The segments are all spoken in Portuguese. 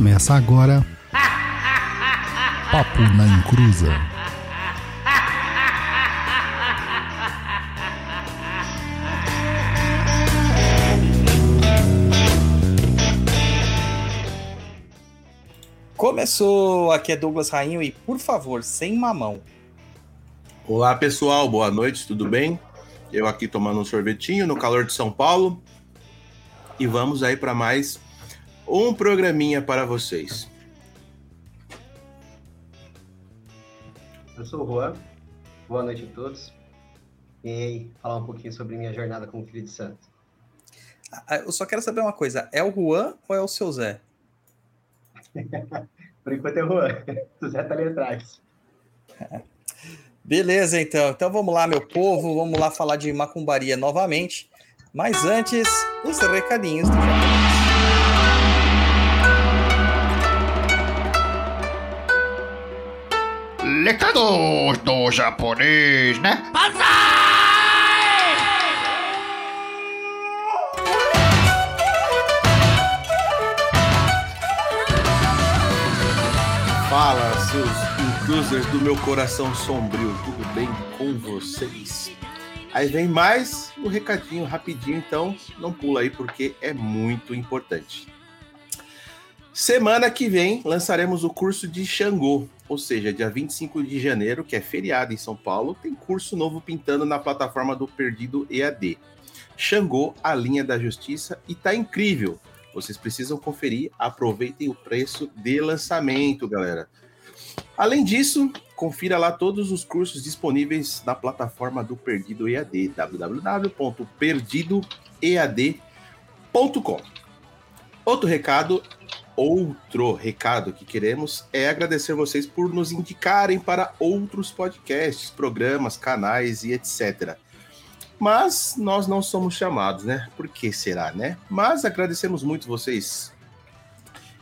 Começa agora. Papo na Encruza. Começou, aqui é Douglas Rainho e, por favor, sem mamão. Olá pessoal, boa noite, tudo bem? Eu aqui tomando um sorvetinho no calor de São Paulo. E vamos aí para mais um programinha para vocês. Eu sou o Juan, boa noite a todos. E falar um pouquinho sobre minha jornada como filho de santo. Ah, Eu só quero saber uma coisa: é o Juan ou é o seu Zé? Por enquanto é o Juan, o Zé tá ali atrás. Beleza, então. Então vamos lá, meu povo. Vamos lá falar de macumbaria novamente. Mas antes, os recadinhos do japonês. Recados do japonês, né? Fala, seus intrusers do meu coração sombrio, tudo bem com vocês? Aí vem mais um recadinho rapidinho, então não pula aí porque é muito importante. Semana que vem lançaremos o curso de Xangô, ou seja, dia 25 de janeiro, que é feriado em São Paulo, tem curso novo pintando na plataforma do Perdido EAD. Xangô, a linha da justiça, e tá incrível. Vocês precisam conferir, aproveitem o preço de lançamento, galera. Além disso, confira lá todos os cursos disponíveis na plataforma do Perdido EAD, www.perdidoead.com. Outro recado, outro recado que queremos é agradecer vocês por nos indicarem para outros podcasts, programas, canais e etc. Mas nós não somos chamados, né? Por que será, né? Mas agradecemos muito vocês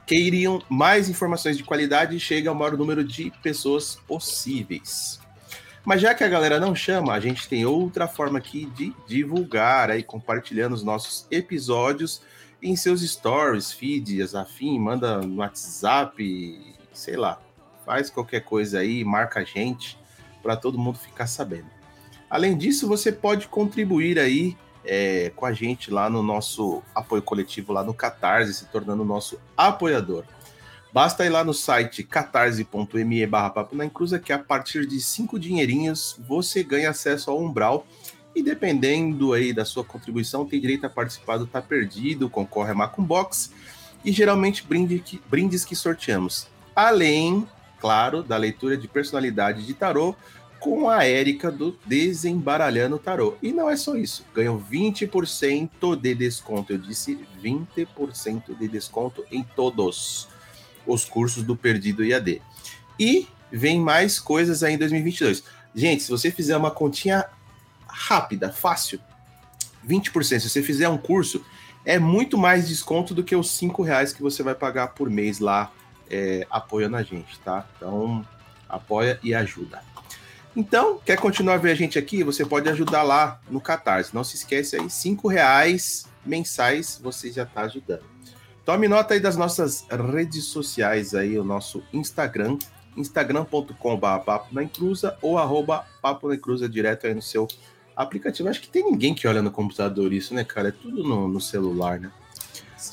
queiriam mais informações de qualidade chega ao maior número de pessoas possíveis. Mas já que a galera não chama, a gente tem outra forma aqui de divulgar aí, compartilhando os nossos episódios em seus stories, feeds, afim, manda no WhatsApp, sei lá, faz qualquer coisa aí, marca a gente para todo mundo ficar sabendo. Além disso, você pode contribuir aí é, com a gente lá no nosso apoio coletivo, lá no Catarse, se tornando nosso apoiador. Basta ir lá no site catarse.me barra papo na encruza, que a partir de cinco dinheirinhos você ganha acesso ao umbral e dependendo aí da sua contribuição, tem direito a participar do Tá Perdido, concorre a Macum Box e geralmente brinde que, brindes que sorteamos. Além, claro, da leitura de personalidade de tarô com a Érica do Desembaralhando Tarô. E não é só isso, ganham 20% de desconto. Eu disse 20% de desconto em todos os cursos do Perdido IAD. E vem mais coisas aí em 2022. Gente, se você fizer uma continha rápida, fácil, 20%. Se você fizer um curso, é muito mais desconto do que os 5 reais que você vai pagar por mês lá é, apoiando a gente, tá? Então, apoia e ajuda. Então, quer continuar a ver a gente aqui? Você pode ajudar lá no Catarse. Não se esquece aí, cinco reais mensais você já está ajudando. Tome nota aí das nossas redes sociais aí, o nosso Instagram, instagram.com.br ou arroba papo na direto aí no seu aplicativo. Acho que tem ninguém que olha no computador isso, né, cara? É tudo no, no celular, né?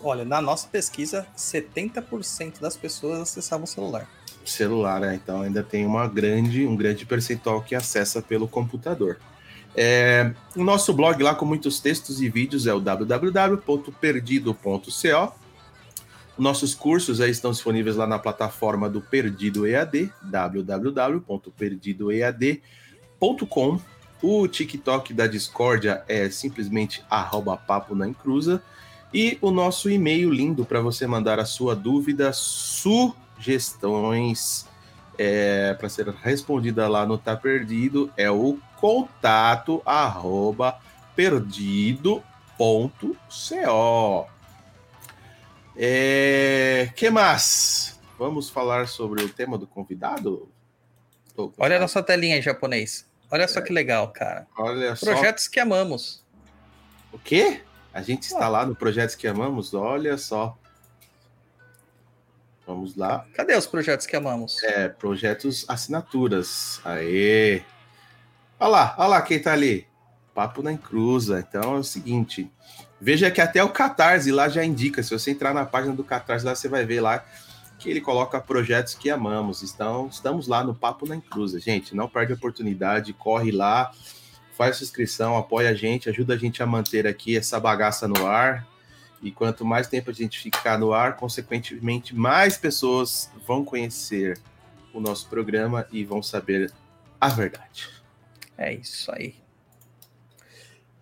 Olha, na nossa pesquisa, 70% das pessoas acessavam o celular. celular, né? Então ainda tem uma grande, um grande percentual que acessa pelo computador. É, o nosso blog lá com muitos textos e vídeos é o www.perdido.co. Nossos cursos aí estão disponíveis lá na plataforma do Perdido EAD, www.perdidoead.com. O TikTok da Discordia é simplesmente papo na encruza. E o nosso e-mail lindo para você mandar a sua dúvida, sugestões é, para ser respondida lá no Tá Perdido é o contato arroba perdido.co. É, que mais? Vamos falar sobre o tema do convidado? Olha a nossa telinha em japonês. Olha só que legal, cara. Olha só. Projetos que amamos. O quê? A gente está lá no Projetos que Amamos? Olha só. Vamos lá. Cadê os projetos que amamos? É, projetos assinaturas. Aê! Olha lá, olha lá quem tá ali. Papo na encruza. Então é o seguinte. Veja que até o Catarse lá já indica. Se você entrar na página do Catarse lá, você vai ver lá que ele coloca projetos que amamos. Então, estamos lá no Papo na Encruza. Gente, não perde a oportunidade, corre lá, faz sua inscrição, apoia a gente, ajuda a gente a manter aqui essa bagaça no ar. E quanto mais tempo a gente ficar no ar, consequentemente, mais pessoas vão conhecer o nosso programa e vão saber a verdade. É isso aí.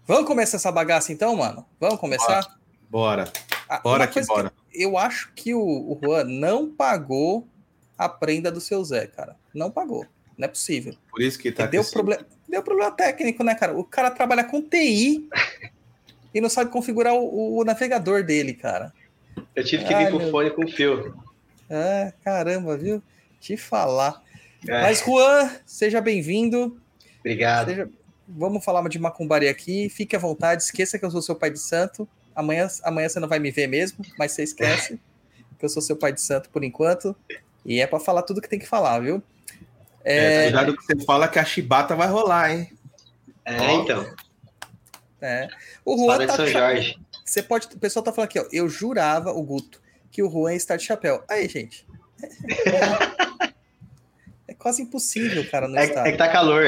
Vamos começar essa bagaça então, mano? Vamos começar? Bora. Ah, Bora que bora. Eu acho que o, o Juan não pagou a prenda do seu Zé, cara. Não pagou. Não é possível. Por isso que tá deu, problema, deu problema técnico, né, cara? O cara trabalha com TI e não sabe configurar o, o navegador dele, cara. Eu tive que Ai, vir com meu- fone com fio. É, caramba, viu? Te falar. É, Mas, Juan, seja bem-vindo. obrigado. Seja- Vamos falar de macumbaria aqui. Fique à vontade, esqueça que eu sou seu pai de santo. Amanhã, amanhã você não vai me ver mesmo, mas você esquece que eu sou seu pai de santo por enquanto. E é pra falar tudo que tem que falar, viu? É, É, cuidado que você fala que a chibata vai rolar, hein? É, então. é. O Juan tá São Jorge. Você pode. O pessoal tá falando aqui, ó. Eu jurava, o Guto, que o Juan estar de chapéu. Aí, gente. É quase impossível, cara, não É, estar. é que tá calor.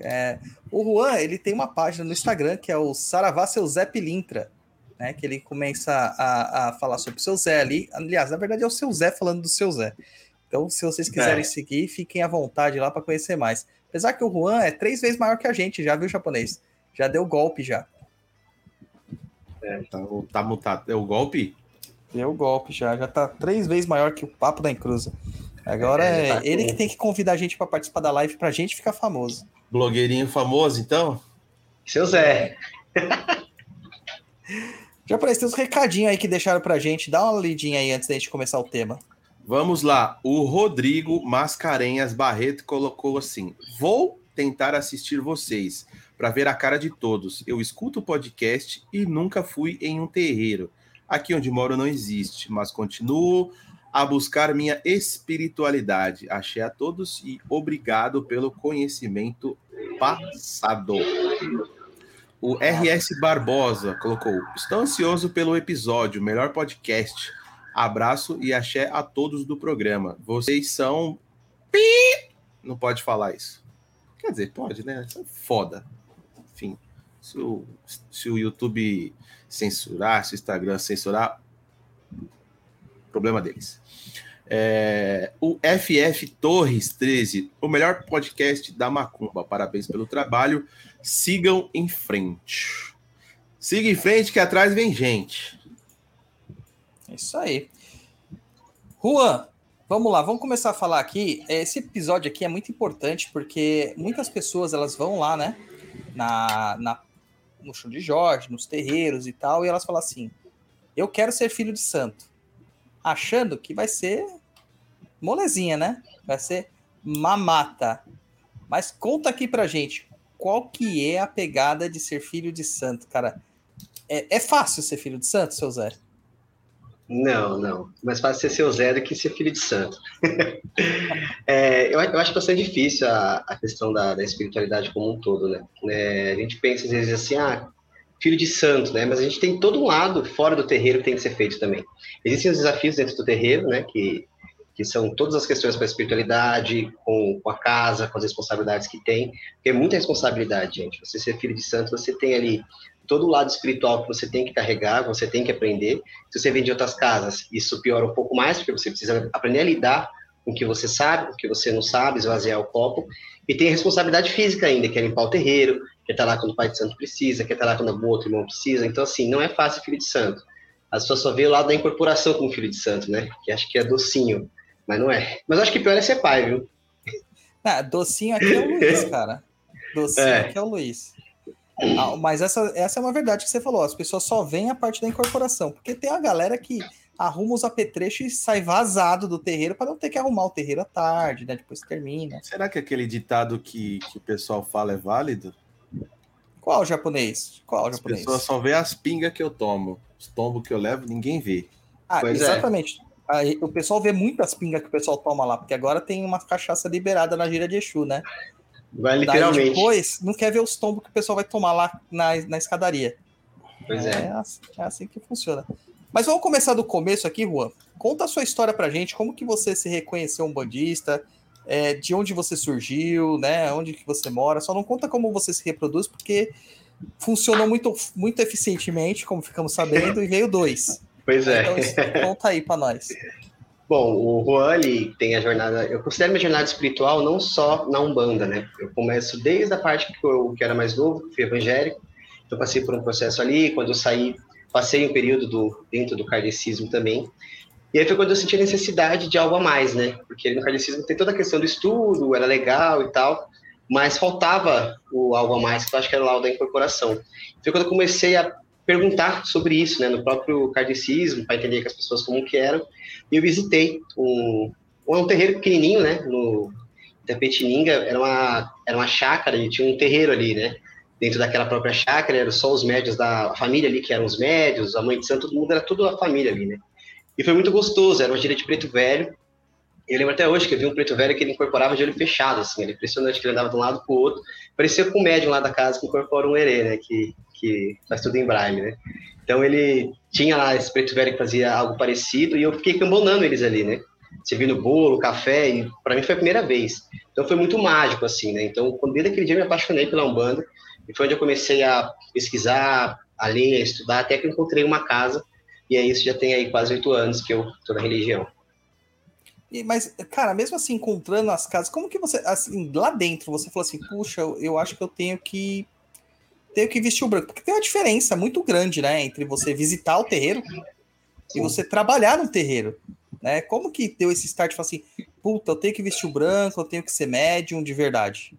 É, o Juan, ele tem uma página no Instagram que é o Saravá Seu Zé Pilintra, né? Que ele começa a, a falar sobre o seu Zé ali. Aliás, na verdade é o seu Zé falando do seu Zé. Então, se vocês quiserem É. seguir, fiquem à vontade lá para conhecer mais. Apesar que o Juan é três vezes maior que a gente, já viu, japonês? Já deu golpe já. Tá, tá mutado. É o golpe? Deu golpe já, já tá três vezes maior que o Papo da Encruza. Agora É, é, tá ele que tem que convidar a gente para participar da live pra gente ficar famoso. Blogueirinho famoso, então? Seu Zé. Japonês, tem uns recadinhos aí que deixaram pra gente. Dá uma lidinha aí antes da gente começar o tema. Vamos lá. O Rodrigo Mascarenhas Barreto colocou assim: Vou tentar assistir vocês para ver a cara de todos. Eu escuto o podcast e nunca fui em um terreiro. Aqui onde moro não existe, mas continuo a buscar minha espiritualidade. Achei a todos e obrigado pelo conhecimento passado. O RS Barbosa colocou: Estou ansioso pelo episódio, melhor podcast. Abraço e axé a todos do programa. Vocês são. Pi! Não pode falar isso. Quer dizer, pode, né? Isso é foda. Enfim, se o, se o YouTube censurar, se o Instagram censurar, problema deles. É, o FF Torres 13, o melhor podcast da Macumba. Parabéns pelo trabalho. Sigam em frente. Siga em frente que atrás vem gente. É Isso aí. Juan, vamos lá, vamos começar a falar aqui. Esse episódio aqui é muito importante porque muitas pessoas elas vão lá, né, na, na, no chão de Jorge, nos terreiros e tal, e elas falam assim: Eu quero ser filho de santo. Achando que vai ser molezinha, né? Vai ser mamata. Mas conta aqui pra gente qual que é a pegada de ser filho de santo, cara. É, é fácil ser filho de santo, seu Zé? Não, não. Mais fácil ser seu Zé do que ser filho de santo. É, eu, eu acho bastante difícil a, a questão da, da espiritualidade como um todo, né? É, a gente pensa às vezes assim, ah, filho de santo, né? Mas a gente tem todo um lado fora do terreiro que tem que ser feito também. Existem os desafios dentro do terreiro, né? Que, que são todas as questões com a espiritualidade, com, com a casa, com as responsabilidades que tem. Porque é muita responsabilidade, gente. Você ser filho de santo, você tem ali todo o lado espiritual que você tem que carregar, você tem que aprender. Se você vem de outras casas, isso piora um pouco mais, porque você precisa aprender a lidar com o que você sabe, com o que você não sabe, esvaziar o copo. E tem a responsabilidade física ainda, que é limpar o terreiro, que é estar lá quando o pai de santo precisa, que é estar lá quando o outro irmão precisa. Então, assim, não é fácil filho de santo. As pessoas só vê o lado da incorporação como filho de santo, né? Que acho que é docinho, mas não é. Mas acho que pior é ser pai, viu? Ah, docinho aqui é o Luiz, cara. Docinho É. aqui é o Luiz. Ah, mas essa, essa é uma verdade que você falou. As pessoas só veem a parte da incorporação. Porque tem a galera que arruma os apetrechos e sai vazado do terreiro para não ter que arrumar o terreiro à tarde, né? Depois termina. Será que aquele ditado que, que o pessoal fala é válido? Qual japonês? Qual As japonês? pessoas só vê as pingas que eu tomo. Os tombos que eu levo, ninguém vê. Ah, Pois é. exatamente. Aí, o pessoal vê muitas pingas que o pessoal toma lá, porque agora tem uma cachaça liberada na gira de Exu, né? Vai Daí literalmente. depois, não quer ver os tombos que o pessoal vai tomar lá na, na escadaria. Pois é. assim, é assim que funciona. Mas vamos começar do começo aqui, Juan. Conta a sua história pra gente, como que você se reconheceu um bandista, é, de onde você surgiu, né? Onde que você mora. Só não conta como você se reproduz, porque funcionou muito, muito eficientemente, como ficamos sabendo, e veio dois. Pois é. Então, conta aí pra nós. Bom, o Juan ele tem a jornada. Eu considero minha jornada espiritual não só na Umbanda, né? Eu começo desde a parte que eu que era mais novo, fui evangélico. Então, passei por um processo ali. Quando eu saí, passei um período do, dentro do kardecismo também. E aí foi quando eu senti a necessidade de algo a mais, né? Porque no kardecismo tem toda a questão do estudo, era legal e tal, mas faltava o algo a mais, que eu acho que era lá o da incorporação. Foi quando eu comecei a perguntar sobre isso, né? No próprio kardecismo, para entender com as pessoas como que eram. E eu visitei um, um terreiro pequenininho, né? No Tapetininga, era uma, era uma chácara e tinha um terreiro ali, né? Dentro daquela própria chácara, eram só os médios da família ali, que eram os médios, a mãe de santo, todo mundo, era tudo a família ali, né? E foi muito gostoso, era uma gira de preto velho. Eu lembro até hoje que eu vi um preto velho que ele incorporava de olho fechado, assim, era impressionante que ele andava de um lado para o outro. Parecia com o médium lá da casa que incorpora um herê, né? Que, que faz tudo em braille, né? Então ele tinha lá esse preto velho que fazia algo parecido e eu fiquei cambonando eles ali, né? Servindo bolo, café, e para mim foi a primeira vez. Então foi muito mágico, assim, né? Então, desde aquele dia eu me apaixonei pela Umbanda e foi onde eu comecei a pesquisar, a ler, a estudar, até que encontrei uma casa e é isso, já tem aí quase oito anos que eu tô na religião. E, mas, cara, mesmo assim, encontrando as casas, como que você, assim, lá dentro, você falou assim, puxa, eu, eu acho que eu tenho que tenho que vestir o branco. Porque tem uma diferença muito grande, né, entre você visitar o terreiro e você trabalhar no terreiro, né? Como que deu esse start, falar assim, puta, eu tenho que vestir o branco, eu tenho que ser médium de verdade?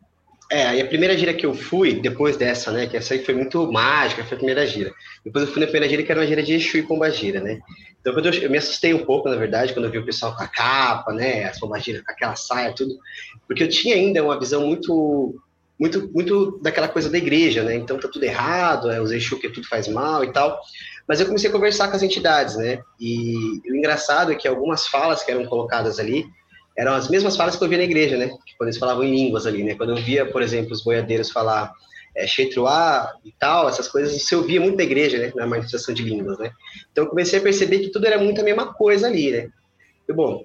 É, aí a primeira gira que eu fui, depois dessa, né, que essa aí foi muito mágica, foi a primeira gira. Depois eu fui na primeira gira, que era uma gira de Exu e Pombagira, né? Então eu, eu me assustei um pouco, na verdade, quando eu vi o pessoal com a capa, né, as Pombagiras com aquela saia, tudo, porque eu tinha ainda uma visão muito, muito, muito daquela coisa da igreja, né? Então tá tudo errado, é os Exu que tudo faz mal e tal. Mas eu comecei a conversar com as entidades, né? E o engraçado é que algumas falas que eram colocadas ali, eram as mesmas falas que eu via na igreja, né? Quando eles falavam em línguas ali, né? Quando eu via, por exemplo, os boiadeiros falar é, e tal, essas coisas, isso eu via muito na igreja, né? Na manifestação de línguas, né? Então eu comecei a perceber que tudo era muito a mesma coisa ali, né? E, bom,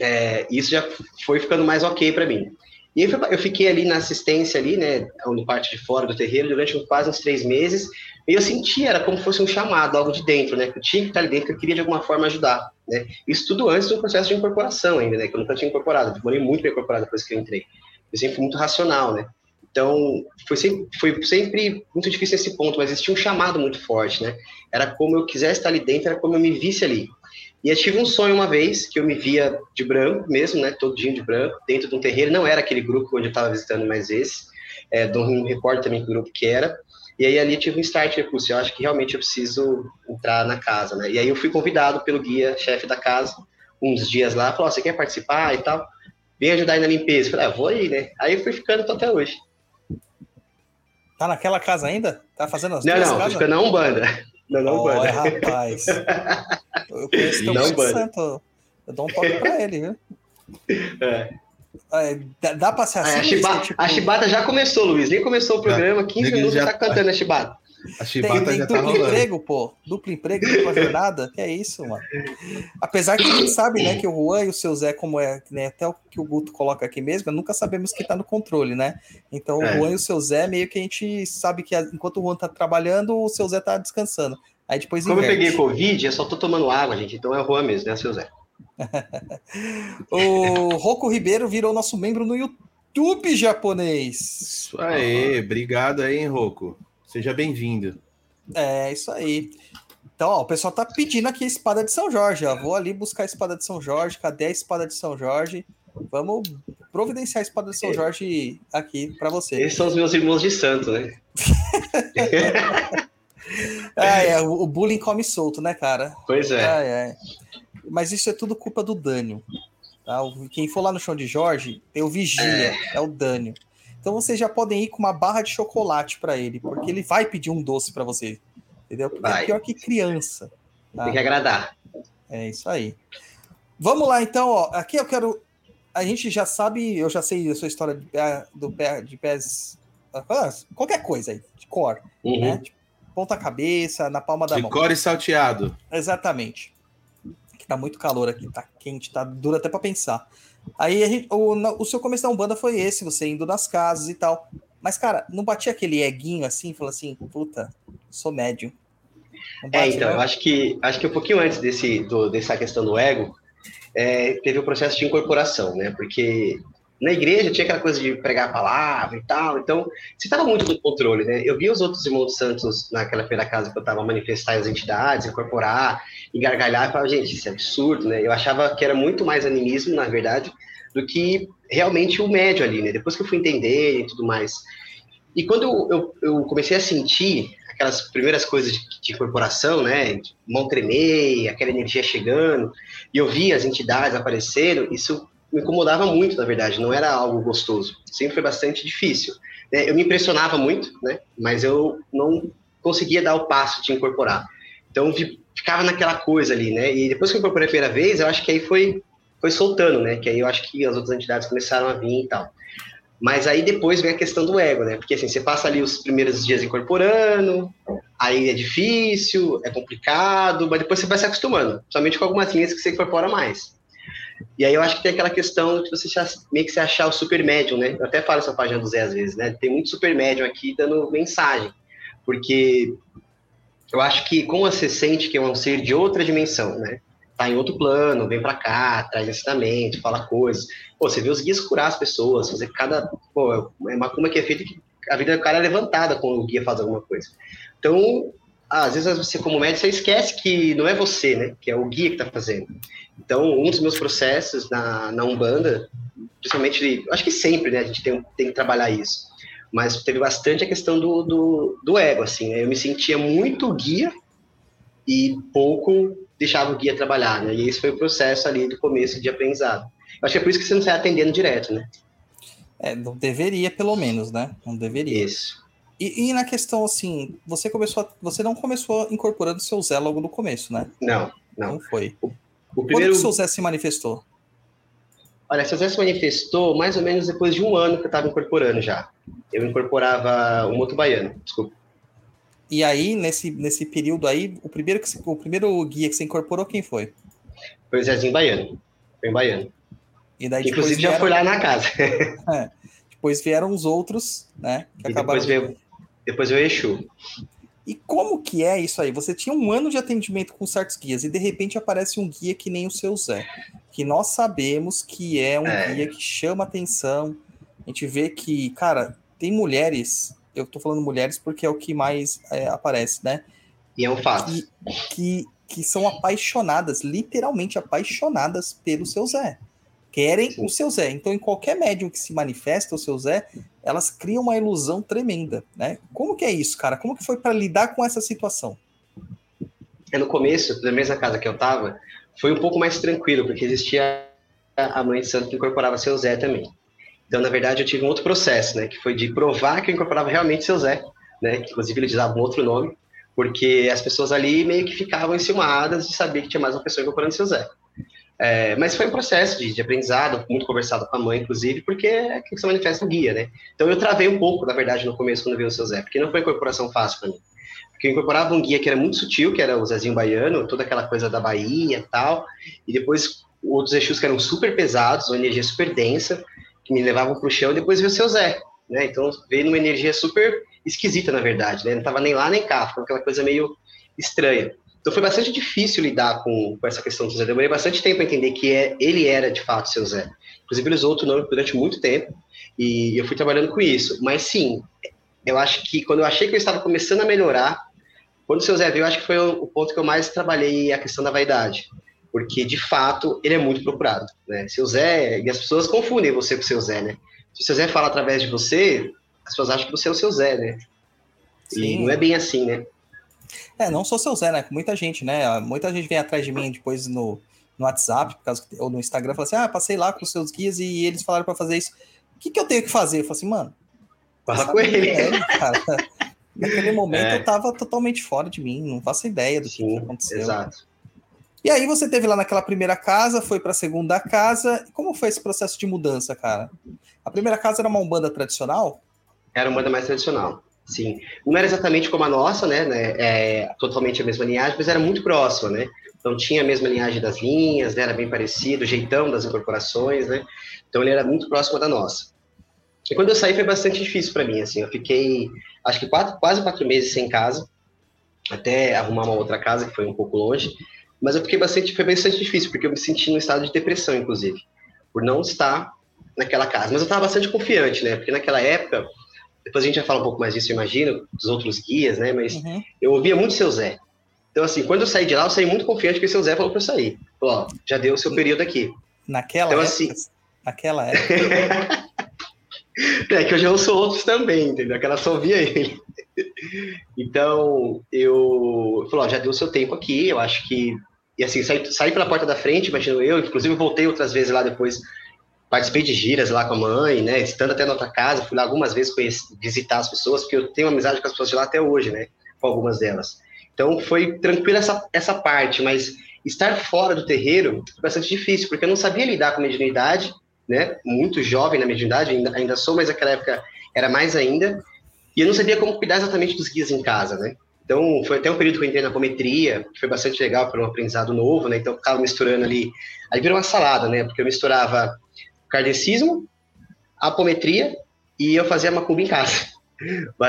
é, isso já foi ficando mais ok para mim. E eu fiquei ali na assistência ali, né? Na parte de fora do terreiro durante quase uns três meses. E eu sentia, era como se fosse um chamado, algo de dentro, né? Que eu tinha que estar ali dentro, que eu queria de alguma forma ajudar, né? Isso tudo antes do processo de incorporação ainda, né? Que eu nunca tinha incorporado, demorei muito para incorporar depois que eu entrei. Eu sempre fui muito racional, né? Então, foi sempre, foi sempre muito difícil esse ponto, mas existia um chamado muito forte, né? Era como eu quisesse estar ali dentro, era como eu me visse ali. E eu tive um sonho uma vez, que eu me via de branco mesmo, né? Todinho de branco, dentro de um terreiro. Não era aquele grupo onde eu estava visitando mais esse. É, não me recordo também que grupo que era. E aí ali tive um start, eu eu acho que realmente eu preciso entrar na casa, né? E aí eu fui convidado pelo guia, chefe da casa, uns dias lá, falou, oh, você quer participar e tal? Vem ajudar aí na limpeza. Eu falei, ah, vou aí, né? Aí eu fui ficando tô até hoje. Tá naquela casa ainda? Tá fazendo as não, duas não, tô ficando na Umbanda. Não, não, Olha, Umbanda. rapaz. Eu conheço teu Não, santo. Eu dou um toque pra ele, viu? É. É, dá, dá pra ser assim? a, Chiba- Luiz, tipo, a Chibata já começou, Luiz. Nem começou o programa, 15 Ele minutos já tá tá- cantando a Chibata. A Tem, chibata tem já tá duplo rolando. emprego, pô. Duplo emprego, dupla jornada. Que é isso, mano. Apesar que a gente sabe, né, que o Juan e o seu Zé, como é, né, até o que o Guto coloca aqui mesmo, nunca sabemos quem tá no controle, né? Então É. o Juan e o seu Zé, meio que a gente sabe que enquanto o Juan tá trabalhando, o seu Zé tá descansando. Aí depois Como eu inverte. peguei Covid, eu só tô tomando água, gente. Então é o Juan mesmo, né, seu Zé? O Rocco Ribeiro virou nosso membro no YouTube japonês. Isso aí, obrigado aí, hein, Rocco. Seja bem-vindo. É, isso aí. Então, ó, o pessoal tá pedindo aqui a espada de São Jorge. Ó. Vou ali buscar a espada de São Jorge. Cadê a espada de São Jorge? Vamos providenciar a espada de São Jorge aqui para você. Esses são os meus irmãos de santo, né? Ah, é, o bullying come solto, né, cara? Pois é. Ai, ai. Mas isso é tudo culpa do Dânio. Tá? Quem for lá no chão de Jorge, tem o Vigília, é, o Dânio. Então vocês já podem ir com uma barra de chocolate para ele, porque ele vai pedir um doce para você. Entendeu? Porque é Vai. pior que criança. tá? Tem que agradar. É isso aí. Vamos lá, então, ó. Aqui eu quero. A gente já sabe, eu já sei a sua história de, pé, do pé, de pés. ah, Qualquer coisa aí, de cor, Uhum. né? De ponta cabeça, na palma da De mão. core salteado. Exatamente. Tá muito calor aqui, tá quente, tá duro até pra pensar. Aí gente- o, o seu começo da Umbanda foi esse, você indo nas casas e tal. Mas, cara, não batia aquele eguinho assim, falou assim, puta, sou médium. Não É, então, eu acho que acho que um pouquinho antes desse, do, dessa questão do ego, é, teve o processo de incorporação, né? Porque na igreja tinha aquela coisa de pregar a palavra e tal, então você estava muito no controle, né? Eu vi os outros irmãos santos naquela primeira casa que eu estava manifestar as entidades, incorporar e gargalhar, e falava, gente, isso é absurdo, né? Eu achava que era muito mais animismo, na verdade, do que realmente o médio ali, né? Depois que eu fui entender e tudo mais. E quando eu, eu, eu comecei a sentir aquelas primeiras coisas de, de incorporação, né? Mão tremer, aquela energia chegando, e eu vi as entidades aparecendo, isso me incomodava muito, na verdade, não era algo gostoso. Sempre foi bastante difícil. né? Eu me impressionava muito, né? Mas eu não conseguia dar o passo de incorporar. Então ficava naquela coisa ali, né? E depois que eu incorporei a primeira vez, eu acho que aí foi foi soltando, né? Que aí eu acho que as outras entidades começaram a vir e tal. Mas aí depois vem a questão do ego, né? Porque assim, você passa ali os primeiros dias incorporando, aí é difícil, é complicado, mas depois você vai se acostumando, somente com algumas linhas que você incorpora mais. E aí eu acho que tem aquela questão de você meio que se achar o super médium, né? Eu até falo essa página do Zé às vezes, né? Tem muito super médium aqui dando mensagem, porque eu acho que como você sente que é um ser de outra dimensão, né? Tá em outro plano, vem pra cá, traz ensinamento, fala coisas. Pô, você vê os guias curar as pessoas, fazer cada. Pô, é uma cuma que é feita que a vida do cara é levantada quando o guia faz alguma coisa. Então, às vezes você, como médico, você esquece que não é você, né? Que é o guia que tá fazendo. Então, um dos meus processos na, na Umbanda, principalmente, acho que sempre, né? A gente tem, tem que trabalhar isso. Mas teve bastante a questão do, do, do ego, assim, né? Eu me sentia muito guia e pouco deixava o guia trabalhar, né? E esse foi o processo ali do começo de aprendizado. Eu acho que é por isso que você não sai atendendo direto, né? É, não deveria, pelo menos, né? Não deveria. Isso. E, e na questão, assim, você começou, a- você não começou incorporando seu Zé logo no começo, né? Não, não. Não foi. O Quando primeiro, que o seu Zé se manifestou? olha, seu Zé se manifestou mais ou menos depois de um ano que eu estava incorporando já. Eu incorporava o moto baiano, desculpa. E aí, nesse, nesse período aí, o primeiro, que, o primeiro guia que você incorporou, quem foi? Foi o Zezinho Baiano. Foi em Baiano. E daí inclusive já vieram, foi lá na casa. depois vieram os outros, né? Que E acabaram. depois veio, depois veio o Exu. E como que é isso aí? Você tinha um ano de atendimento com certos guias e de repente aparece um guia que nem o seu Zé, que nós sabemos que é um É. guia que chama atenção. A gente vê que, cara, tem mulheres, eu tô falando mulheres porque é o que mais é, aparece, né? E é um fato. E- Que, que são apaixonadas, literalmente apaixonadas pelo seu Zé. Querem Sim. o seu Zé. Então, em qualquer médium que se manifesta o seu Zé, elas criam uma ilusão tremenda, né? Como que é isso, cara? Como que foi para lidar com essa situação? É, no começo, na mesma casa que eu tava, foi um pouco mais tranquilo, porque existia a mãe de santo que incorporava seu Zé também. Então, na verdade, eu tive um outro processo, né? Que foi de provar que eu incorporava realmente seu Zé, né? Que, inclusive, eles usavam um outro nome, porque as pessoas ali meio que ficavam enciumadas de saber que tinha mais uma pessoa incorporando seu Zé. É, mas foi um processo de, de aprendizado, muito conversado com a mãe, inclusive, porque é que se manifesta o guia, né? Então, eu travei um pouco, na verdade, no começo, quando vi o seu Zé, porque não foi incorporação fácil para mim. Porque eu incorporava um guia que era muito sutil, que era o Zezinho Baiano, toda aquela coisa da Bahia e tal, e depois outros Exus que eram super pesados, uma energia super densa, que me levavam para o chão, e depois veio o seu Zé, né? Então veio numa energia super esquisita, na verdade, né? Não tava nem lá nem cá, ficou aquela coisa meio estranha. Então foi bastante difícil lidar com, com essa questão do Zé. Demorei bastante tempo para entender que é, ele era de fato seu Zé. Inclusive ele usou outro nome durante muito tempo e eu fui trabalhando com isso. Mas sim, eu acho que quando eu achei que eu estava começando a melhorar, quando o seu Zé veio, eu acho que foi o, ponto que eu mais trabalhei a questão da vaidade. Porque, de fato, ele é muito procurado. Né? Seu Zé, e as pessoas confundem você com o seu Zé, né? Se o seu Zé fala através de você, as pessoas acham que você é o seu Zé, né? E Sim. não é bem assim, né? É, não só seu Zé, né? Muita gente, né? Muita gente vem atrás de mim depois no, no WhatsApp, por causa ou no Instagram, fala assim: ah, passei lá com os seus guias e eles falaram para fazer isso. O que, que eu tenho que fazer? Eu falo assim, mano. Fala com ele. é, cara. Naquele momento É. eu tava totalmente fora de mim, não faço ideia do que, que Sim, aconteceu. exato. E aí você teve lá naquela primeira casa, foi para a segunda casa. Como foi esse processo de mudança, cara? A primeira casa era uma umbanda tradicional? Era uma umbanda mais tradicional, sim. Não era exatamente como a nossa, né? né é, totalmente a mesma linhagem, mas era muito próxima, né? Então tinha a mesma linhagem das linhas, né, era bem parecido, o jeitão das incorporações, né? Então ele era muito próximo da nossa. E quando eu saí foi bastante difícil para mim, assim, eu fiquei acho que quatro, quase quatro meses sem casa, até arrumar uma outra casa que foi um pouco longe, mas eu fiquei bastante, foi bastante difícil porque eu me senti num estado de depressão, inclusive, por não estar naquela casa. Mas eu estava bastante confiante, né? Porque naquela época, depois a gente vai falar um pouco mais disso, eu imagino, dos outros guias, né? Mas uhum. eu ouvia muito seu Zé. Então, assim, quando eu saí de lá, eu saí muito confiante que o seu Zé falou para eu sair. Falou, ó, já deu o seu período aqui. Naquela então, época? Assim, naquela época. é que eu já ouço outros também, entendeu? Aquela só via ele. então, eu falou, ó, já deu o seu tempo aqui, eu acho que. E assim, saí, saí pela porta da frente, imagino eu, inclusive voltei outras vezes lá depois, participei de giras lá com a mãe, né? Estando até na outra casa, fui lá algumas vezes conhecer, visitar as pessoas, porque eu tenho amizade com as pessoas de lá até hoje, né? Com algumas delas. Então foi tranquilo essa, essa parte, mas estar fora do terreiro foi bastante difícil, porque eu não sabia lidar com mediunidade, né? Muito jovem na mediunidade, ainda, ainda sou, mas naquela época era mais ainda. E eu não sabia como cuidar exatamente dos guias em casa, né? Então, foi até um período que eu entrei na apometria, que foi bastante legal, para um aprendizado novo, né? Então, eu ficava misturando ali. Aí virou uma salada, né? Porque eu misturava kardecismo, apometria e eu fazia macumba em casa.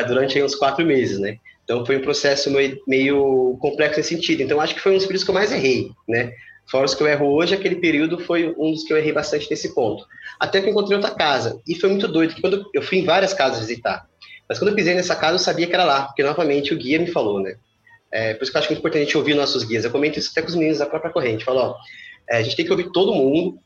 Durante uns quatro meses, né? Então foi um processo meio, complexo nesse sentido. Então acho que foi um dos períodos que eu mais errei, né? Fora os que eu erro hoje, aquele período foi um dos que eu errei bastante nesse ponto. Até que eu encontrei outra casa. E foi muito doido, quando eu fui em várias casas visitar. Mas quando eu pisei nessa casa, eu sabia que era lá, porque novamente o guia me falou, né? É, por isso que eu acho muito importante ouvir nossos guias. Eu comento isso até com os meninos da própria corrente. Falo, ó, é, a gente tem que ouvir todo mundo,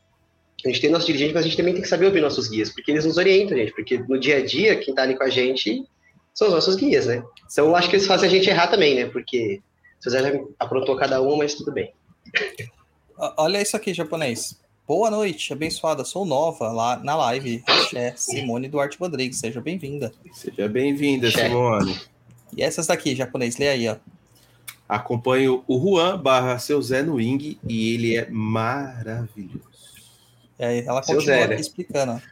a gente tem nosso dirigente, mas a gente também tem que saber ouvir nossos guias, porque eles nos orientam, gente. Porque no dia a dia, quem tá ali com a gente são os nossos guias, né? Então eu acho que eles fazem a gente errar também, né? Porque o Zé já aprontou cada um, mas tudo bem. Olha isso aqui, japonês. Boa noite, abençoada. Sou nova lá na live. Axé, Simone Duarte Rodrigues. Seja bem-vinda. Seja bem-vinda, Simone. E essas daqui, japonês, lê aí, ó. Acompanho o Juan barra seu Zé no Wing e ele é maravilhoso. E aí ela continua Zé, né? explicando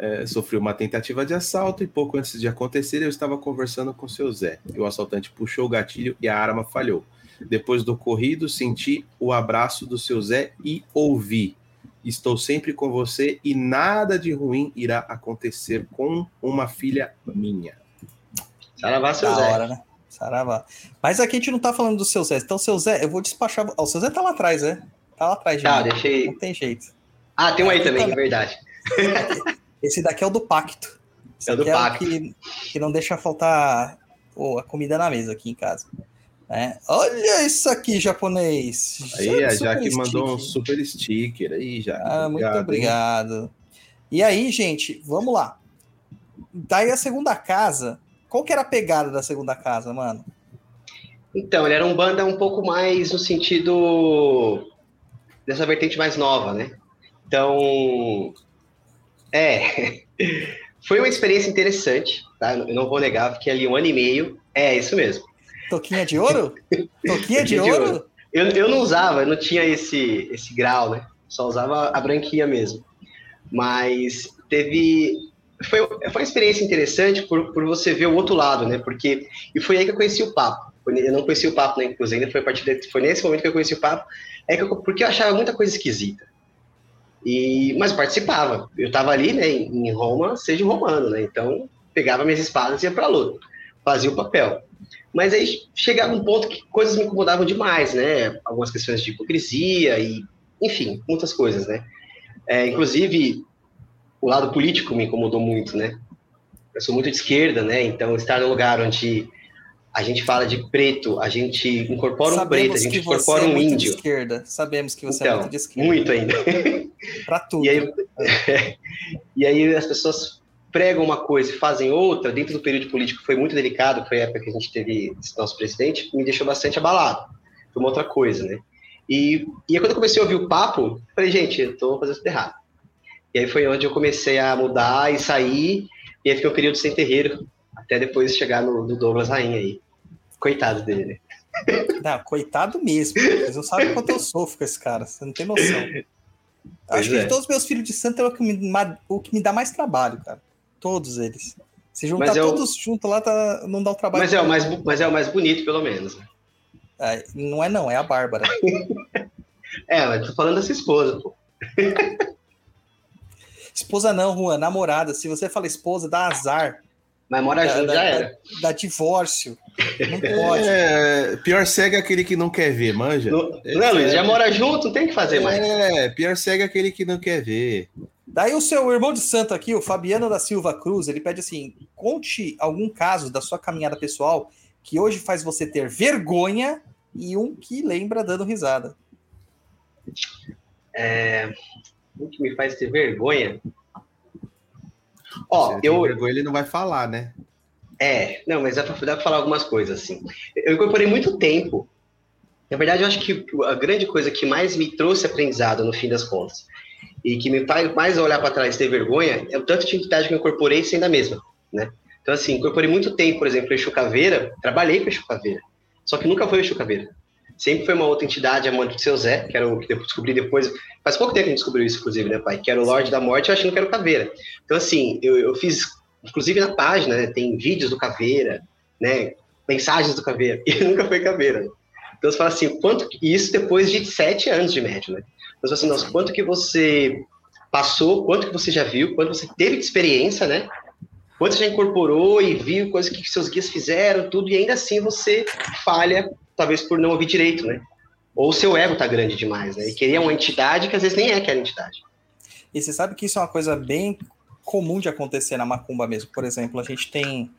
é, sofreu uma tentativa de assalto e pouco antes de acontecer eu estava conversando com seu Zé. E o assaltante puxou o gatilho e a arma falhou. Depois do ocorrido, senti o abraço do seu Zé e ouvi. Estou sempre com você e nada de ruim irá acontecer com uma filha minha. Saravá, seu da Zé. Hora, né? Saravá. Mas aqui a gente não tá falando do seu Zé. Então, seu Zé, eu vou despachar. o seu Zé tá lá atrás, né? Tá lá atrás, Tá, deixei. Não tem jeito. Ah, tem um aí também, é verdade. Esse daqui é o do pacto. Esse é do pacto. É que, que não deixa faltar a comida na mesa aqui em casa. É. Olha isso aqui, japonês. Aí, a Jaque mandou um super sticker aí, já. Ah, muito obrigado. Hein? E aí, gente, vamos lá. Daí a segunda casa. Qual que era a pegada da segunda casa, mano? Então, ele era um banda um pouco mais no sentido dessa vertente mais nova, né? Então, é, foi uma experiência interessante, tá? Eu não vou negar, fiquei ali um ano e meio. É, isso mesmo. Toquinha de ouro? Toquinha de, de ouro? ouro? Eu, eu não usava, eu não tinha esse, esse grau, né? Só usava a branquinha mesmo. Mas teve. Foi, foi uma experiência interessante por, por você ver o outro lado, né? Porque. E foi aí que eu conheci o papo. Eu não conheci o papo, né? Inclusive, foi, a partir de, foi nesse momento que eu conheci o papo. É que eu, porque eu achava muita coisa esquisita. E, mas participava. Eu estava ali, né, em Roma, seja romano, né? Então, pegava minhas espadas e ia para a luta. Fazia o papel. Mas aí chegava um ponto que coisas me incomodavam demais, né? Algumas questões de hipocrisia e, enfim, muitas coisas, né? É, inclusive, o lado político me incomodou muito, né? Eu sou muito de esquerda, né? Então, estar num lugar onde a gente fala de preto, a gente incorpora Sabemos um preto, a gente incorpora é um índio. De esquerda. Sabemos que você é então, é muito de esquerda. Muito ainda. Para tudo. E aí, e aí as pessoas pregam uma coisa e fazem outra, dentro do período político foi muito delicado, foi a época que a gente teve esse nosso presidente, me deixou bastante abalado. Foi uma outra coisa, né? E, e aí, quando eu comecei a ouvir o papo, falei, gente, eu tô fazendo tudo errado. E aí foi onde eu comecei a mudar e sair, e aí fiquei um período sem terreiro, até depois chegar no, no Douglas Rainha aí. Coitado dele, né? Não, coitado mesmo. Vocês não sabem quanto eu sofro com esse cara. Você não tem noção. Pois Acho que é. de todos os meus filhos de santo é o que me, o que me dá mais trabalho, cara. Todos eles. Se juntar é o- todos juntos lá, tá, não dá o trabalho. Mas é, o mais, bu- mas é o mais bonito, pelo menos. né? É, não é não, é a Bárbara. É, mas tô falando dessa esposa, pô. Esposa não, Juan, namorada. Se você fala esposa, dá azar. Mas mora junto dá- já era. dá divórcio. Não pode. É, pior cego é aquele que não quer ver, manja? Não, não, Luiz, já mora junto, não tem que fazer mais. É, pior cego é aquele que não quer ver. Daí o seu irmão de santo aqui, o Fabiano da Silva Cruz, ele pede assim: conte algum caso da sua caminhada pessoal que hoje faz você ter vergonha e um que lembra dando risada. O que me faz ter vergonha? Ó, Se eu. vergonha, ele não vai falar, né? É, não, mas dá pra, dá pra falar algumas coisas, assim. Eu incorporei muito tempo. Na verdade, eu acho que a grande coisa que mais me trouxe aprendizado, no fim das contas, e que me faz mais olhar para trás e ter vergonha, é o tanto de entidade que eu incorporei sendo a mesma, né? Então, assim, incorporei muito tempo, por exemplo, Exu Caveira, trabalhei com Exu Caveira, só que nunca foi Exu Caveira. Sempre foi uma outra entidade, a mãe do seu Zé, que era o que eu descobri depois. Faz pouco tempo que a gente descobriu isso, inclusive, né, pai? Que era o Lorde da Morte, eu achando que era o Caveira. Então, assim, eu, eu fiz, inclusive na página, né, tem vídeos do Caveira, né? Mensagens do Caveira, e nunca foi Caveira. Então, você fala assim, quanto. Isso depois de sete anos de médio, né? Então, você fala assim, nossa, quanto que você passou, quanto que você já viu, quanto você teve de experiência, né? Quanto você já incorporou e viu coisas que seus guias fizeram, tudo, e ainda assim você falha, talvez por não ouvir direito, né? Ou o seu ego tá grande demais, né? E queria uma entidade que às vezes nem é aquela entidade. E você sabe que isso é uma coisa bem comum de acontecer na macumba mesmo. Por exemplo, a gente tem,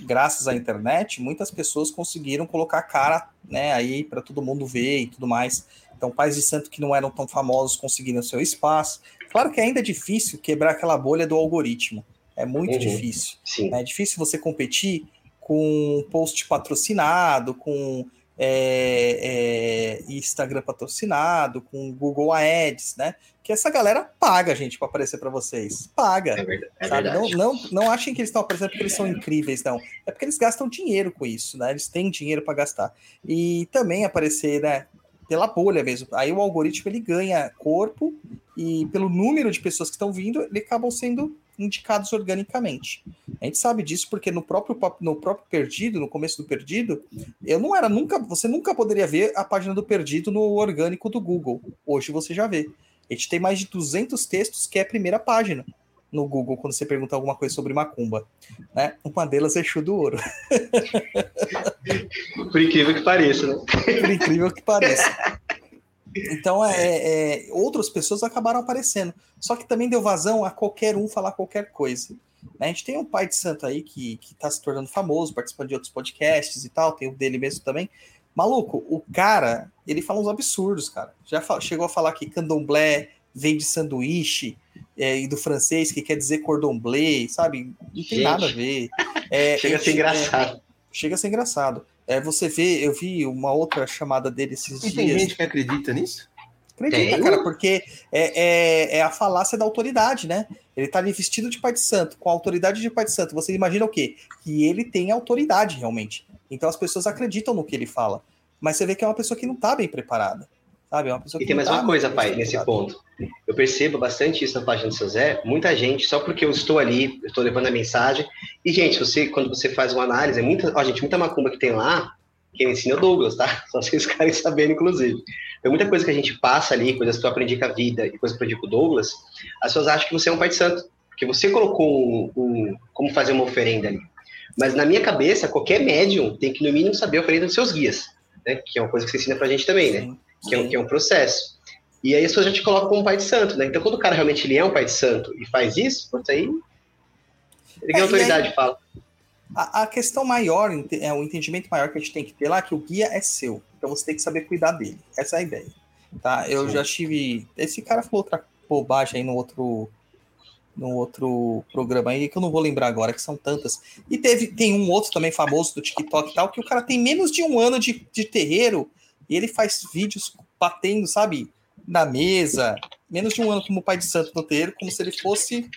graças à internet, muitas pessoas conseguiram colocar a cara, né, aí para todo mundo ver e tudo mais. Então, pais de santo que não eram tão famosos conseguiram seu espaço. Claro que ainda é difícil quebrar aquela bolha do algoritmo. É muito Uhum. difícil. Sim. É difícil você competir com um post patrocinado, com é, é, Instagram patrocinado, com Google Ads, né? Que essa galera paga, gente, para aparecer para vocês. Paga. É verdade. É sabe? Não, verdade. não, não achem que eles estão aparecendo porque eles são incríveis, não. É porque eles gastam dinheiro com isso, né? Eles têm dinheiro para gastar. E também aparecer, né? Pela bolha mesmo. Aí o algoritmo ele ganha corpo e pelo número de pessoas que estão vindo, ele acabam sendo indicados organicamente. A gente sabe disso porque no próprio no próprio Perdido, no começo do Perdido, eu não era nunca, você nunca poderia ver a página do Perdido no orgânico do Google. Hoje você já vê. A gente tem mais de 200 textos que é a primeira página no Google quando você pergunta alguma coisa sobre macumba, né? Uma delas é Exu do Ouro, Por incrível que pareça, né? por incrível que pareça. Então, é, é, outras pessoas acabaram aparecendo. Só que também deu vazão a qualquer um falar qualquer coisa. né? A gente tem um pai de santo aí que, que tá se tornando famoso, participando de outros podcasts e tal, tem o dele mesmo também. Maluco, o cara, ele fala uns absurdos, cara. Já fa- chegou a falar que candomblé vem de sanduíche é, e do francês, que quer dizer cordon-bleu, sabe? Não tem Gente. nada a ver. É, Chega a ser é, engraçado. chega a ser engraçado. É, você vê, eu vi uma outra chamada dele esses E tem dias. gente que acredita nisso? Acredita, Tem. cara, porque é, é, é a falácia da autoridade, né? Ele tá ali vestido de pai de santo, com a autoridade de pai de santo. Você imagina o quê? Que ele tem autoridade, realmente. Então as pessoas acreditam no que ele fala. Mas você vê que é uma pessoa que não tá bem preparada. Sabe? É uma pessoa E que tem não mais uma coisa, pai, nesse preparada. ponto. Eu percebo bastante isso na página do seu Zé. Muita gente, só porque eu estou ali, eu estou levando a mensagem. E, gente, você, quando você faz uma análise, é muita, ó, gente, muita macumba que tem lá, quem ensina é o Douglas, tá? Só vocês ficarem sabendo, inclusive. Tem muita coisa que a gente passa ali, coisas que eu aprendi com a vida e coisas que eu aprendi com o Douglas, as pessoas acham que você é um pai de santo. Porque você colocou um, um- como fazer uma oferenda ali. Mas na minha cabeça, qualquer médium tem que, no mínimo, saber a oferenda dos seus guias. Né? Que é uma coisa que você ensina pra gente também, né? Que é, um, que é um processo. E aí as pessoas já te colocam como pai de santo, né? Então, quando o cara realmente ele é um pai de santo e faz isso, putz, aí ele ganha É, autoridade e fala. A, a questão maior, é o entendimento maior que a gente tem que ter lá, é que o guia é seu. Então você tem que saber cuidar dele. Essa é a ideia. Tá? Eu Sim. já tive. Esse cara falou outra bobagem aí no outro. No outro programa aí, que eu não vou lembrar agora, que são tantas. E teve, tem um outro também famoso do TikTok e tal, que o cara tem menos de um ano de, de terreiro e ele faz vídeos batendo, sabe, na mesa, menos de um ano como pai de santo no terreiro, como se ele fosse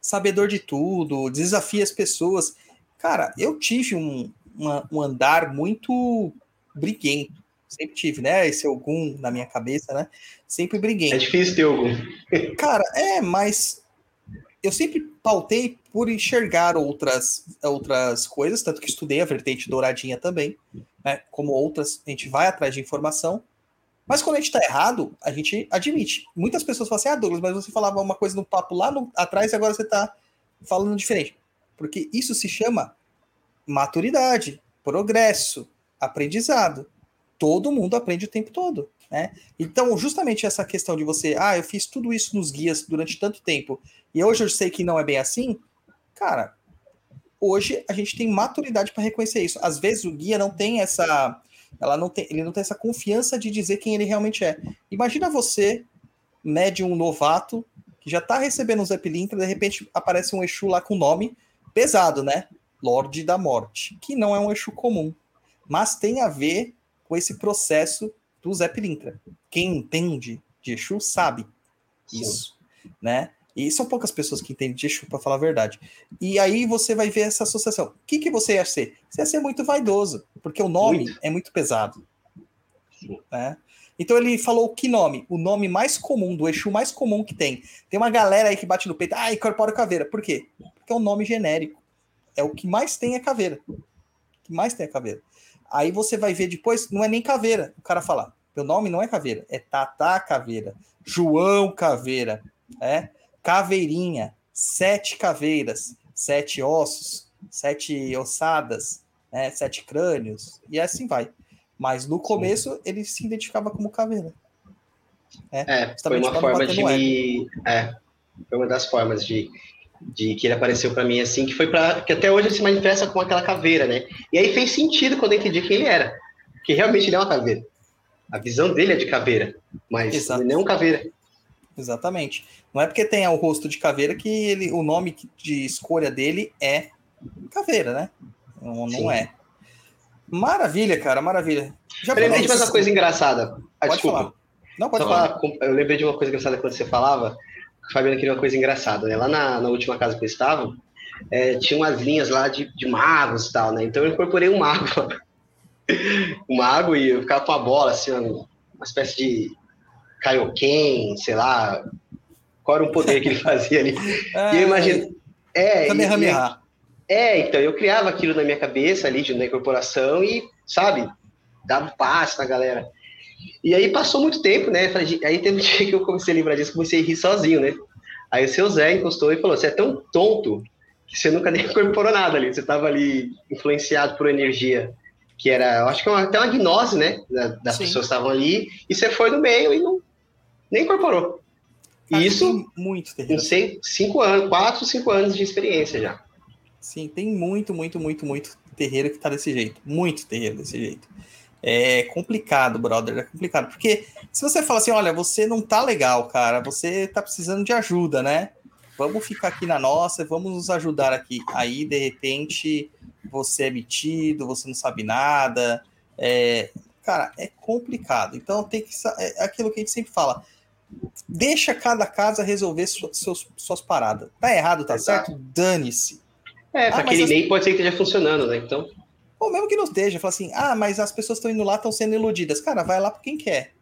sabedor de tudo, desafia as pessoas. Cara, eu tive um, uma, um andar muito briguento. Sempre tive, né? Esse algum na minha cabeça, né? Sempre briguei. É difícil ter algum. Cara, é, mas eu sempre pautei por enxergar outras, outras coisas, tanto que estudei a vertente douradinha também, né? Como outras, a gente vai atrás de informação. Mas quando a gente tá errado, a gente admite. Muitas pessoas falam assim, ah, Douglas, mas você falava uma coisa no papo lá no, atrás e agora você tá falando diferente. Porque isso se chama maturidade, progresso, aprendizado. Todo mundo aprende o tempo todo. Né? Então, justamente essa questão de você, ah, eu fiz tudo isso nos guias durante tanto tempo e hoje eu sei que não é bem assim, cara, hoje a gente tem maturidade para reconhecer isso. Às vezes o guia não tem essa, ela não tem, ele não tem essa confiança de dizer quem ele realmente é. Imagina você, médium novato, que já está recebendo um Zé Pilintra, de repente aparece um Exu lá com nome pesado, né? Lorde da Morte, que não é um Exu comum, mas tem a ver com esse processo do Zé Pilintra. Quem entende de Exu sabe isso, Sim. né? E são poucas pessoas que entendem de Exu, para falar a verdade. E aí você vai ver essa associação. O que, que você ia ser? Você ia ser muito vaidoso, porque o nome muito. é muito pesado. Né? Então ele falou que nome? O nome mais comum, do Exu mais comum que tem. Tem uma galera aí que bate no peito, ah, incorpora caveira. Por quê? Porque é um nome genérico. É o que mais tem é caveira. O que mais tem é caveira. Aí você vai ver depois, não é nem caveira. O cara fala, meu nome não é caveira, é Tata Caveira, João Caveira, é Caveirinha, sete caveiras, sete ossos, sete ossadas, né, sete crânios, e assim vai. Mas no começo ele se identificava como caveira. É, é foi uma forma de me. É, foi uma das formas de de que ele apareceu para mim assim, que foi para que até hoje ele se manifesta com aquela caveira, né? E aí fez sentido quando eu entendi quem ele era, que realmente ele é uma caveira. A visão dele é de caveira, mas Exato. ele não é um caveira. Exatamente. Não é porque tem o rosto de caveira que ele, o nome de escolha dele é caveira, né? Não, não é. Maravilha, cara, maravilha. Já lembrei de mais uma coisa engraçada. Ah, pode desculpa. Falar. Não, pode falar. falar. Eu lembrei de uma coisa engraçada quando você falava Fabiana queria uma coisa engraçada, né? Lá na, na última casa que eu estava, é, tinha umas linhas lá de, de magos e tal, né? Então eu incorporei um mago um mago e eu ficava com a bola, assim, uma espécie de Kaioken, sei lá, qual era o poder que ele fazia ali. Ah, e eu imagino. É, Kamehameha. É, então eu criava aquilo na minha cabeça ali, de, na incorporação, e, sabe, dava um passe na galera. E aí passou muito tempo, né? Aí teve um dia que eu comecei a lembrar disso, comecei a rir sozinho, né? Aí o seu Zé encostou e falou: Você é tão tonto que você nunca nem incorporou nada ali. Você estava ali influenciado por energia que era, eu acho que é uma, até uma gnose, né? Das pessoas que estavam ali, e você foi no meio e não nem incorporou. E isso, muito não sei, cinco anos, quatro, cinco anos de experiência já. Sim, tem muito, muito, muito, muito terreiro que tá desse jeito. Muito terreiro desse jeito. É complicado, brother, é complicado. Porque se você fala assim, olha, você não tá legal, cara, você tá precisando de ajuda, né? Vamos ficar aqui na nossa, vamos nos ajudar aqui. Aí, de repente, você é metido, você não sabe nada. É, cara, é complicado. Então tem que. É aquilo que a gente sempre fala. Deixa cada casa resolver suas, suas paradas. Tá errado, tá Exato. certo? Dane-se. É, ah, aquele as... pode ser que esteja funcionando, né? Então. Ou mesmo que não esteja, fala assim, ah, mas as pessoas estão indo lá, estão sendo iludidas. Cara, vai lá por quem quer.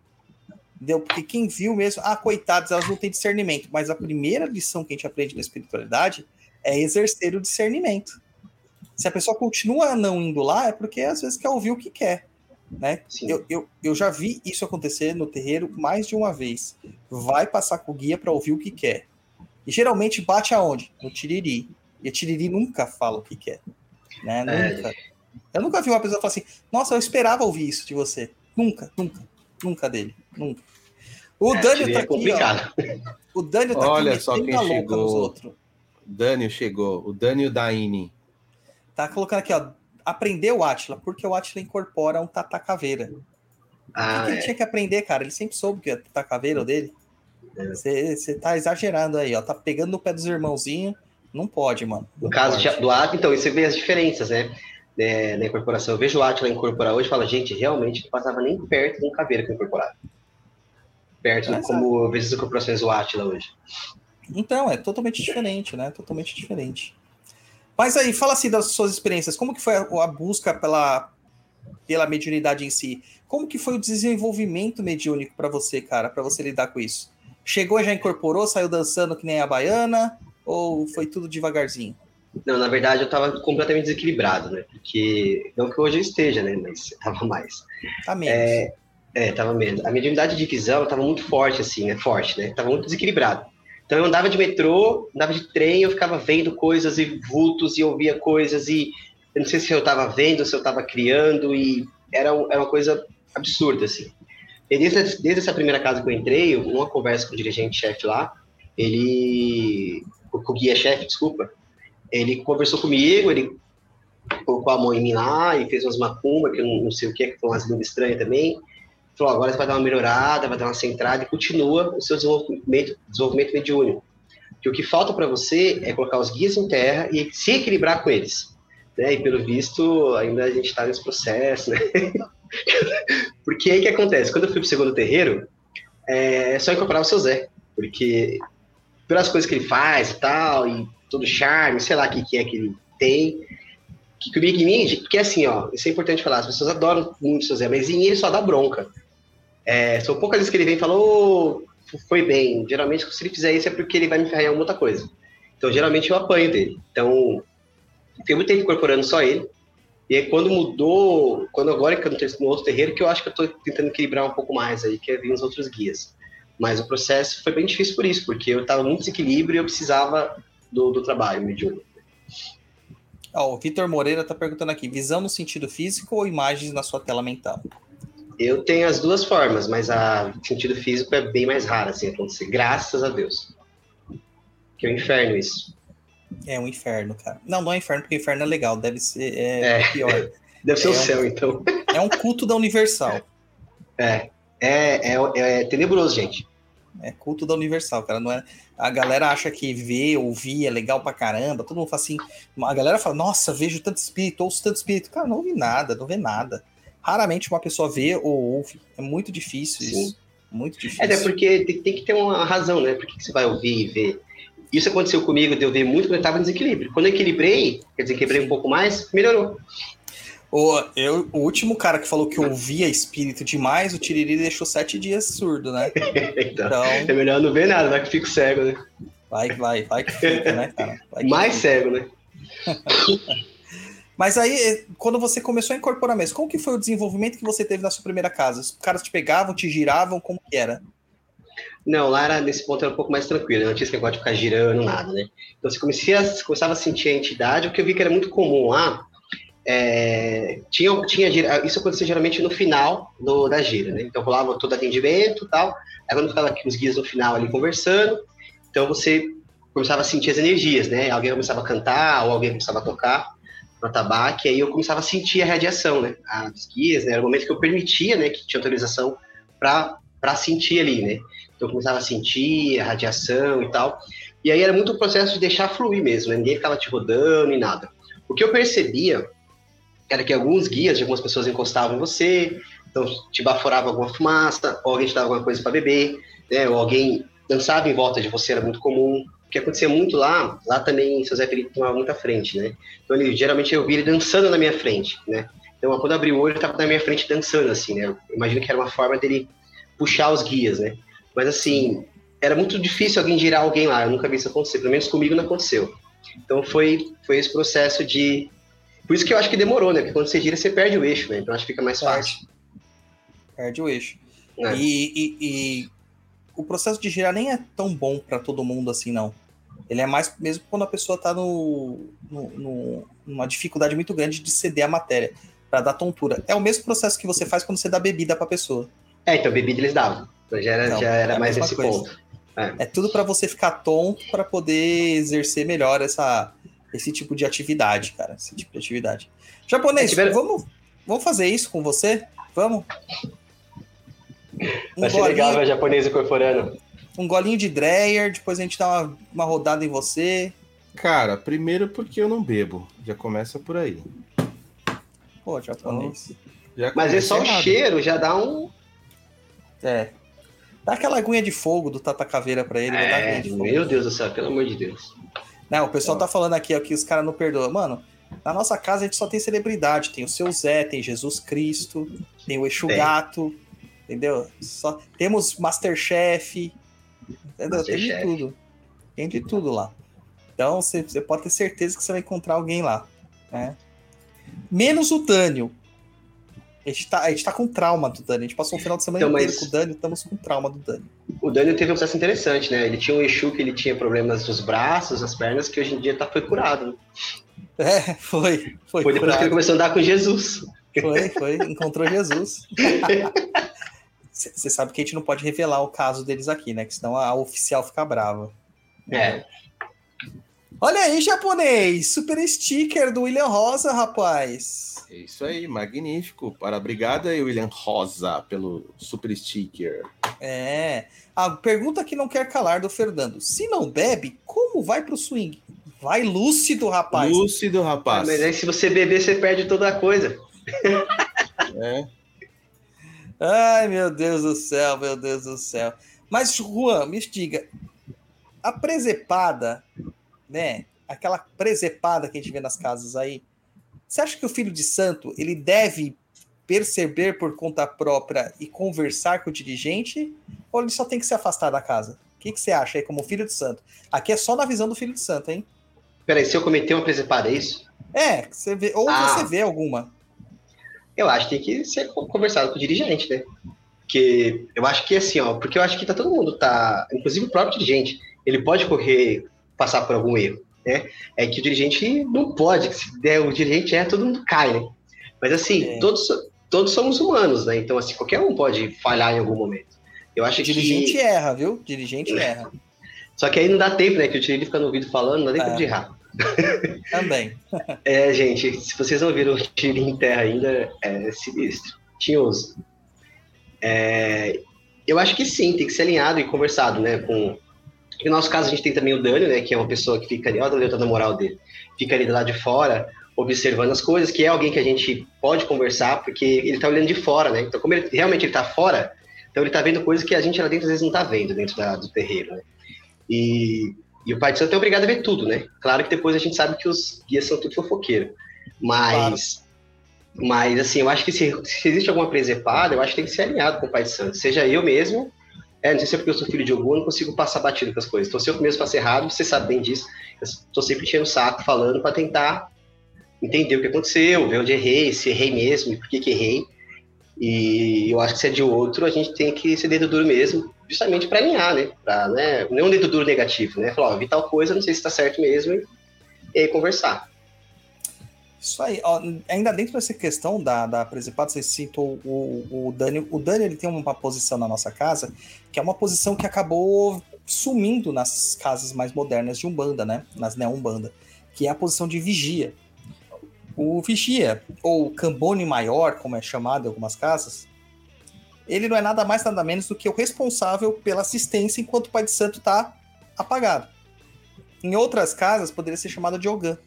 Entendeu? Porque quem viu mesmo, ah, coitadas, elas não têm discernimento. Mas a primeira lição que a gente aprende na espiritualidade é exercer o discernimento. Se a pessoa continua não indo lá, é porque às vezes quer ouvir o que quer. Né? Eu, eu, eu já vi isso acontecer no terreiro mais de uma vez. Vai passar com o guia para ouvir o que quer. E geralmente bate aonde? No tiriri. E a tiriri nunca fala o que quer. Né? É. Nunca. É. Eu nunca vi uma pessoa falar assim, nossa, eu esperava ouvir isso de você. Nunca, nunca, nunca dele, nunca. O é, Daniel tá aqui, complicado. ó. O Daniel tá Olha aqui só quem chegou. O Daniel chegou, o Daniel Daini. Tá colocando aqui, ó, aprender o Atila, porque o Atila incorpora um Tata Caveira. Ah, o que, é. ele tinha que aprender, cara? Ele sempre soube que é Tata Caveira dele. Você é. tá exagerando aí, ó. Tá pegando no pé dos irmãozinhos. Não pode, mano. Não no caso pode. do Atila, então, você vê as diferenças, né? É, da incorporação. Eu vejo o Atila incorporar hoje e falo, gente, realmente não passava nem perto de um caveira que eu incorporava. Perto Mas, como eu vejo as incorporações do Atila hoje. Então, é totalmente diferente, né? Totalmente diferente. Mas aí, fala assim das suas experiências. Como que foi a, a busca pela, pela mediunidade em si? Como que foi o desenvolvimento mediúnico para você, cara, para você lidar com isso? Chegou e já incorporou, saiu dançando que nem a baiana? Ou foi tudo devagarzinho? Não, na verdade eu estava completamente desequilibrado, né? Porque, não que hoje eu esteja, né? Mas tava mais. Tá menos. É, é, tava menos. A mediunidade de visão estava muito forte, assim, né? Forte, né? Tava muito desequilibrado. Então eu andava de metrô, andava de trem, eu ficava vendo coisas e vultos e ouvia coisas e eu não sei se eu estava vendo, se eu estava criando e era, era uma coisa absurda, assim. E desde, desde essa primeira casa que eu entrei, uma conversa com o dirigente-chefe lá, ele... com o guia-chefe, desculpa, ele conversou comigo, ele colocou a mão em mim lá e fez umas macumba, que eu não, não sei o que, que foi umas línguas estranhas também. Falou, agora você vai dar uma melhorada, vai dar uma centrada e continua o seu desenvolvimento, desenvolvimento mediúnico. Que o que falta para você é colocar os guias em terra e se equilibrar com eles. Né? E pelo visto, ainda a gente está nesse processo, né? porque aí que acontece? Quando eu fui pro segundo terreiro, é só incorporar o seu Zé. Porque pelas coisas que ele faz e tal, e todo charme, sei lá o que, que é que ele tem. Que comigo em mim, porque assim, ó, isso é importante falar, as pessoas adoram muito o seu Zé, mas em ele só dá bronca. É, são poucas vezes que ele vem e fala, oh, foi bem. Geralmente, se ele fizer isso é porque ele vai me ferrar em alguma outra coisa. Então, geralmente, eu apanho dele. Então, tem muito tempo incorporando só ele. E aí, quando mudou, quando agora que eu estou no outro terreiro, que eu acho que eu estou tentando equilibrar um pouco mais aí, que é vir os outros guias. Mas o processo foi bem difícil por isso, porque eu estava muito desequilíbrio e eu precisava do, do trabalho mediúnico. Oh, o Vitor Moreira está perguntando aqui: visão no sentido físico ou imagens na sua tela mental? Eu tenho as duas formas, mas a sentido físico é bem mais raro assim acontecer, graças a Deus. Que é um inferno isso. É um inferno, cara. Não, não é inferno, porque inferno é legal, deve ser é, é. pior. deve ser é o um, céu, então. É um culto da Universal. É, é, é, é tenebroso, gente. É culto da Universal, cara. Não é... A galera acha que ver, ouvir é legal pra caramba. Todo mundo fala assim. A galera fala, nossa, vejo tanto espírito, ouço tanto espírito. Cara, não ouvi nada, não vê nada. Raramente uma pessoa vê ou ouve. É muito difícil Sim. isso. Muito difícil. É, porque tem, que ter uma razão, né? Por que, que você vai ouvir e ver? Isso aconteceu comigo de eu ver muito quando eu estava em desequilíbrio. Quando eu equilibrei, quer dizer, quebrei um pouco mais, melhorou. O, eu, o último cara que falou que ouvia espírito demais, o Tiriri deixou sete dias surdo, né? então, então, é melhor não ver nada, vai que fico cego, né? Vai, vai, vai que fica, né, cara? Mais fica. cego, né? Mas aí, quando você começou a incorporar mesmo, como que foi o desenvolvimento que você teve na sua primeira casa? Os caras te pegavam, te giravam, como que era? Não, lá era, nesse ponto era um pouco mais tranquilo, não tinha esse negócio de ficar girando, nada, né? Então você comecei a, começava a sentir a entidade, o que eu vi que era muito comum lá, é, tinha, tinha isso acontecia geralmente no final do, da gira, né? Então rolava todo atendimento e tal. Aí quando ficava os guias no final ali conversando, então você começava a sentir as energias, né? Alguém começava a cantar, ou alguém começava a tocar no tabaco, e aí eu começava a sentir a radiação, né? As guias, né? Era o momento que eu permitia, né? Que tinha autorização para sentir ali, né? Então eu começava a sentir a radiação e tal. E aí era muito o processo de deixar fluir mesmo, né? Ninguém ficava te rodando e nada. O que eu percebia era que alguns guias de algumas pessoas encostavam em você, então te baforava alguma fumaça, ou alguém te dava alguma coisa para beber, né, ou alguém dançava em volta de você, era muito comum. O que acontecia muito lá, lá também seu Zé Felipe tomava muita frente, né? Então ele, geralmente eu via ele dançando na minha frente, né? Então quando eu abri o olho, ele estava na minha frente dançando, assim, né? Eu imagino que era uma forma dele puxar os guias, né? Mas assim, era muito difícil alguém girar alguém lá, eu nunca vi isso acontecer, pelo menos comigo não aconteceu. Então foi, foi esse processo de por isso que eu acho que demorou, né? Porque quando você gira, você perde o eixo, né? Então acho que fica mais fácil. Perde o eixo. É. E, e, e, o processo de girar nem é tão bom para todo mundo assim, não. Ele é mais mesmo quando a pessoa tá no, no, no, numa dificuldade muito grande de ceder a matéria, para dar tontura. É o mesmo processo que você faz quando você dá bebida pra pessoa. É, então bebida eles davam. Então já era, então, já era é mais esse coisa. ponto. É. é tudo para você ficar tonto para poder exercer melhor essa esse tipo de atividade, cara. Esse tipo de atividade. Japonês, é, vamos, vamos fazer isso com você? Vamos? Um Vai ser golinho, legal ver japonês incorporando. Um golinho de Dreyer, depois a gente dá uma, uma rodada em você. Cara, primeiro porque eu não bebo. Já começa por aí. Pô, japonês. Então, Mas é só o cheiro, já dá um. É. Dá aquela aguinha de fogo do Tata Caveira pra ele. É, meu Deus do céu, pelo amor de Deus. Né, o pessoal tá falando aqui ó, que os caras não perdoam. Mano, na nossa casa a gente só tem celebridade. Tem o seu Zé, tem Jesus Cristo, tem o Exu Tem. Gato, entendeu? Só, temos Masterchef, entendeu? Tem de Masterchef. tudo. Tem de tudo lá. Então você pode ter certeza que você vai encontrar alguém lá. Né? Menos o Dânio. A gente, tá, a gente tá com trauma do Dânio. A gente passou um final de semana Então, inteiro mas- com o Dânio, estamos com trauma do Dânio. O Daniel teve um processo interessante, né? Ele tinha um Exu que ele tinha problemas nos braços, nas pernas, que hoje em dia tá, foi curado. É, foi. Foi, Foi depois que curado. ele começou a andar com Jesus. Foi, foi, encontrou Jesus. Você sabe que a gente não pode revelar o caso deles aqui, né? Que senão a oficial fica brava. É. Olha aí, japonês! Super sticker do William Rosa, rapaz. É isso aí, magnífico. Para obrigado aí, William Rosa, pelo super sticker. É. A pergunta que não quer calar do Fernando. Se não bebe, como vai pro swing? Vai lúcido, rapaz. Lúcido, rapaz. mas aí se você beber, você perde toda a coisa. É. Ai, meu Deus do céu, meu Deus do céu. Mas, Juan, me diga, a presepada, né? Aquela presepada que a gente vê nas casas aí, você acha que o filho de santo, ele deve perceber por conta própria e conversar com o dirigente? Ou ele só tem que se afastar da casa? O que, que você acha aí como filho de santo? Aqui é só na visão do filho de santo, hein? Peraí, se eu cometer uma presepada, é isso? É, você vê, ou Ah. você vê alguma. Eu acho que tem que ser co- conversado com o dirigente, né? Porque eu acho que assim, ó, porque eu acho que tá todo mundo tá, inclusive o próprio dirigente, ele pode correr, passar por algum erro, né? É que o dirigente não pode, se der o dirigente é, todo mundo cai, né? Mas assim, É. todos, todos somos humanos, né? Então assim, qualquer um pode falhar em algum momento. Eu acho O dirigente que erra, viu? Dirigente erra. só que aí não dá tempo, né? Que o dirigente fica no ouvido falando, não dá É. tempo de errar. Também. É, gente, se vocês não viram o tiro em terra ainda, é sinistro. Tinhoso. É, eu acho que sim, tem que ser alinhado e conversado, né? Com... No nosso caso, a gente tem também o Dânio, né? Que é uma pessoa que fica ali, olha o letra da moral dele, fica ali do lado de fora, observando as coisas, que é alguém que a gente pode conversar, porque ele tá olhando de fora, né? Então, como ele, realmente ele tá fora, então ele tá vendo coisas que a gente lá dentro às vezes não tá vendo, dentro da- do terreiro, né? E, e o Pai de Santo é obrigado a ver tudo, né? Claro que depois a gente sabe que os guias são tudo fofoqueiro. Mas, mas assim, eu acho que se, se existe alguma presepada, eu acho que tem que ser alinhado com o Pai de Santo. Seja eu mesmo, é, não sei se é porque eu sou filho de algum, eu não consigo passar batido com as coisas. Então, se eu mesmo faço errado, você sabe bem disso. Eu tô sempre enchendo o saco, falando para tentar entender o que aconteceu, ver onde errei, se errei mesmo e por que que errei. E eu acho que se é de outro, a gente tem que ser dedo duro mesmo, justamente para alinhar, né? Pra, né? Não é um dedo duro negativo, né? Falar, ó, vi tal coisa, não sei se tá certo mesmo, e, e aí conversar. Isso aí, ó, ainda dentro dessa questão da, da você citou o, o Dani. O Dani ele tem uma posição na nossa casa que é uma posição que acabou sumindo nas casas mais modernas de Umbanda, né? Nas neo-Umbanda, que é a posição de vigia. O vigia, ou cambone maior, como é chamado em algumas casas, ele não é nada mais, nada menos do que o responsável pela assistência enquanto o pai de santo está apagado. Em outras casas, poderia ser chamado de Ogã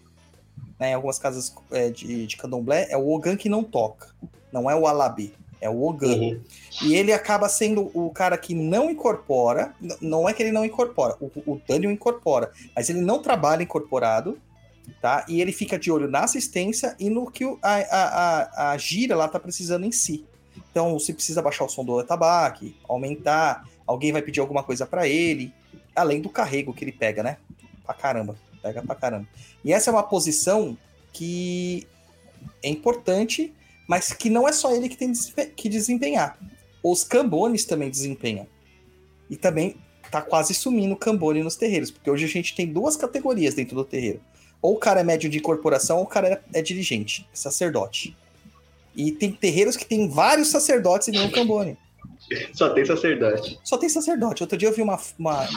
né, em algumas casas é, de, de candomblé, é o Ogan que não toca. Não é o Alabê, é o Ogan. Uhum. E ele acaba sendo o cara que não incorpora. Não é que ele não incorpora, o, o Daniel incorpora, mas ele não trabalha incorporado, tá? E ele fica de olho na assistência e no que a, a, a, a gira lá tá precisando em si. Então, se precisa baixar o som do tabaque, aumentar, alguém vai pedir alguma coisa para ele, além do carrego que ele pega, né? Pra caramba, pega pra caramba. E essa é uma posição que é importante, mas que não é só ele que tem que desempenhar. Os cambones também desempenham. E também tá quase sumindo o cambone nos terreiros, porque hoje a gente tem duas categorias dentro do terreiro. Ou o cara é médio de incorporação, ou o cara é, é dirigente, sacerdote. E tem terreiros que tem vários sacerdotes e não cambone. Só tem sacerdote. Só tem sacerdote. Outro dia eu vi uma, uma-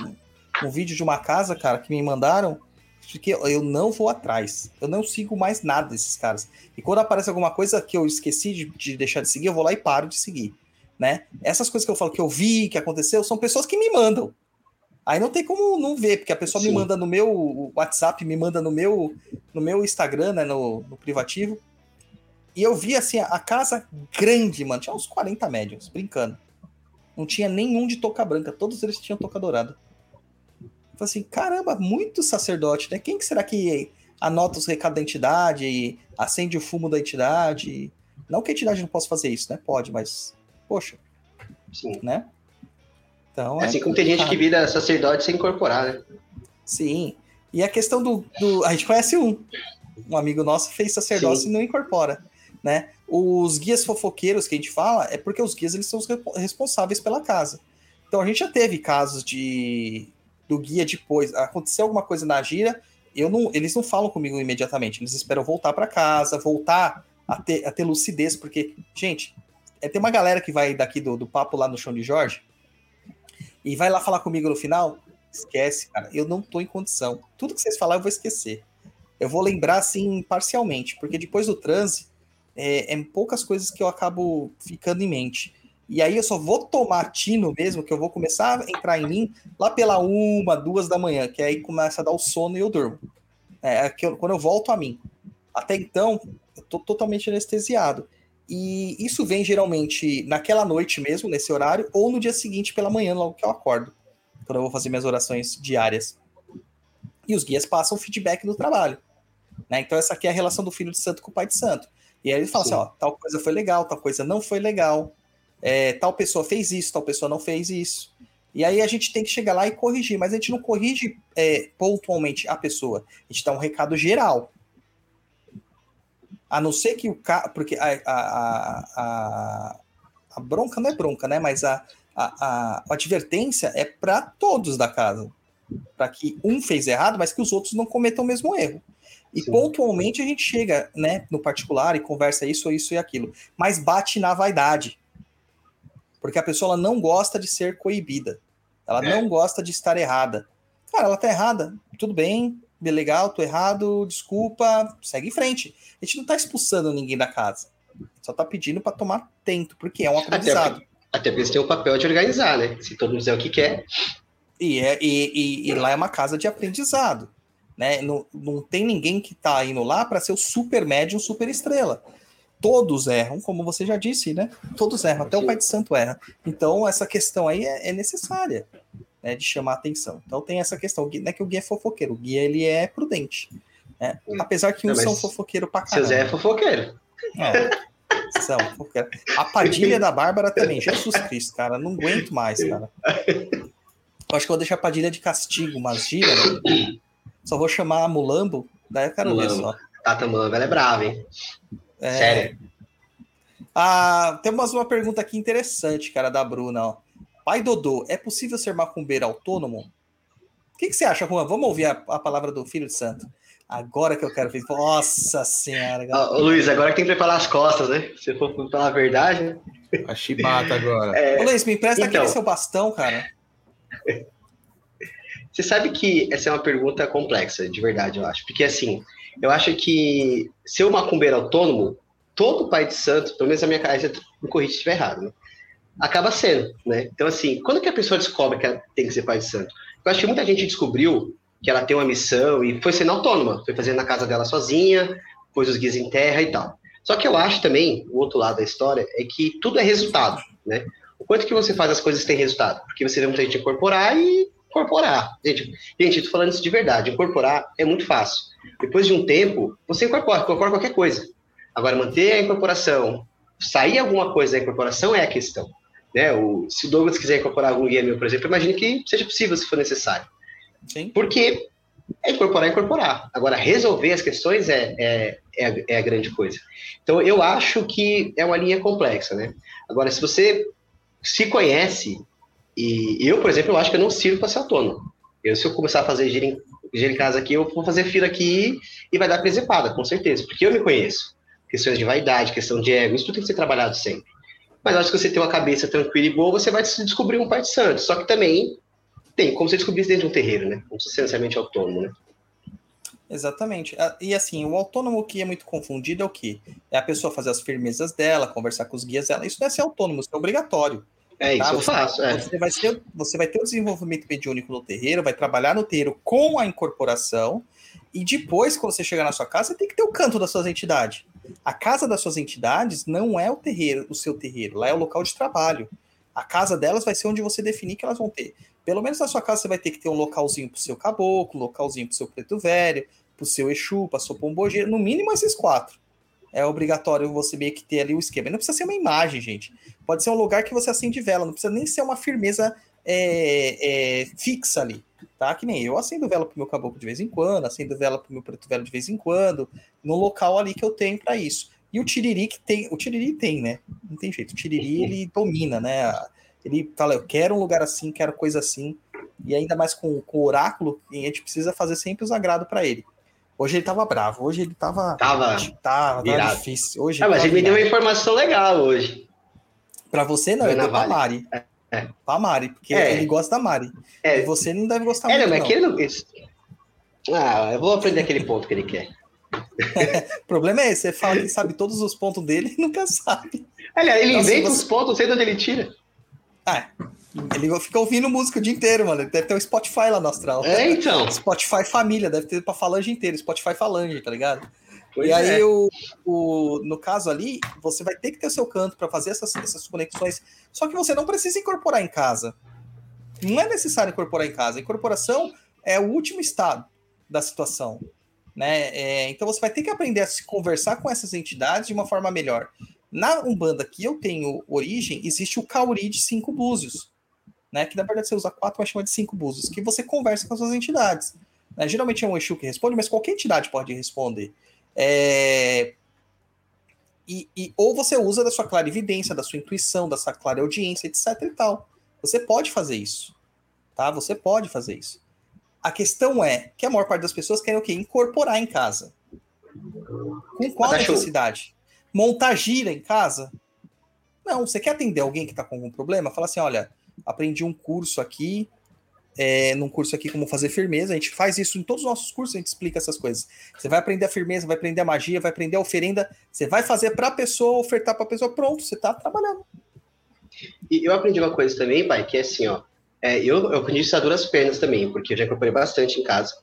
um vídeo de uma casa, cara, que me mandaram, que eu não vou atrás. Eu não sigo mais nada desses caras. E quando aparece alguma coisa que eu esqueci de, de deixar de seguir, eu vou lá e paro de seguir. Né? Essas coisas que eu falo que eu vi, que aconteceu, são pessoas que me mandam. Aí não tem como não ver, porque a pessoa me Sim. manda no meu WhatsApp, me manda no meu, no meu Instagram, né, no, no privativo. E eu vi assim, a casa grande, mano, tinha uns 40 médios, brincando. Não tinha nenhum de touca branca, todos eles tinham touca dourada. Então, assim, caramba, muito sacerdote, né? Quem que será que anota os recados da entidade, acende o fumo da entidade? Não que a entidade não possa fazer isso, né? Pode, mas, poxa, Sim. né? Então, É assim como tem gente que vira sacerdote sem incorporar, né? Sim. E a questão do, do- A gente conhece um. Um amigo nosso fez sacerdócio Sim. e não incorpora. Né? Os guias fofoqueiros que a gente fala é porque os guias eles são os responsáveis pela casa. Então a gente já teve casos de do guia depois. Aconteceu alguma coisa na gira, eu não, eles não falam comigo imediatamente. Eles esperam voltar para casa, voltar a ter, a ter lucidez, porque, gente, é, tem uma galera que vai daqui do, do papo lá no chão de Jorge e vai lá falar comigo no final. Esquece, cara. Eu não tô em condição. Tudo que vocês falar eu vou esquecer. Eu vou lembrar assim parcialmente, porque depois do transe é, é poucas coisas que eu acabo ficando em mente. E aí eu só vou tomar tino mesmo, que eu vou começar a entrar em mim lá pela uma, duas da manhã, que aí começa a dar o sono e eu durmo. É, é eu- quando eu volto a mim. Até então, eu tô totalmente anestesiado. E isso vem geralmente naquela noite mesmo, nesse horário, ou no dia seguinte pela manhã, logo que eu acordo. Quando eu vou fazer minhas orações diárias. E os guias passam o feedback do trabalho. Né? Então, essa aqui é a relação do filho de santo com o pai de santo. E aí ele fala Sim. assim: ó, tal coisa foi legal, tal coisa não foi legal. É, tal pessoa fez isso, tal pessoa não fez isso. E aí a gente tem que chegar lá e corrigir, mas a gente não corrige é, pontualmente a pessoa. A gente dá um recado geral. A não ser que o cara. Porque a, a, a, a, bronca não é bronca, né? Mas a, a, a, a advertência é para todos da casa. Para que um fez errado, mas que os outros não cometam o mesmo erro. E Sim. pontualmente a gente chega né, no particular e conversa isso, isso e aquilo. Mas bate na vaidade. Porque a pessoa não gosta de ser coibida. Ela É. não gosta de estar errada. Cara, ela tá errada. Tudo bem, bem legal, tô errado, desculpa, segue em frente. A gente não tá expulsando ninguém da casa. Só tá pedindo para tomar tento, porque é um aprendizado. porque, até porque você tem o papel de organizar, né? Se todo mundo fizer o que quer. E, é, e, e- e lá é uma casa de aprendizado. Né? Não, não tem ninguém que tá indo lá para ser o super médium, super estrela. Todos erram, como você já disse, né? Todos erram, até o pai de santo erra. Então, essa questão aí é, é necessária, né? De chamar atenção. Então, tem essa questão. Não é que o guia é fofoqueiro, o guia ele é prudente. né? Apesar que uns mas são fofoqueiro pra Seu caramba. Zé é fofoqueiro. É, são fofoqueiro. A Padilha da Bárbara também. Jesus Cristo, cara. Não aguento mais, cara. Eu acho que eu vou deixar a Padilha de castigo, umas giras. né? Só vou chamar a Mulambo, daí eu quero ver Mulambo. só. Tata Mamba, ela é brava, hein? É, Sério. Ah, temos uma pergunta aqui interessante, cara, da Bruna. Ó. Pai Dodô, é possível ser macumbeiro autônomo? O que, que você acha, Juan? Vamos ouvir a, a palavra do Filho de Santo. Agora que eu quero ver. Nossa Senhora. ô, Luiz, agora que tem que preparar as costas, né? Se for falar a verdade, né? A chibata agora. Ô, Luiz, me empresta então. aquele seu bastão, cara. Você sabe que essa é uma pergunta complexa, de verdade, eu acho. Porque, assim, eu acho que ser um macumbeiro autônomo, todo pai de santo, pelo menos a minha casa, me corrija se estiver errado, né? Acaba sendo, né? Então, assim, quando que a pessoa descobre que ela tem que ser pai de santo? Eu acho que muita gente descobriu que ela tem uma missão e foi sendo autônoma, foi fazendo na casa dela sozinha, pôs os guias em terra e tal. Só que eu acho também, o outro lado da história, é que tudo é resultado, né? O quanto que você faz as coisas tem resultado? Porque você vê muita gente incorporar e incorporar. Gente, gente, eu tô falando isso de verdade. Incorporar é muito fácil. Depois de um tempo, você incorpora, incorpora qualquer coisa. Agora, manter a incorporação, sair alguma coisa da incorporação é a questão. Né? O, se o Douglas quiser incorporar algum guia meu, por exemplo, imagine que seja possível se for necessário. Sim. Porque é incorporar, incorporar. Agora, resolver as questões é, é, é, a, é a grande coisa. Então, eu acho que é uma linha complexa, né? Agora, se você se conhece, e eu, por exemplo, eu acho que eu não sirvo para ser autônomo. Eu, se eu começar a fazer gira em, gira em casa aqui, eu vou fazer fila aqui e vai dar presepada, com certeza, porque eu me conheço. Questões de vaidade, questão de ego, isso tudo tem que ser trabalhado sempre. Mas acho que você tem uma cabeça tranquila e boa, você vai descobrir um pai de santo. Só que também tem como você descobrir isso dentro de um terreiro, né? Não necessariamente autônomo, né? Exatamente. Ah, E assim, o autônomo que é muito confundido é o quê? É a pessoa fazer as firmezas dela, conversar com os guias dela. Isso não é ser autônomo, isso é obrigatório. É isso Tá, eu você- faço, é. Você, vai ter, você vai ter o desenvolvimento mediúnico no terreiro, vai trabalhar no terreiro com a incorporação, e depois, quando você chegar na sua casa, você tem que ter o canto das suas entidades. A casa das suas entidades não é o terreiro, o seu terreiro, lá é o local de trabalho. A casa delas vai ser onde você definir que elas vão ter. Pelo menos na sua casa você vai ter que ter um localzinho pro seu caboclo, localzinho pro seu preto velho, pro seu Exu, pra sua pombogeira, no mínimo esses quatro. É obrigatório você meio que ter ali o esquema. Não precisa ser uma imagem, gente. Pode ser um lugar que você acende vela, não precisa nem ser uma firmeza é, é, fixa ali, tá? Que nem eu acendo vela pro meu caboclo de vez em quando, acendo vela pro meu preto velho de vez em quando, no local ali que eu tenho para isso. E o Tiriri que tem, o Tiriri tem, né? Não tem jeito. O Tiriri ele domina, né? Ele fala, eu quero um lugar assim, quero coisa assim. E ainda mais com, com o oráculo, a gente precisa fazer sempre os agrados para ele. Hoje ele tava bravo, hoje ele tava. Tava. Tava, tava difícil. Hoje ah, mas ele me deu uma informação legal hoje. Pra você não, ele deu pra Mari. É. é. Pra Mari, porque é. ele gosta da Mari. É. E você não deve gostar é, muito. Não, mas. Aquele não... Ah, eu vou aprender aquele ponto que ele quer. o problema é esse, você fala que sabe todos os pontos dele e nunca sabe. Aliás, ele então, inventa você... os pontos, sei de onde ele tira. Ah, ele fica ouvindo música o dia inteiro, mano. Deve ter um Spotify lá no Astral. É, então. Spotify família, deve ter pra falange inteira, Spotify falange, tá ligado? Pois e aí, é. o, o, no caso ali, você vai ter que ter o seu canto para fazer essas, essas conexões. Só que você não precisa incorporar em casa. Não é necessário incorporar em casa. A incorporação é o último estado da situação. Né? É, então você vai ter que aprender a se conversar com essas entidades de uma forma melhor. Na Umbanda que eu tenho origem, existe o Kauri de cinco búzios, né? Que na verdade você usa quatro, mas chama de cinco búzios, que você conversa com as suas entidades. Né? Geralmente é um Exu que responde, mas qualquer entidade pode responder. É... E, e, ou você usa da sua clarividência, da sua intuição, da sua clareaudiência, etc e tal. Você pode fazer isso. Tá? Você pode fazer isso. A questão é que a maior parte das pessoas querem o quê? Incorporar em casa. Com qual necessidade? montar gira em casa? Não, você quer atender alguém que está com algum problema? Fala assim: olha, aprendi um curso aqui, é, num curso aqui como fazer firmeza. A gente faz isso em todos os nossos cursos, a gente explica essas coisas. Você vai aprender a firmeza, vai aprender a magia, vai aprender a oferenda, você vai fazer para a pessoa, ofertar para a pessoa, pronto, você está trabalhando. E eu aprendi uma coisa também, pai, que é assim, ó. É, eu, eu aprendi isso a duras pernas também, porque eu já incorporei bastante em casa.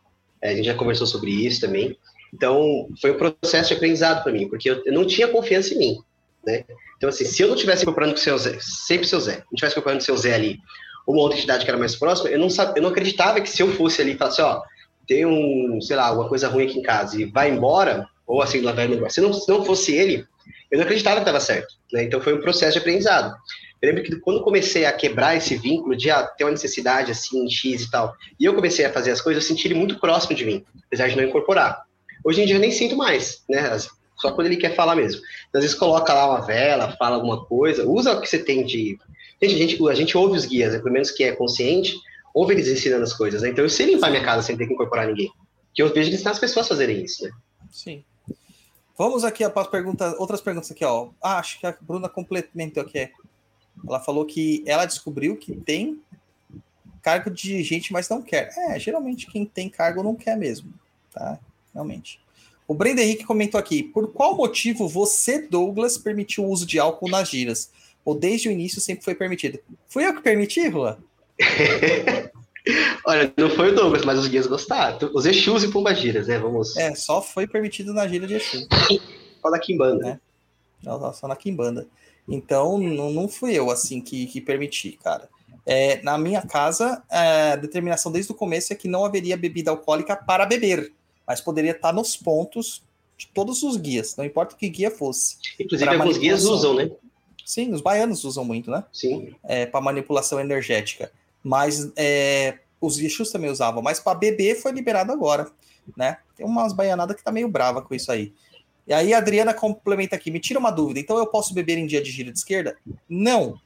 É, a gente já conversou sobre isso também. Então, foi um processo de aprendizado para mim, porque eu, eu, não tinha confiança em mim, né? Então, assim, se eu não tivesse incorporando com o seu Zé, sempre o seu Zé, não tivesse incorporando com o seu Zé ali, uma outra entidade que era mais próxima, eu não, sabia, eu não acreditava que se eu fosse ali e falasse, ó, tem um, sei lá, alguma coisa ruim aqui em casa e vai embora, ou assim, lá vai se não, se não fosse ele, eu não acreditava que estava certo, né? Então, foi um processo de aprendizado. Eu lembro que quando comecei a quebrar esse vínculo de ah, ter uma necessidade assim, X e tal, e eu comecei a fazer as coisas, eu senti ele muito próximo de mim, apesar de não incorporar. Hoje em dia eu nem sinto mais, né? Só quando ele quer falar mesmo. Às vezes coloca lá uma vela, fala alguma coisa, usa o que você tem de. Gente, a gente, a gente ouve os guias, né? pelo menos que é consciente, ouve eles ensinando as coisas. Né? Então eu sei limpar minha casa sem ter que incorporar ninguém. Que eu vejo ensinar as pessoas a fazerem isso, né? Sim. Vamos aqui para as perguntas, outras perguntas aqui, ó. Ah, acho que a Bruna complementou aqui. Ela falou que ela descobriu que tem cargo de dirigente, mas não quer. É, geralmente quem tem cargo não quer mesmo, tá? realmente. O Brenda Henrique comentou aqui: por qual motivo você, Douglas, permitiu o uso de álcool nas giras? Ou desde o início sempre foi permitido? Fui eu que permiti, Rua? Olha, não foi o Douglas, mas os guias gostaram. Os Exus e Pombagiras, né? Vamos. É, só foi permitido na gira de Exu. só na Kimbanda. É. Só, na Kimbanda. Então, não, não fui eu, assim, que, que permiti, cara. É, na minha casa, é, a determinação desde o começo é que não haveria bebida alcoólica para beber mas poderia estar nos pontos de todos os guias, não importa que guia fosse. Inclusive, alguns guias usam, né? Sim, os baianos usam muito, né? Sim. É, para manipulação energética. Mas é, os Exus também usavam, mas para beber foi liberado agora, né? Tem umas baianadas que tá meio brava com isso aí. E aí a Adriana complementa aqui, me tira uma dúvida, então eu posso beber em dia de giro de esquerda? Não.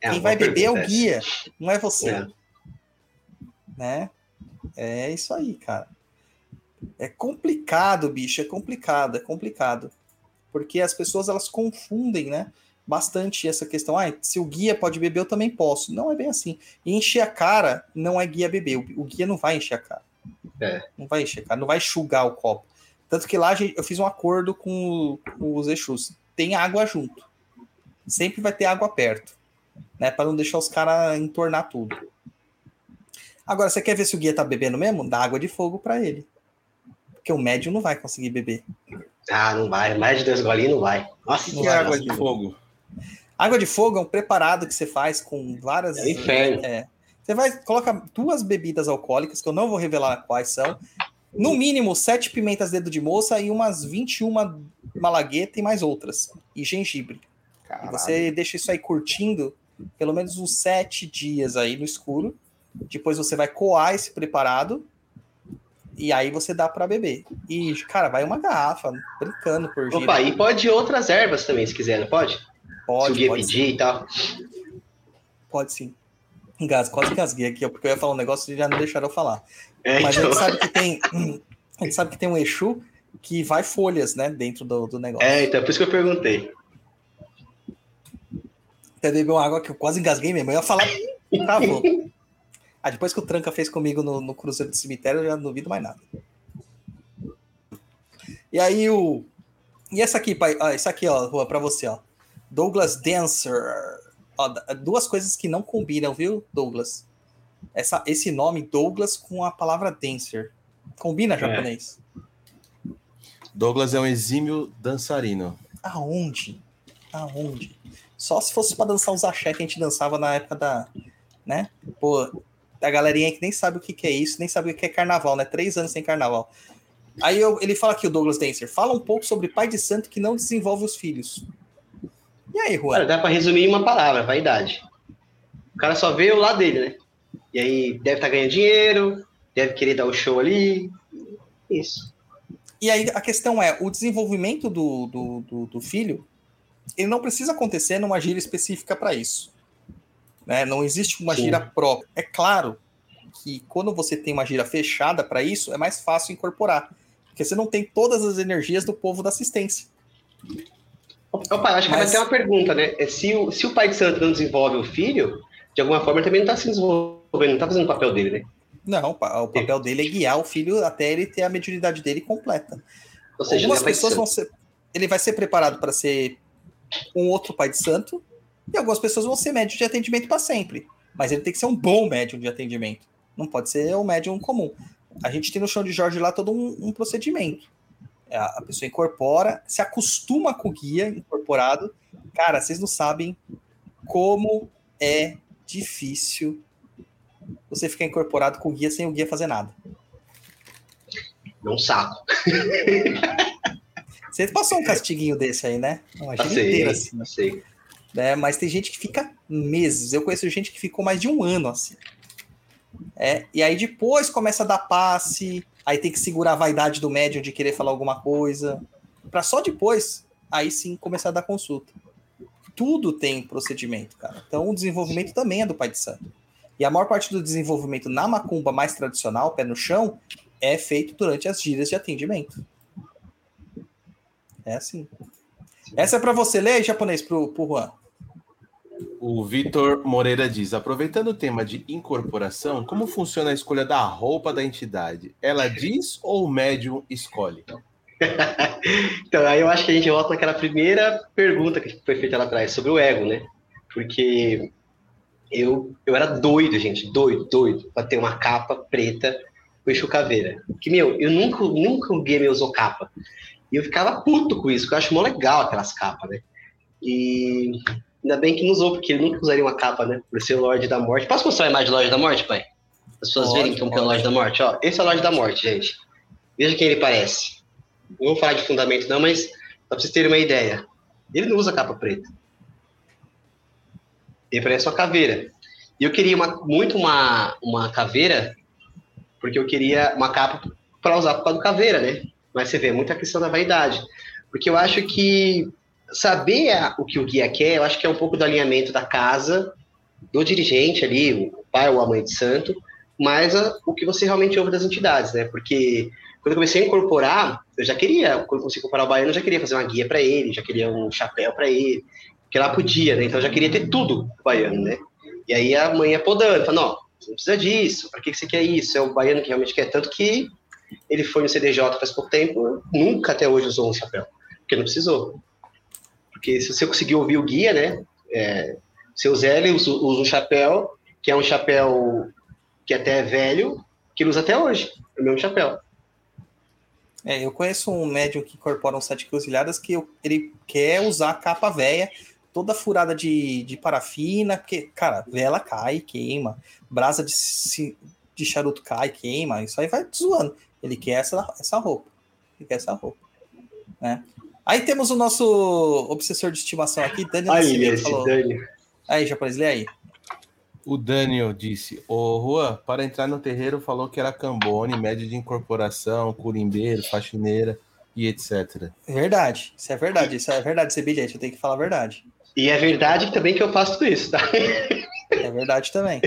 É Quem vai beber é o guia, não é você. É. Né? É isso aí, cara. É complicado, bicho, é complicado, é complicado. Porque as pessoas elas confundem, né? Bastante essa questão. Ah, se o guia pode beber, eu também posso. Não é bem assim. E encher a cara não é guia beber. O guia não vai encher a cara. É. Não vai encher a cara, não vai enxugar o copo. Tanto que lá eu fiz um acordo com, os Exus. Tem água junto. Sempre vai ter água perto. Né? Para não deixar os caras entornar tudo. Agora, você quer ver se o guia tá bebendo mesmo? Dá água de fogo para ele. Porque o médium não vai conseguir beber. Ah, não vai. Mais de dois golinhos não vai. Nossa, que água de fogo? Água de fogo é um preparado que você faz com várias. É inferno. É. Você vai, coloca duas bebidas alcoólicas, que eu não vou revelar quais são. No mínimo, sete pimentas dedo de moça e umas 21 malagueta e mais outras. E gengibre. E você deixa isso aí curtindo pelo menos uns sete dias aí no escuro. Depois você vai coar esse preparado e aí você dá para beber. E, cara, vai uma garrafa, brincando por giro. Opa, e pode outras ervas também, se quiser, não pode? se o pode, pode, pedir e tal. pode sim. Engas, quase engasguei aqui, porque eu ia falar um negócio e já não deixaram eu falar. É, Mas a então- gente sabe que tem. A gente sabe que tem um Exu que vai folhas, né, dentro do, do negócio. é, então, por isso que eu perguntei. Até bebeu uma água que eu quase engasguei mesmo. Eu ia falar. Travou. Ah, depois que o Tranca fez comigo no, no Cruzeiro do Cemitério, eu já não duvido mais nada. E aí o. E essa aqui, pai? Ah, isso aqui, ó, Rua, pra você, ó. Douglas Dancer. Ó, duas coisas que não combinam, viu, Douglas? Essa, esse nome, Douglas, com a palavra Dancer. Combina, japonês? Douglas é um exímio dançarino. Aonde? Aonde? Só se fosse pra dançar os axé que a gente dançava na época da. Né? Pô, a galerinha que nem sabe o que, que é isso, nem sabe o que é carnaval, né? Três anos sem carnaval. Aí eu- ele fala aqui, o Douglas Dancer, fala um pouco sobre pai de santo que não desenvolve os filhos. E aí, Cara, Juan? dá pra resumir em uma palavra, vaidade. O cara só vê o lado dele, né? E aí deve estar ganhando dinheiro, deve querer dar o show ali. Isso. E aí a questão é, o desenvolvimento do, do, do, do filho, ele não precisa acontecer numa gira específica para isso. Né? Não existe uma Sim. gira própria. É claro que quando você tem uma gira fechada para isso, é mais fácil incorporar. Porque você não tem todas as energias do povo da assistência. Opa, acho que Mas- vai ter uma pergunta, né? É se, o, se o pai de santo não desenvolve o filho, de alguma forma ele também não está se desenvolvendo, não tá fazendo o papel dele, né? Não, o papel dele é guiar o filho até ele ter a mediunidade dele completa. Ou seja, Algumas é de pessoas vão ser. Ele vai ser preparado para ser um outro pai de santo, e algumas pessoas vão ser médium de atendimento para sempre. Mas ele tem que ser um bom médium de atendimento. Não pode ser um médium comum. A gente tem no chão de Jorge lá todo um, um procedimento. A, a pessoa incorpora, se acostuma com o guia incorporado. Cara, vocês não sabem como é difícil você ficar incorporado com o guia sem o guia fazer nada. É um saco. Você passou um castiguinho desse aí, né? Uma Passei, inteira assim, passei. Né? Mas tem gente que fica meses. Eu conheço gente que ficou mais de um ano assim. É, e aí depois começa a dar passe, aí tem que segurar a vaidade do médium de querer falar alguma coisa, para só depois, aí sim começar a dar consulta. Tudo tem procedimento, cara. Então o desenvolvimento também é do pai de santo. E a maior parte do desenvolvimento na macumba mais tradicional, pé no chão, é feito durante as giras de atendimento. É assim. Essa é para você ler, japonês, pro, pro Juan. O Vitor Moreira diz: aproveitando o tema de incorporação, como funciona a escolha da roupa da entidade? Ela diz ou o médium escolhe? Então, aí eu acho que a gente volta naquela primeira pergunta que foi feita lá atrás, sobre o ego, né? Porque eu, eu era doido, gente, doido, doido, pra ter uma capa preta com Exu Caveira. Que, meu, eu nunca, nunca um guia me usou capa. E eu ficava puto com isso, porque eu acho mó legal aquelas capas, né? E ainda bem que não usou, porque ele nunca usaria uma capa, né? Por ser o Lorde da Morte. Posso mostrar a imagem do Lorde da Morte, pai? As pessoas Pode, verem como que é o. Lorde da Morte. Ó, esse é o Lorde da Morte, gente. Veja quem ele parece. Não vou falar de fundamento, não, mas só pra vocês terem uma ideia. Ele não usa capa preta. Ele parece uma caveira. E eu queria uma- muito uma, uma caveira, porque eu queria uma capa para usar por causa do caveira, né? Mas você vê, muita questão da vaidade. Porque eu acho que saber o que o guia quer, eu acho que é um pouco do alinhamento da casa, do dirigente ali, o pai ou a mãe de santo, mas o que você realmente ouve das entidades, né? Porque quando eu comecei a incorporar, eu já queria, quando eu comecei a incorporar o baiano, eu já queria fazer uma guia para ele, já queria um chapéu para ele, porque lá podia, né? Então eu já queria ter tudo baiano, né? E aí a mãe ia podando, falando, não, você não precisa disso, para que você quer isso? É o baiano que realmente quer, tanto que ele foi no CDJ faz pouco tempo, nunca até hoje usou um chapéu, porque não precisou. Porque se você conseguir ouvir o guia, né? É, seu Zé ele usa, usa um chapéu, que é um chapéu que até é velho, que ele usa até hoje, é o mesmo chapéu. É, eu conheço um médium que incorpora um sete cruzilhadas que eu- ele quer usar a capa velha, toda furada de, de parafina, porque, cara, vela cai, queima, brasa de, de charuto cai, queima, isso aí vai zoando. Ele quer essa, essa roupa. Ele quer essa roupa. Né? Aí temos o nosso obsessor de estimação aqui, Daniel Aí, esse falou. Dani. Aí, japonês, lê aí. O Daniel disse: Ô Juan, para entrar no terreiro falou que era cambone, médio de incorporação, curimbeiro, faxineira e etc. Verdade, isso é verdade, isso é verdade, esse bilhete, eu tenho que falar a verdade. E é verdade também que eu faço tudo isso, tá? É verdade também.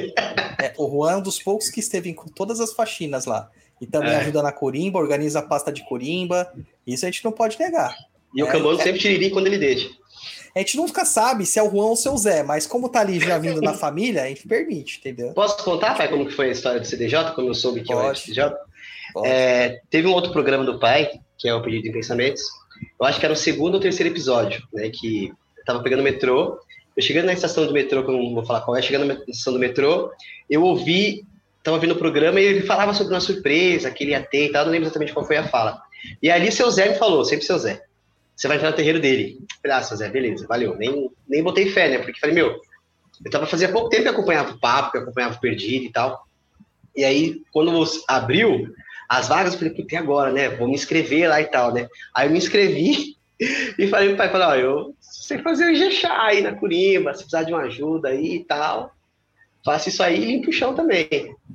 É, o Juan é um dos poucos que esteve com todas as faxinas lá. E também É. ajuda na corimba, organiza a pasta de corimba. Isso a gente não pode negar. E o É, Cambono é. sempre tiriri quando ele deixa. A gente nunca sabe se é o Juan ou se é o Zé, mas como tá ali já vindo na família, a gente permite, entendeu? Posso contar, pai, como que foi a história do CDJ, quando eu soube que eu era Pode. CDJ? Pode. É, teve um outro programa do pai, que é o Pedido de Pensamentos. Eu acho que era o segundo ou terceiro episódio, né? Que eu tava pegando o metrô. Eu chegando na estação do metrô, que eu não vou falar qual é, chegando na estação do metrô, eu ouvi, tava ouvindo o programa e ele falava sobre uma surpresa que ele ia ter e tal, não lembro exatamente qual foi a fala. E ali seu Zé me falou, sempre seu Zé, você vai entrar no terreiro dele. Falei, ah, seu Zé, beleza, valeu. Nem, nem botei fé, né? Porque falei, meu, eu tava fazia pouco tempo que acompanhava o papo, que acompanhava o perdido e tal. E aí, quando abriu as vagas, eu falei, puta, agora, né? Vou me inscrever lá e tal, né? Aí eu me inscrevi e falei pro pai, falei, ó, eu sei fazer o Ijexá aí na Curimba, se precisar de uma ajuda aí e tal. Faço isso aí e limpo o chão também.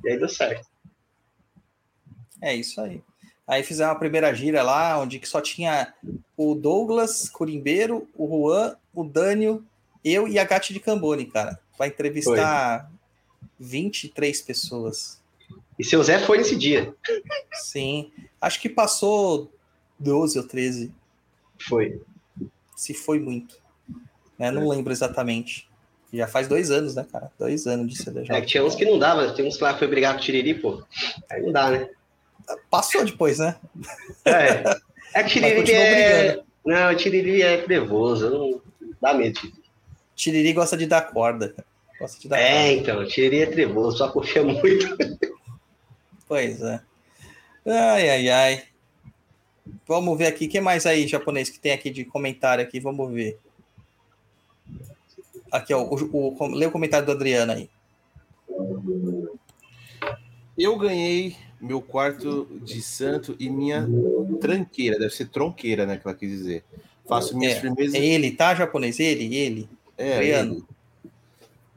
E aí deu certo. É isso aí. Aí fizemos a primeira gira lá, onde que só tinha o Douglas, Corimbeiro, o Juan, o Dânio, eu e a Gatti de Cambone, cara. Vai entrevistar 23 pessoas. E seu Zé foi nesse dia. Sim. Acho que passou 12 ou 13, Foi. se foi muito. Né? Não lembro exatamente. Já faz dois anos, né, cara? Dois anos de CDJ. É que tinha uns que não dava, tem uns que lá foi brigar com o Tiriri, pô. Aí não dá, né? Passou depois, né? É. É que Tiriri é. Não, o Tiriri é nervoso, não dá medo. Tiriri. Tiriri gosta de dar corda. Gosta de dar É, corda. então, Tiriri é trevoso, só confia muito. Pois é. Ai, ai, ai. Vamos ver aqui. O que mais aí, japonês, que tem aqui de comentário aqui? Vamos ver. Aqui, ó. O, o, lê o comentário do Adriano aí. Eu ganhei meu quarto de santo e minha tranqueira, deve ser tronqueira, né? Que ela quis dizer. Faço minhas É, firmezas. É ele, tá, japonês? Ele, ele. É, Adriano. ele.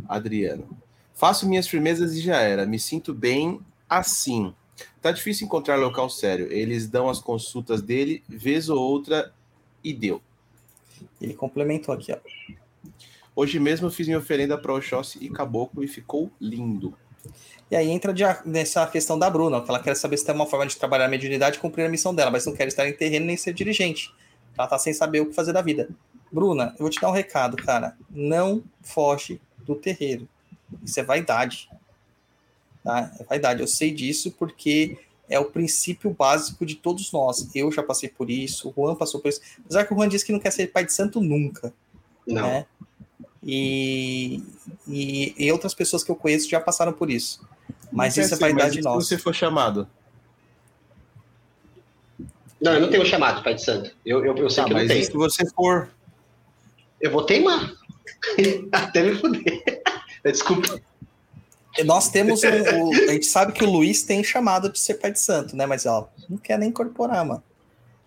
Adriano. Faço minhas firmezas e já era. Me sinto bem assim. Tá difícil encontrar local sério. Eles dão as consultas dele, vez ou outra, e deu. Ele complementou aqui, ó. Hoje mesmo eu fiz minha oferenda para Oxóssi e Caboclo e ficou lindo. E aí entra de- nessa questão da Bruna, que ela quer saber se tem uma forma de trabalhar a mediunidade e cumprir a missão dela, mas não quer estar em terreno nem ser dirigente. Ela tá sem saber o que fazer da vida. Bruna, eu vou te dar um recado, cara. Não foge do terreiro. Isso é vaidade. Tá? É vaidade. Eu sei disso porque é o princípio básico de todos nós. Eu já passei por isso, o Juan passou por isso. Apesar que o Juan disse que não quer ser pai de santo nunca Não. né? E, e, e outras pessoas que eu conheço já passaram por isso. Mas isso é ser, vaidade mas nossa. Se você for chamado. Não, eu não tenho chamado, Pai de Santo. Eu, eu, eu sei Tá, que eu não mas e tenho. se você for. Eu vou teimar. Até me fuder. Desculpa. Nós temos um, o, a gente sabe que o Luiz tem chamado de ser pai de santo, né? Mas ó, não quer nem incorporar, mano.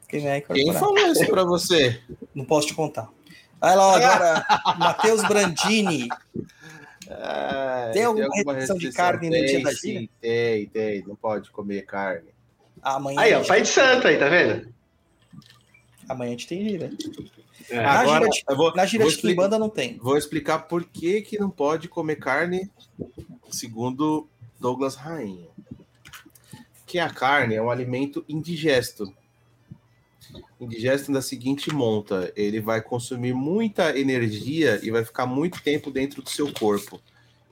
Quem Quem incorporar? falou isso pra você? Não posso te contar. Aí lá, agora, Matheus Brandini. Ah, Tem alguma restrição de carne no tem, dia da sim, gira? Tem, tem. Não pode comer carne. Amanhã, Aí, ó, Pai de Santo aí, tá vendo? amanhã a gente tem gira. É. Na Agora, gira de- eu vou, Na gira vou de Kimbanda não tem. vou explicar por que, que não pode comer carne, segundo Douglas Rainha. Que a carne é um alimento indigesto. Indigesto da seguinte monta: ele vai consumir muita energia e vai ficar muito tempo dentro do seu corpo.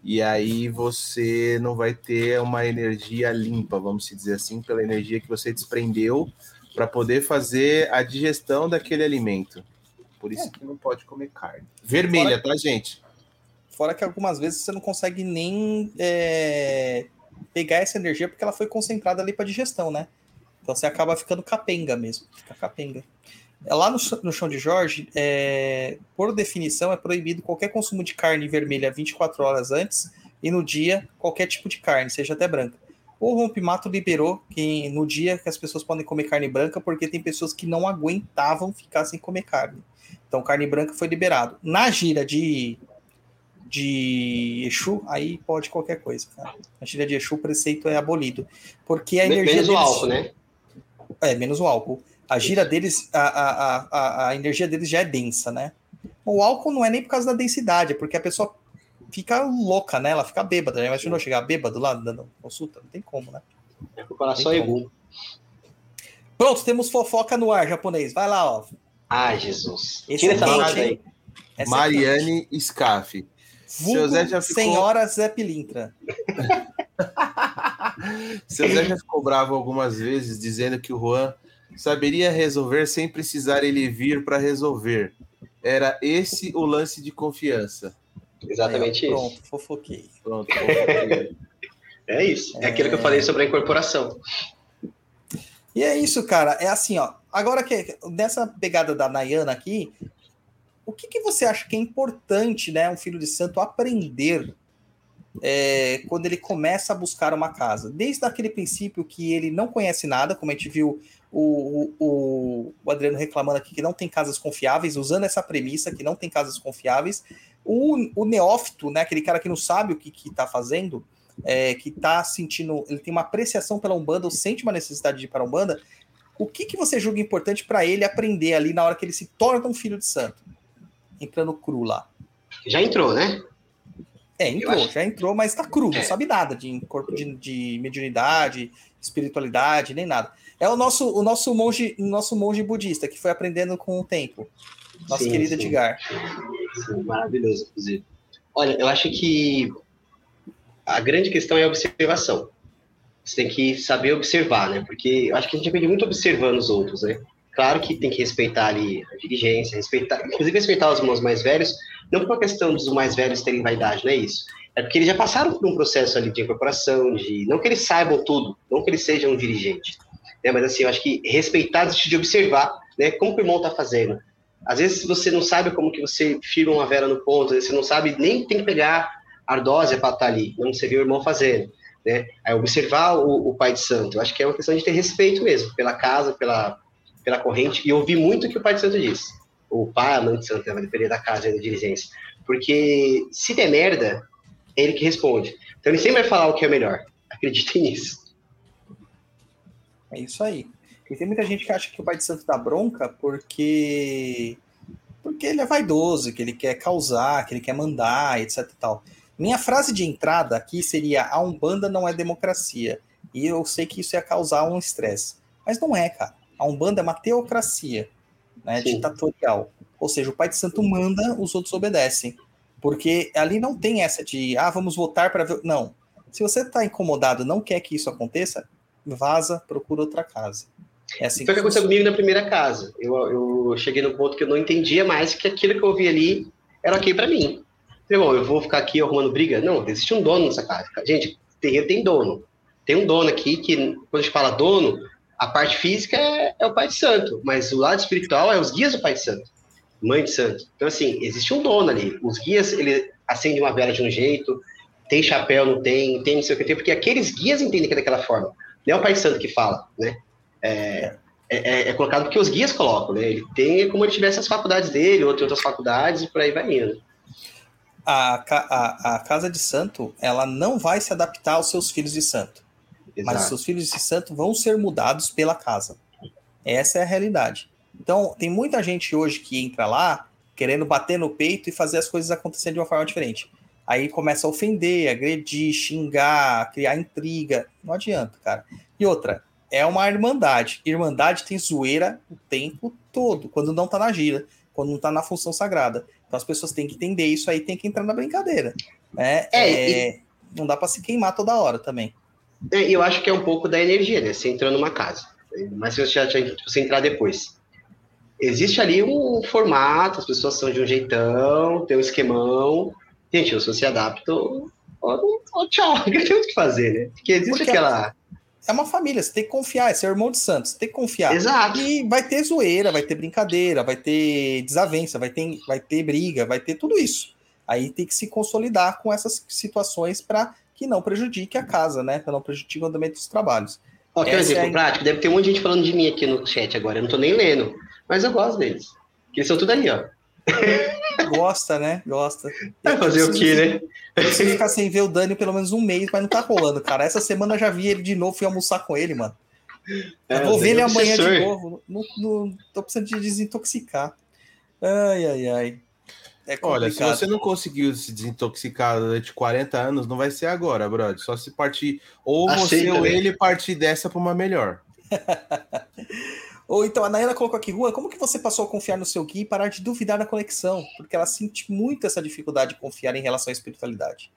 E aí você não vai ter uma energia limpa, vamos dizer assim, pela energia que você desprendeu para poder fazer a digestão daquele alimento. Por isso que não pode comer carne. Vermelha, tá, gente? Fora que algumas vezes você não consegue nem é, pegar essa energia porque ela foi concentrada ali para digestão, né? Então você acaba ficando capenga mesmo. Fica capenga. É, lá no, no chão de Jorge, é, por definição, é proibido qualquer consumo de carne vermelha 24 horas antes e no dia qualquer tipo de carne, seja até branca. O Rompimato liberou que no dia que as pessoas podem comer carne branca, porque tem pessoas que não aguentavam ficar sem comer carne. Então, carne branca foi liberado. Na gira de, de Exu, aí pode qualquer coisa. Cara. Na gira de Exu, o preceito é abolido. Porque a energia. Menos deles, o álcool, né? É, menos o álcool. A gira deles, a, a, a, a energia deles já é densa, né? O álcool não é nem por causa da densidade, é porque a pessoa fica louca, né? Ela fica bêbada. Já imaginou chegar bêbado lá dando consulta? Não tem como, né? É comparação é bom. Pronto, temos fofoca no ar, japonês. Vai lá, ó. Ai, Jesus. Esse Tira é essa quente, aí. Essa é. Mariane Scaff. Seu Zé já ficou- Senhora Zé Pilintra. Seu Zé já ficou bravo algumas vezes dizendo que o Juan saberia resolver sem precisar ele vir para resolver. Era esse o lance de confiança. Exatamente Aí, ó, isso. Pronto, fofoquei. Pronto. É isso. É aquilo que eu falei sobre a incorporação. E é isso, cara. É assim, ó. Agora que nessa pegada da Nayana aqui, o que, que você acha que é importante, né, um filho de santo aprender é, quando ele começa a buscar uma casa? Desde aquele princípio que ele não conhece nada, como a gente viu o, o, o Adriano reclamando aqui que não tem casas confiáveis, usando essa premissa que não tem casas confiáveis. O, o neófito, né, aquele cara que não sabe o que está fazendo, é, que está sentindo, ele tem uma apreciação pela Umbanda ou sente uma necessidade de ir para a Umbanda, o que, que você julga importante para ele aprender ali na hora que ele se torna um filho de santo? Entrando cru lá. Já entrou, né? É, entrou, acho- já entrou, mas tá cru, não É. sabe nada de corpo de, de mediunidade, espiritualidade, nem nada. É o nosso, o nosso monge, o nosso monge budista que foi aprendendo com o tempo. Nosso Sim, querido sim. Edgar. Sim, maravilhoso, inclusive. Olha, eu acho que a grande questão é a observação. Você tem que saber observar, né? Porque eu acho que a gente aprende muito observando os outros, né? Claro que tem que respeitar ali a dirigência, respeitar, inclusive respeitar os irmãos mais velhos, não por uma questão dos mais velhos terem vaidade, não é isso. É porque eles já passaram por um processo ali de incorporação, de não que eles saibam tudo, não que eles sejam um dirigente, né? Mas assim, eu acho que respeitar de observar, né? Como que o irmão está fazendo, às vezes você não sabe como que você firma uma vela no ponto, às vezes você não sabe nem tem que pegar ardósia para estar ali, não você viu o irmão fazendo, né? Aí observar o, o pai de santo, eu acho que é uma questão de ter respeito mesmo pela casa, pela, pela corrente, e ouvir muito o que o pai de santo diz. O pai, a mãe de santo, né? vai depender da casa e da diligência. Porque se der merda, é ele que responde. Então ele sempre vai falar o que é melhor. Acreditem nisso. É isso aí. E tem muita gente que acha que o pai de santo dá bronca porque porque ele é vaidoso, que ele quer causar, que ele quer mandar, etc e tal. Minha frase de entrada aqui seria: a Umbanda não é democracia. E eu sei que isso ia causar um estresse. Mas não é, cara. A Umbanda é uma teocracia, né, Sim. ditatorial. Ou seja, o pai de santo manda, os outros obedecem. Porque ali não tem essa de, ah, vamos votar para ver. Não. Se você está incomodado, não quer que isso aconteça, vaza, procura outra casa. É assim Foi o que aconteceu comigo na primeira casa. Eu, eu cheguei no ponto que eu não entendia mais que aquilo que eu ouvi ali era ok pra mim. Falei, bom, eu vou ficar aqui arrumando briga? Não, existe um dono nessa casa. Gente, terreiro tem dono. Tem um dono aqui que, quando a gente fala dono, a parte física é, é o pai de santo, mas o lado espiritual é os guias do pai de santo, mãe de santo. Então, assim, existe um dono ali. Os guias, ele acende uma vela de um jeito, tem chapéu, não tem, tem não sei o que tem, porque aqueles guias entendem que é daquela forma. Não é o pai santo que fala, né? É, é, é colocado porque os guias colocam, né? Ele tem como ele tivesse as faculdades dele, ou tem outras faculdades, e por aí vai indo. A, a, a casa de santo, ela não vai se adaptar aos seus filhos de santo. Mas os Exato. seus filhos de santo vão ser mudados pela casa. Essa é a realidade. Então, tem muita gente hoje que entra lá querendo bater no peito e fazer as coisas acontecerem de uma forma diferente. Aí começa a ofender, agredir, xingar, criar intriga. Não adianta, cara. E outra, é uma irmandade. Irmandade tem zoeira o tempo todo, quando não tá na gira, quando não tá na função sagrada. Então as pessoas têm que entender isso aí, tem que entrar na brincadeira. né? É, É, Não dá para se queimar toda hora também. É, eu acho que é um pouco da energia, né? Você entrando numa casa. Mas se você, já, já- você entrar depois. Existe ali um formato, as pessoas são de um jeitão, tem um esquemão. Gente, ou se você se adapta, ou, ou- tchau, não tem o que fazer, né? Porque existe Porque aquela. é uma família, você tem que confiar, é seu irmão de Santos, tem que confiar. Exato. E vai ter zoeira, vai ter brincadeira, vai ter desavença, vai ter, vai ter briga, vai ter tudo isso. Aí tem que se consolidar com essas situações para que não prejudique a casa, né? Para não prejudique o andamento dos trabalhos. Ó, quer um é exemplo a- prático? Deve ter um monte de gente falando de mim aqui no chat agora. Eu não tô nem lendo. Mas eu gosto deles. Que eles são tudo aí, ó. Gosta, né? Gosta. Vai fazer o quê, né? Eu preciso ficar sem ver o Dani pelo menos um mês, mas não tá rolando, cara. Essa semana eu já vi ele de novo, fui almoçar com ele, mano. Eu É, vou ver ele é amanhã de novo. Não, não- tô precisando de desintoxicar. Ai, ai, ai. É Olha, se você não conseguiu se desintoxicar durante 40 anos, não vai ser agora, brother. Só se partir. Ou você Aceita, ou ele partir dessa para uma melhor. Ou então, a Nayana colocou aqui, Rua, como que você passou a confiar no seu guia e parar de duvidar da conexão? Porque ela sente muito essa dificuldade de confiar em relação à espiritualidade.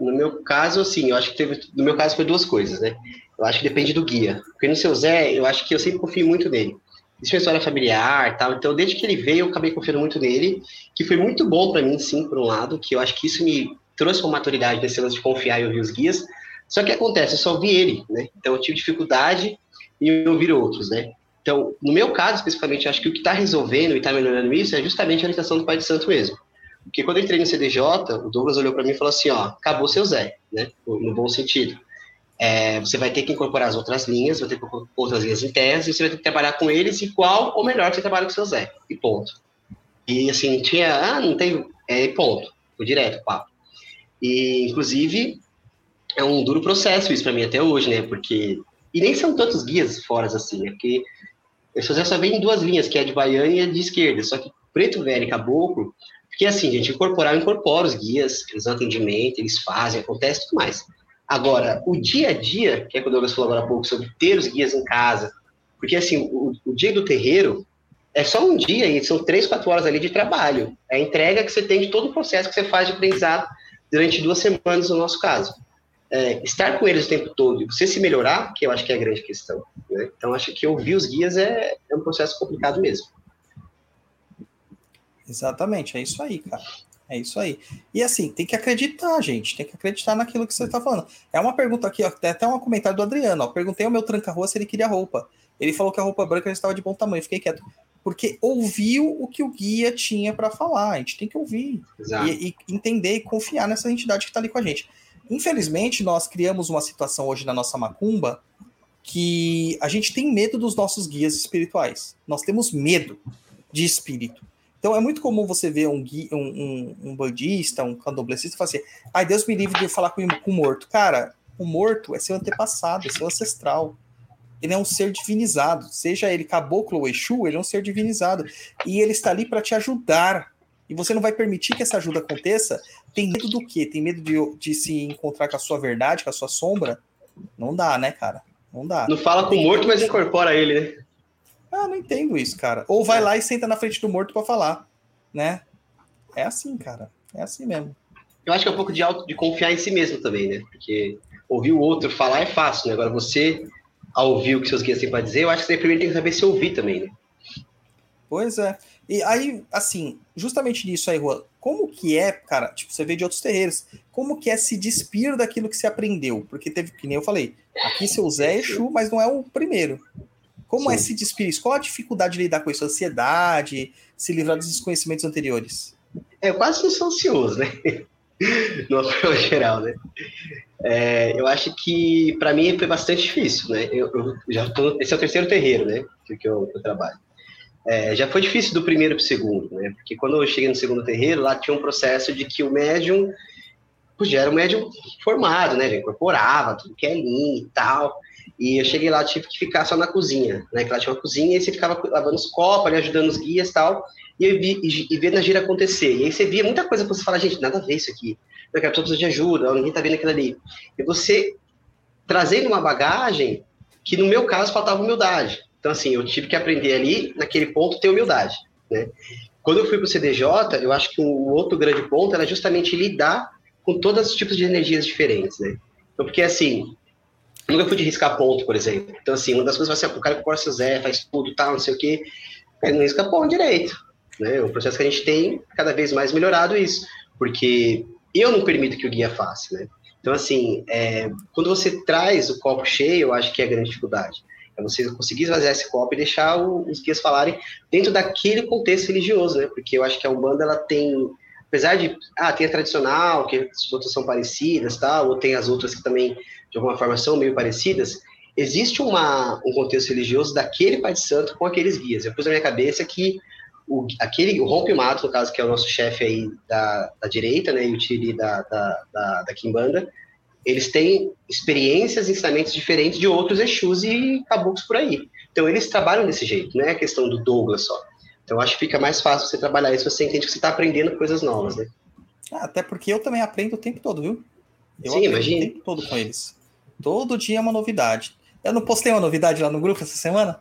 No meu caso, assim, eu acho que teve. No meu caso foi duas coisas, né? Eu acho que depende do guia. Porque no seu Zé, eu acho que eu sempre confio muito nele. Isso história familiar tal. Então, desde que ele veio, eu acabei confiando muito nele, que foi muito bom para mim, sim, por um lado, que eu acho que isso me trouxe uma maturidade nesse lance de confiar e ouvir os guias. Só que acontece, eu só ouvi ele, né? Então eu tive dificuldade em ouvir outros, né? Então, no meu caso, especificamente, acho que o que está resolvendo e está melhorando isso é justamente a orientação do Pai de Santo mesmo. Porque quando eu entrei no CDJ, o Douglas olhou para mim e falou assim, ó, acabou seu Zé, né? No bom sentido. É, você vai ter que incorporar as outras linhas, vai ter que outras linhas internas, e você vai ter que trabalhar com eles igual ou melhor que você trabalha com o seu Zé. E ponto. E assim, tinha, ah, não tem, é, e ponto. Foi direto, papo. E, inclusive, é um duro processo isso para mim até hoje, né? Porque, e nem são tantos guias fora assim, né? Porque o seu Zé só vem em duas linhas, que é de baiana e a de esquerda. Só que preto, velho e caboclo, porque assim, gente, incorporar, eu os guias, eles dão atendimento, eles fazem, acontece tudo mais. Agora, o dia a dia, que é que o Douglas falou agora há pouco, sobre ter os guias em casa, porque assim, o, o dia do terreiro é só um dia e são três, quatro horas ali de trabalho. É a entrega que você tem de todo o processo que você faz de aprendizado durante duas semanas, no nosso caso. É, estar com eles o tempo todo e você se melhorar, que eu acho que é a grande questão. Né? Então, acho que ouvir os guias é, é um processo complicado mesmo. Exatamente, é isso aí, cara. É isso aí. E assim, tem que acreditar, gente. Tem que acreditar naquilo que você está falando. É uma pergunta aqui, ó. Tem até um comentário do Adriano. Ó. Perguntei ao meu tranca-rua se ele queria roupa. Ele falou que a roupa branca estava de bom tamanho. Fiquei quieto. Porque ouviu o que o guia tinha para falar. A gente tem que ouvir. E, e entender e confiar nessa entidade que está ali com a gente. Infelizmente, nós criamos uma situação hoje na nossa macumba que a gente tem medo dos nossos guias espirituais. Nós temos medo de espírito. Então é muito comum você ver um, um, um, um bandista, um candomblessista, falar assim: ai, Deus me livre de falar com, com o morto. Cara, o morto é seu antepassado, é seu ancestral. Ele é um ser divinizado. Seja ele caboclo ou exu, ele é um ser divinizado. E ele está ali para te ajudar. E você não vai permitir que essa ajuda aconteça. Tem medo do quê? Tem medo de, de se encontrar com a sua verdade, com a sua sombra? Não dá, né, cara? Não dá. Não fala com o morto, mas incorpora ele, né? Ah, não entendo isso, cara. Ou vai lá e senta na frente do morto para falar, né? É assim, cara. É assim mesmo. Eu acho que é um pouco de auto, de confiar em si mesmo também, né? Porque ouvir o outro falar é fácil, né? Agora você, ao ouvir o que seus guias têm para dizer, eu acho que você primeiro tem que saber se ouvir também, né? Pois é. E aí, assim, justamente nisso aí, Juan, como que é, cara, tipo, você vê de outros terreiros, como que é se despir daquilo que você aprendeu? Porque teve, que nem eu falei, aqui seu Zé é Exu, mas não é o primeiro. Como Sim. é se despir? Qual a dificuldade de lidar com isso? Ansiedade, se livrar dos desconhecimentos anteriores? É, eu quase não sou ansioso, né? no forma geral, né? É, eu acho que para mim foi bastante difícil, né? Eu, eu já tô, esse é o terceiro terreiro, né? Que, eu, que eu trabalho. É, já foi difícil do primeiro para o segundo, né? Porque quando eu cheguei no segundo terreiro, lá tinha um processo de que o médium já era um médium formado, né? Já incorporava tudo que é linha e tal. E eu cheguei lá, tive que ficar só na cozinha, né? Que lá tinha uma cozinha e você ficava lavando os copos, ali, ajudando os guias e tal. E eu vi, e, e vendo a gira acontecer. E aí você via muita coisa pra você falar, gente, nada a ver isso aqui. Eu quero todos de ajuda, ninguém tá vendo aquilo ali. E você trazendo uma bagagem que, no meu caso, faltava humildade. Então, assim, eu tive que aprender ali, naquele ponto, ter humildade, né? Quando eu fui pro CDJ, eu acho que o outro grande ponto era justamente lidar com todos os tipos de energias diferentes, né? Então, porque, assim, nunca fui de riscar ponto, por exemplo. Então, assim, uma das coisas vai ser, o cara que corta Zé, faz tudo, tal, não sei o quê, ele não risca ponto direito, né? O processo que a gente tem, cada vez mais melhorado isso, porque eu não permito que o guia faça, né? Então, assim, é, quando você traz o copo cheio, eu acho que é a grande dificuldade. É você conseguir esvaziar esse copo e deixar o, os guias falarem dentro daquele contexto religioso, né? Porque eu acho que a Umbanda, ela tem, apesar de, ah, tem a tradicional, que as outras são parecidas, tal, ou tem as outras que também, de alguma forma, são meio parecidas, existe uma, um contexto religioso daquele Pai de Santo com aqueles guias. Eu pus na minha cabeça que o, aquele, o Rompe Mato, no caso, que é o nosso chefe aí da, da direita, né, e o Tiri da, da, da, da Kimbanda, eles têm experiências e ensinamentos diferentes de outros Exus e caboclos por aí. Então, eles trabalham desse jeito, não é a questão do Douglas só. Então, acho que fica mais fácil você trabalhar isso, você entende que você está aprendendo coisas novas, né? Ah, até porque eu também aprendo o tempo todo, viu? Eu Sim, imagine. o tempo todo com eles. Todo dia é uma novidade. Eu não postei uma novidade lá no grupo essa semana?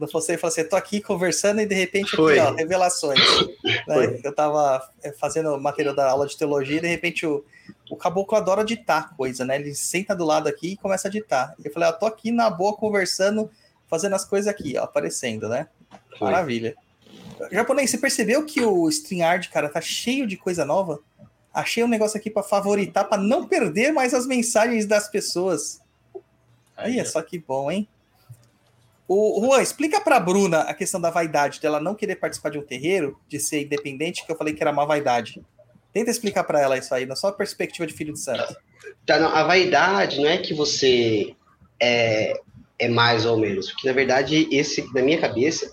Eu postei e falei assim, tô aqui conversando e de repente aqui, ó, revelações. Né? Eu tava é, fazendo material da aula de teologia e de repente o, o caboclo adora ditar coisa, né? Ele senta do lado aqui e começa a ditar. Eu falei, ó, tô aqui na boa conversando, fazendo as coisas aqui, ó, aparecendo, né? Foi. Maravilha. Japonês, você percebeu que o StreamYard, cara, tá cheio de coisa nova? Achei um negócio aqui para favoritar, para não perder mais as mensagens das pessoas. Aí é só que bom, hein? O Juan, explica pra Bruna a questão da vaidade, dela não querer participar de um terreiro, de ser independente, que eu falei que era uma vaidade. Tenta explicar pra ela isso aí, na sua perspectiva de filho de santo. Tá, não, a vaidade não é que você é, é mais ou menos, porque na verdade, esse, na minha cabeça,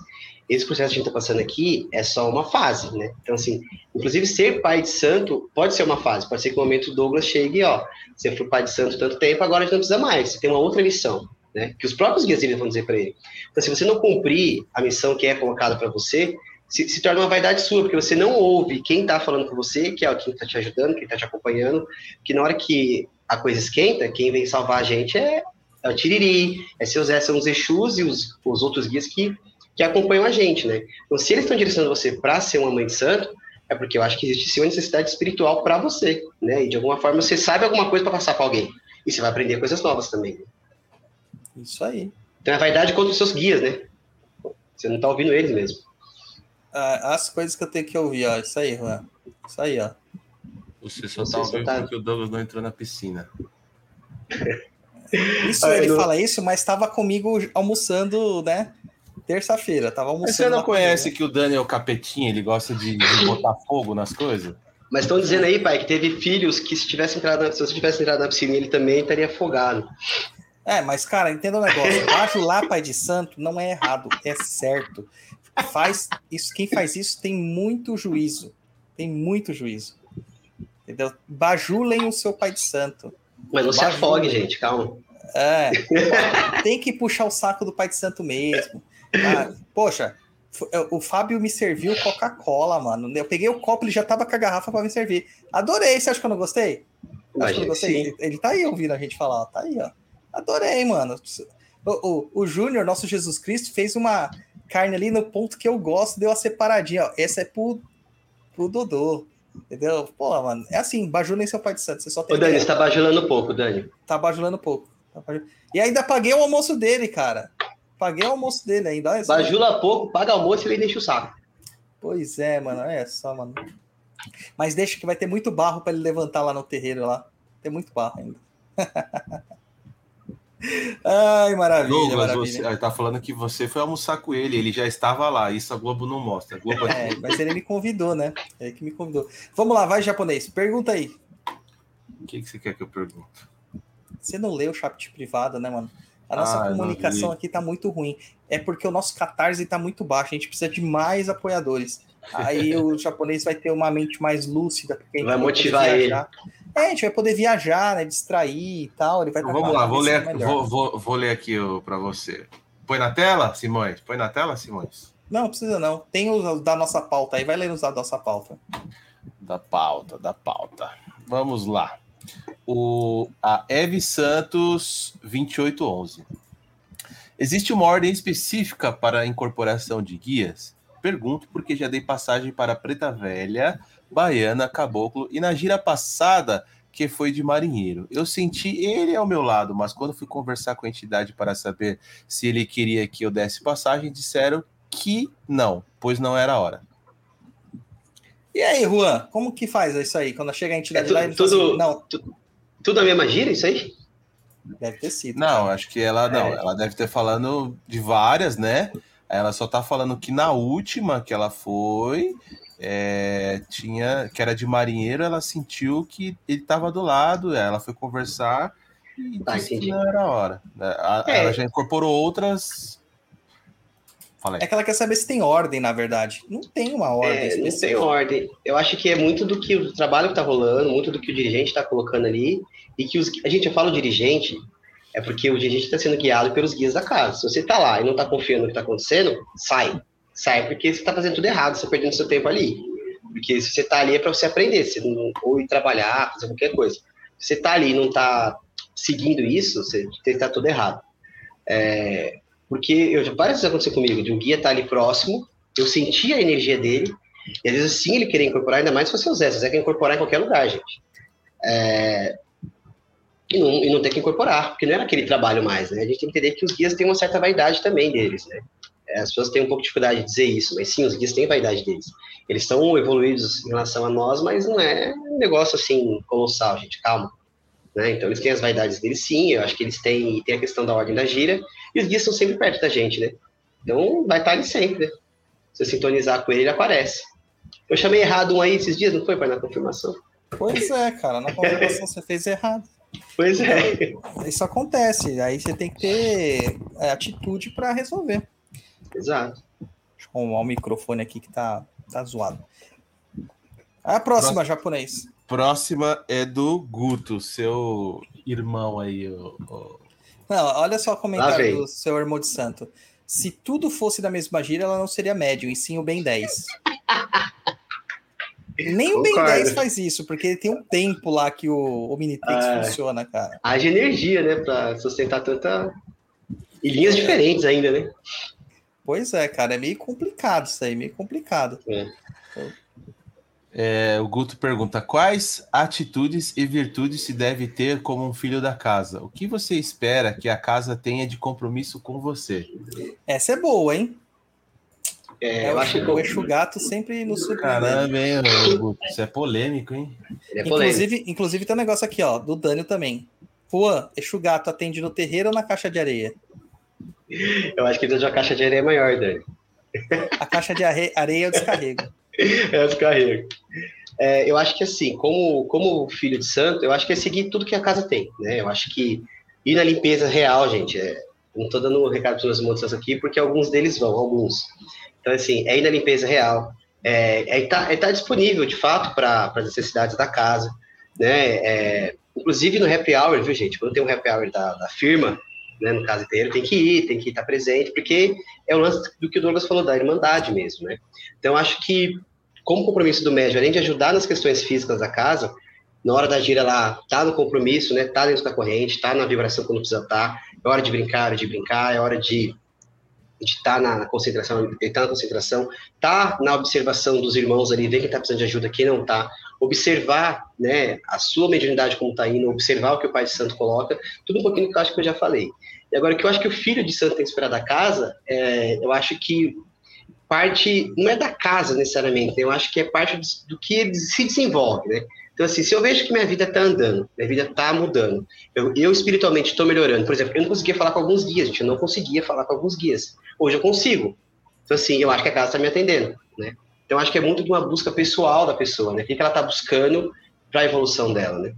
esse processo que a gente está passando aqui é só uma fase, né? Então, assim, inclusive ser pai de santo pode ser uma fase, pode ser que o momento Douglas chegue, ó, você foi pai de santo tanto tempo, agora gente não precisa mais, você tem uma outra missão, né? Que os próprios guias vão dizer para ele. Então, se você não cumprir a missão que é colocada para você, se, se, torna uma vaidade sua, porque você não ouve quem está falando com você, que é quem está te ajudando, quem está te acompanhando, que na hora que a coisa esquenta, quem vem salvar a gente é, é o Tiriri, é seu Zé, são os Exus e os, os outros guias que, que acompanham a gente, né? Então, se eles estão direcionando você para ser uma mãe de santo, é porque eu acho que existe sim uma necessidade espiritual para você, né? E de alguma forma você sabe alguma coisa para passar para alguém. E você vai aprender coisas novas também. Isso aí. Então é vaidade contra os seus guias, né? Você não está ouvindo eles mesmo. Ah, as coisas que eu tenho que ouvir, ó. Isso aí, Juan. Isso aí, ó. Você só tá só ouvindo tá- porque o Douglas não entrou na piscina. Isso Ah, ele fala isso, mas estava comigo almoçando, né? Terça-feira. Tava almoçando. Mas você não lá conhece que o Dani é o capetinha, ele gosta de, de botar fogo nas coisas? Mas estão dizendo aí, pai, que teve filhos que se tivesse entrado na, se você tivesse entrado na piscina, ele também estaria afogado. É, mas, cara, entenda um negócio. Bajular pai de santo não é errado, é certo. Faz isso, quem faz isso tem muito juízo. Tem muito juízo. Entendeu? Bajulem o seu pai de santo. Mas não se Bajula. afogue, gente, calma. É. tem que puxar o saco do pai de santo mesmo. Ah, poxa, o Fábio me serviu Coca-Cola, mano. Eu peguei o copo, ele já tava com a garrafa para me servir. Adorei. Você acha que eu não gostei? Acho que eu gostei. Ele, ele tá aí ouvindo a gente falar, ó, tá aí, ó. Adorei, mano. O, o, o Júnior, nosso Jesus Cristo, fez uma carne ali no ponto que eu gosto, deu uma separadinha, ó. Essa é pro, pro Dodô. Entendeu? Pô, mano, é assim, bajulem seu pai de santo. Você só tem Ô, Dani, você tá bajulando pouco, Dani. tá bajulando pouco. Tá baju- E ainda paguei o almoço dele, cara. Paguei o almoço dele ainda. Olha. Bajula pouco, paga almoço e ele deixa o saco. Pois é, mano. É só, mano. Mas deixa que vai ter muito barro para ele levantar lá no terreiro lá. Tem muito barro ainda. Ai, maravilha, Douglas, maravilha. você, ele tá falando que você foi almoçar com ele, ele já estava lá, isso a Globo não mostra. Globo É, mas ele me convidou, né? Ele que me convidou. Vamos lá, vai, japonês. Pergunta aí. O que, que você quer que eu pergunte? Você não leu o chat privado, né, mano? A nossa Ah, comunicação aqui tá muito ruim. É porque o nosso catarse tá muito baixo. A gente precisa de mais apoiadores. Aí o japonês vai ter uma mente mais lúcida. Porque Vai motivar ele. É, a gente vai poder viajar, né? Distrair e tal. Ele vai Então, vamos lá, vou ler, vou, vou, vou ler aqui para você. Põe na tela, Simões? Põe na tela, Simões? Não, precisa não. Tem os da nossa pauta aí. Vai ler os da nossa pauta. Da pauta, da pauta. Vamos lá. O, a Eve Santos 2811. Existe uma ordem específica para a incorporação de guias? Pergunto porque já dei passagem para Preta Velha, Baiana, Caboclo e na gira passada que foi de marinheiro. Eu senti ele ao meu lado, mas quando fui conversar com a entidade para saber se ele queria que eu desse passagem, disseram que não, pois não era hora. E aí, Juan, como que faz isso aí? Quando chega a entidade É tu- lá, ele fala tudo- assim, não, tu- Tudo a mesma gira, isso aí? Deve ter sido. Não, acho que ela não. É. Ela deve ter falando de várias, né? Ela só tá falando que na última que ela foi, é, tinha que era de marinheiro, ela sentiu que ele tava do lado, ela foi conversar e Tá, disse que não era a hora. né? A- É. Ela já incorporou outras. Fala aí. É que ela quer saber se tem ordem, na verdade. Não tem uma ordem É, não tem ordem. Eu acho que é muito do que o trabalho que tá rolando, muito do que o dirigente está colocando ali, e que os. A gente, eu falo dirigente, é porque o dirigente está sendo guiado pelos guias da casa. Se você tá lá e não tá confiando no que tá acontecendo, sai. Sai porque você tá fazendo tudo errado, você tá perdendo seu tempo ali. Porque se você tá ali é para você aprender, você não, ou ir trabalhar, fazer qualquer coisa. Se você tá ali e não tá seguindo isso, você estar tudo errado. É, porque eu várias vezes aconteceu comigo, de um guia estar ali próximo, eu senti a energia dele, e às vezes sim ele querer incorporar, ainda mais se é o Zé, se você quer incorporar em qualquer lugar, gente. É, e, não, e não que incorporar, porque não era aquele trabalho mais, né? A gente tem que entender que os guias têm uma certa vaidade também deles, né? É, As pessoas têm um pouco de dificuldade de dizer isso, mas sim, os guias têm vaidade deles. Eles estão evoluídos em relação a nós, mas não é um negócio assim colossal, gente, calma. Né? Então eles têm as vaidades deles sim, eu acho que eles têm, tem a questão da ordem da gira, e os guias estão sempre perto da gente, né? Então vai estar ali sempre, né? Se você sintonizar com ele, ele aparece. Eu chamei errado um aí esses dias, não foi, pai, na confirmação? Pois é, cara. Na confirmação você fez errado. Pois é. Isso acontece. Aí você tem que ter é, atitude para resolver. Exato. Deixa eu arrumar o microfone aqui que tá, tá zoado. A próxima, japonês. Próxima é do Guto, seu irmão aí. o- o- Não, olha só o comentário do seu irmão de santo. Se tudo fosse da mesma gira, ela não seria médium, e sim o Ben 10. Nem o Ben Concordo. 10 faz isso, porque tem um tempo lá que o Omnitrix Ah. funciona, cara. Haja energia, né, pra sustentar tanta. E linhas diferentes ainda, né? Pois é, cara, é meio complicado isso aí, meio complicado. É, o Guto pergunta: quais atitudes e virtudes se deve ter como um filho da casa? O que você espera que a casa tenha de compromisso com você? Essa é boa, hein? É, É, eu o, acho que o Exu Gato sempre nos surpreende. Caramba, hein, Guto? Isso é polêmico, hein? é polêmico. Inclusive, inclusive tem um negócio aqui, ó, do Dânio também. Juan, Exu Gato atende no terreiro ou na caixa de areia? Eu acho que ele de uma caixa de areia maior, Dani. A caixa de are- areia eu descarrego. É os carregos. É, eu acho que assim, como, como filho de santo, eu acho que é seguir tudo que a casa tem, né? Eu acho que ir na limpeza real, gente, é, não tô dando recado para os moças aqui, porque alguns deles vão, alguns. Então, assim, é ir na limpeza real, é, é estar é tá disponível, de fato, para as necessidades da casa, né? É, inclusive no happy hour, viu, gente? Quando tem um happy hour da, da firma, né, no caso inteiro, tem que ir, tem que estar presente, porque é o lance do que o Douglas falou, da irmandade mesmo, né? Então, acho que, como compromisso do médio, além de ajudar nas questões físicas da casa, na hora da gira lá, tá no compromisso, né? Tá dentro da corrente, tá na vibração quando precisa estar. É hora de brincar, é hora de brincar, é hora de estar na concentração, estar na concentração, tá na observação dos irmãos ali, ver quem tá precisando de ajuda, quem não tá, observar, né, a sua mediunidade como tá indo, observar o que o Pai de Santo coloca, tudo um pouquinho que eu acho que eu já falei. E agora, que eu acho que o filho de santo tem que da casa, é, eu acho que parte, não é da casa necessariamente, eu acho que é parte do, que ele se desenvolve, né? Então, assim, se eu vejo que minha vida tá andando, minha vida tá mudando, eu, eu espiritualmente estou melhorando, por exemplo, eu não conseguia falar com alguns guias, gente, eu não conseguia falar com alguns guias. Hoje eu consigo. Então, assim, eu acho que a casa está me atendendo, né? Então, eu acho que é muito de uma busca pessoal da pessoa, né? O que ela está buscando para a evolução dela, né?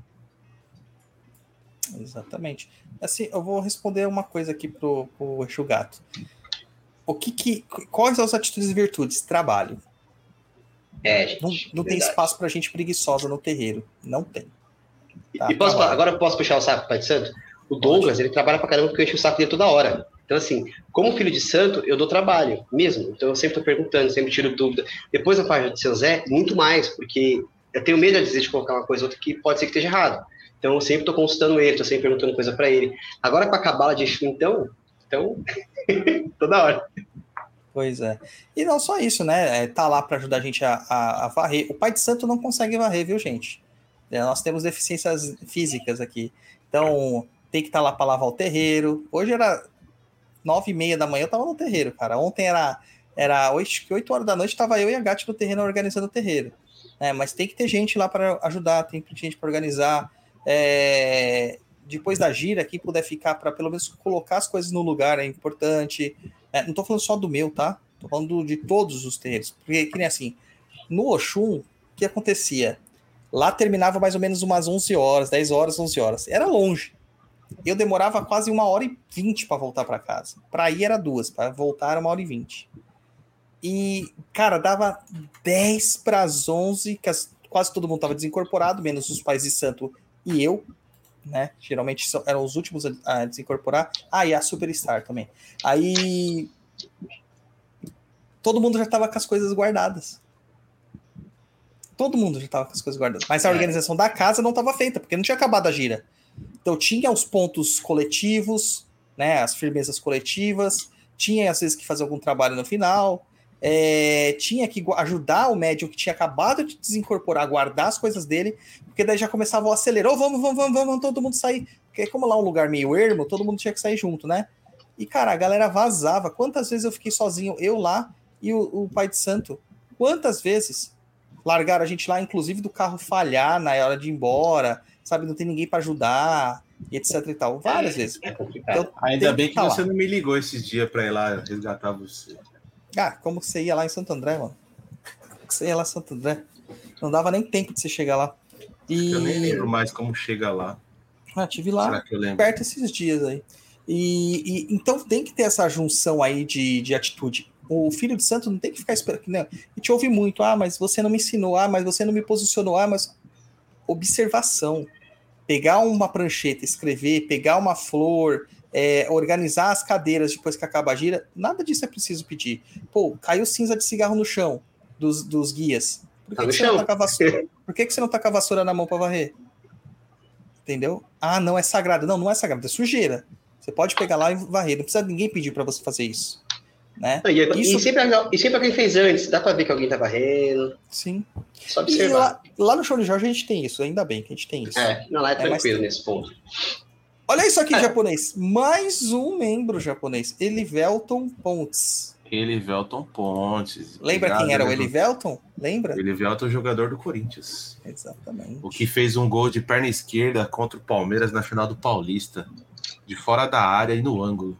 Exatamente. Assim, eu vou responder uma coisa aqui pro, pro Exu Gato. O que que, quais são as atitudes e virtudes? Trabalho. É, gente. Não, não tem espaço pra gente preguiçosa no terreiro. Não tem. Tá, e posso, trabalho. agora eu posso puxar o saco, Pai de Santo? O Douglas, ele trabalha pra caramba porque eu encho o saco dele toda hora. Então, assim, como filho de santo, eu dou trabalho mesmo. Então, eu sempre tô perguntando, sempre tiro dúvida. Depois, a página do seu Zé, muito mais, porque eu tenho medo, às vezes, de colocar uma coisa ou outra que pode ser que esteja errado. Então, eu sempre tô consultando ele, tô sempre perguntando coisa pra ele. Agora, com a cabala de Exu, então, então, toda hora. Pois é. E não só isso, né? É, tá lá para ajudar a gente a, a, a varrer. O pai de santo não consegue varrer, viu, gente? É, nós temos deficiências físicas aqui. Então, tem que estar lá para lavar o terreiro. Hoje era nove e meia da manhã, eu tava no terreiro, cara. Ontem era era oito, oito horas da noite, tava eu e a Gatti no terreno organizando o terreiro. É, mas tem que ter gente lá para ajudar, tem que ter gente para organizar. É, depois da gira, quem puder ficar para pelo menos colocar as coisas no lugar é importante. É, não tô falando só do meu, tá? Tô falando de todos os terreiros. Porque, que nem assim, no Oxum, o que acontecia? Lá terminava mais ou menos umas 11 horas, 10 horas, 11 horas. Era longe. Eu demorava quase uma hora e vinte para voltar para casa. Para ir era duas, para voltar era uma hora e vinte. E, cara, dava 10 para as 11, que as, quase todo mundo estava desincorporado, menos os pais de santo e eu, né? Geralmente são, eram os últimos a, a desincorporar. Ah, e a Superstar também. Aí. Todo mundo já estava com as coisas guardadas. Todo mundo já estava com as coisas guardadas. Mas a É. organização da casa não estava feita, porque não tinha acabado a gira. Então tinha os pontos coletivos, né? As firmezas coletivas, tinha às vezes que fazer algum trabalho no final. É, tinha que ajudar o médium que tinha acabado de desincorporar, guardar as coisas dele, porque daí já começava o acelerou, vamos, vamos, vamos, vamos, todo mundo sair. Porque como lá é um lugar meio ermo, todo mundo tinha que sair junto, né? E, cara, a galera vazava. Quantas vezes eu fiquei sozinho, eu lá e o, o pai de santo? Quantas vezes largaram a gente lá, inclusive do carro falhar na hora de ir embora, sabe? Não tem ninguém para ajudar, e etc e tal. Várias vezes. É complicado. Então, Ainda bem que tá lá. você não me ligou esses dias pra ir lá resgatar você. Ah, como você ia lá em Santo André, mano? Você ia lá em Santo André. Não dava nem tempo de você chegar lá. E... Eu nem lembro mais como chega lá. Ah, tive lá. Perto esses dias aí. E, e- então tem que ter essa junção aí de, de atitude. O filho de santo não tem que ficar esperando. Né? E te ouve muito, ah, mas você não me ensinou, ah, mas você não me posicionou, ah, mas observação. Pegar uma prancheta, escrever, pegar uma flor, é, organizar as cadeiras depois que acaba a gira, nada disso é preciso pedir. Pô, caiu cinza de cigarro no chão dos, dos guias. Por que, Tá que você não tá com a vassoura? Por que, que você não tá com a vassoura na mão para varrer? Entendeu? Ah, não é sagrado. Não, não é sagrado, é sujeira. Você pode pegar lá e varrer. Não precisa ninguém pedir para você fazer isso. Né? Não, E, e Isso- sempre, e sempre alguém fez antes, dá pra ver que alguém tá varrendo, Sim. só E observar. lá, lá no show de Jorge a gente tem isso, ainda bem que a gente tem isso. É, não, lá é É tranquilo nesse ponto. Olha isso aqui, É. japonês. Mais um membro japonês. Elivelton Pontes. Elivelton Pontes. Lembra Obrigado, quem era o Elivelton. Lembra? Elivelton, jogador do Corinthians. Exatamente. O que fez um gol de perna esquerda contra o Palmeiras na final do Paulista. De fora da área e no ângulo.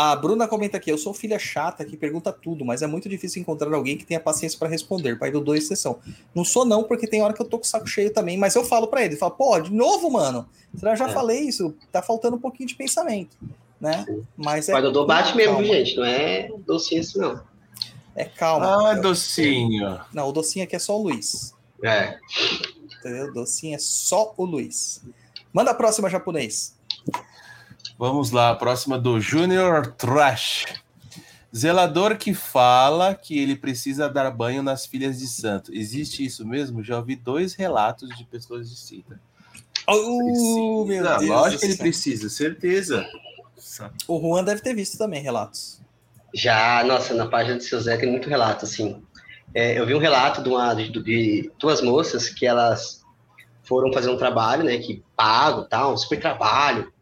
A Bruna comenta aqui: eu sou filha chata que pergunta tudo, mas é muito difícil encontrar alguém que tenha paciência para responder. Pai do 2 sessão. Não sou, não, porque tem hora que eu tô com o saco cheio também, mas eu falo para ele: falo, pô, de novo, mano. Será que eu já É. falei isso? Tá faltando um pouquinho de pensamento, né? Mas O é. pai Dodô bate mesmo, calma, viu, gente? Não é docinho assim, não. É calma. Ah, docinho. Não, o docinho aqui é só o Luiz. É. Entendeu? O docinho é só o Luiz. Manda a próxima, japonês. Vamos lá, a próxima do Junior Trash. Zelador que fala que ele precisa dar banho nas filhas de santo. Existe isso mesmo? Já ouvi dois relatos de pessoas distintas. Oh, meu Deus. Lógico que ele precisa, certeza. O Juan deve ter visto também relatos. Já, nossa, na página do seu Zé tem muito relato, assim. É, eu vi um relato de, uma, de, de duas moças que elas foram fazer um trabalho, né, que pago, tal, um super trabalho.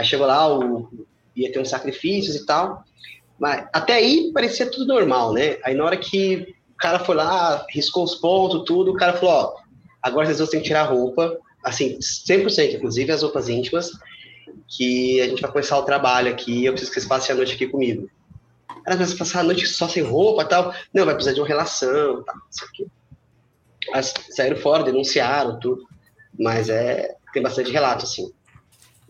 Aí chegou lá, o, ia ter uns sacrifícios e tal. Mas até aí parecia tudo normal, né? Aí na hora que o cara foi lá, riscou os pontos, tudo, o cara falou, ó, agora vocês têm que tirar a roupa, assim, 100%, inclusive as roupas íntimas, que a gente vai começar o trabalho aqui, eu preciso que vocês passem a noite aqui comigo. Ela vai passar a noite só sem roupa tal. Não, vai precisar de uma relação, tal, isso aqui. Elas saíram fora, denunciaram, tudo. Mas é, tem bastante relato, assim.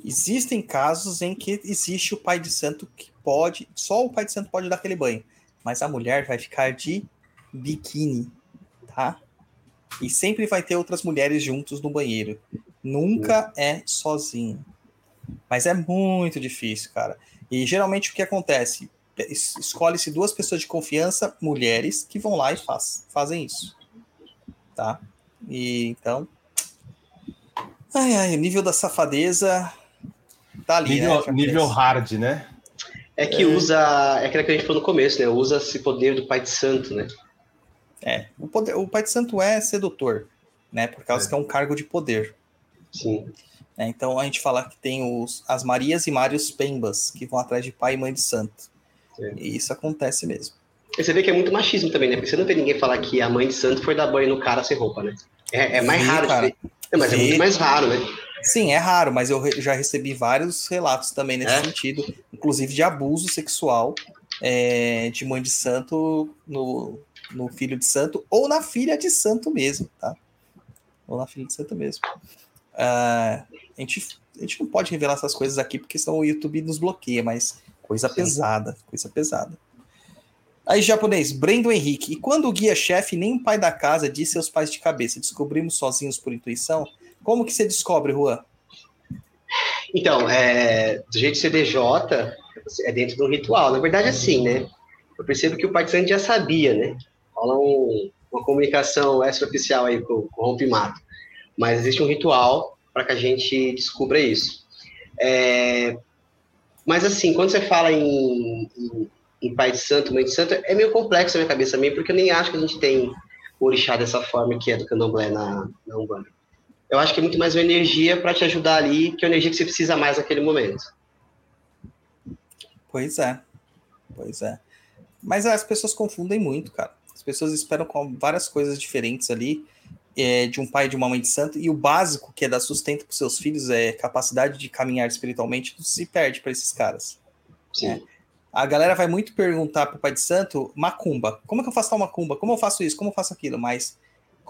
Existem casos em que existe o pai de santo que pode, só o pai de santo pode dar aquele banho, mas a mulher vai ficar de biquíni, tá? E sempre vai ter outras mulheres juntos no banheiro. Nunca é sozinho. Mas é muito difícil, cara. E geralmente o que acontece? Es- Escolhe-se duas pessoas de confiança, mulheres, que vão lá e faz, fazem isso. Tá? E então. Ai, ai, o nível da safadeza tá ali, né? Nível, Japonês? nível hard, né? É que usa. É aquilo que a gente falou no começo, né? Usa esse poder do pai de santo, né? É, o, poder, o pai de santo é sedutor, né? Por causa É. que é um cargo de poder. Sim. né? Então a gente fala que tem os, as Marias e Mários Pembas, que vão atrás de pai e mãe de santo. Sim. E isso acontece mesmo. E você vê que é muito machismo também, né? Porque você não vê ninguém falar que a mãe de santo foi dar banho no cara sem roupa, né? É, é mais Vi, raro. cara. ver. Não, mas é Vi. muito mais raro, né? Sim, é raro, mas eu já recebi vários relatos também nesse É? sentido, inclusive de abuso sexual é, de mãe de santo no, no filho de santo ou na filha de santo mesmo, tá? Ou na filha de santo mesmo. Ah, a, gente, a gente não pode revelar essas coisas aqui porque senão o YouTube nos bloqueia, mas coisa Sim. pesada, coisa pesada. Aí, japonês, Brendo Henrique. E quando o guia-chefe nem o pai da casa disse seus pais de cabeça, descobrimos sozinhos por intuição? Como que você descobre, Juan? Então, é, do jeito CDJ, é dentro de um ritual. Na verdade, assim, né? Eu percebo que o participante já sabia, né? Rola um- uma comunicação extraoficial aí com, com o rompimato. Mas existe um ritual para que a gente descubra isso. É, mas, assim, quando você fala em, em, em pai de santo, mãe de santo, é meio complexo na minha cabeça porque eu nem acho que a gente tem o orixá dessa forma que é do candomblé na, na Umbanda. Eu acho que é muito mais uma energia para te ajudar ali, que é a energia que você precisa mais naquele momento. Pois é. Pois é. Mas as pessoas confundem muito, cara. As pessoas esperam com várias coisas diferentes ali, é, de um pai e de uma mãe de santo, e o básico, que é dar sustento para seus filhos, é capacidade de caminhar espiritualmente, se perde para esses caras. Sim. É. A galera vai muito perguntar pro pai de santo, macumba. Como é que eu faço tal macumba? Como eu faço isso? Como eu faço aquilo? Mas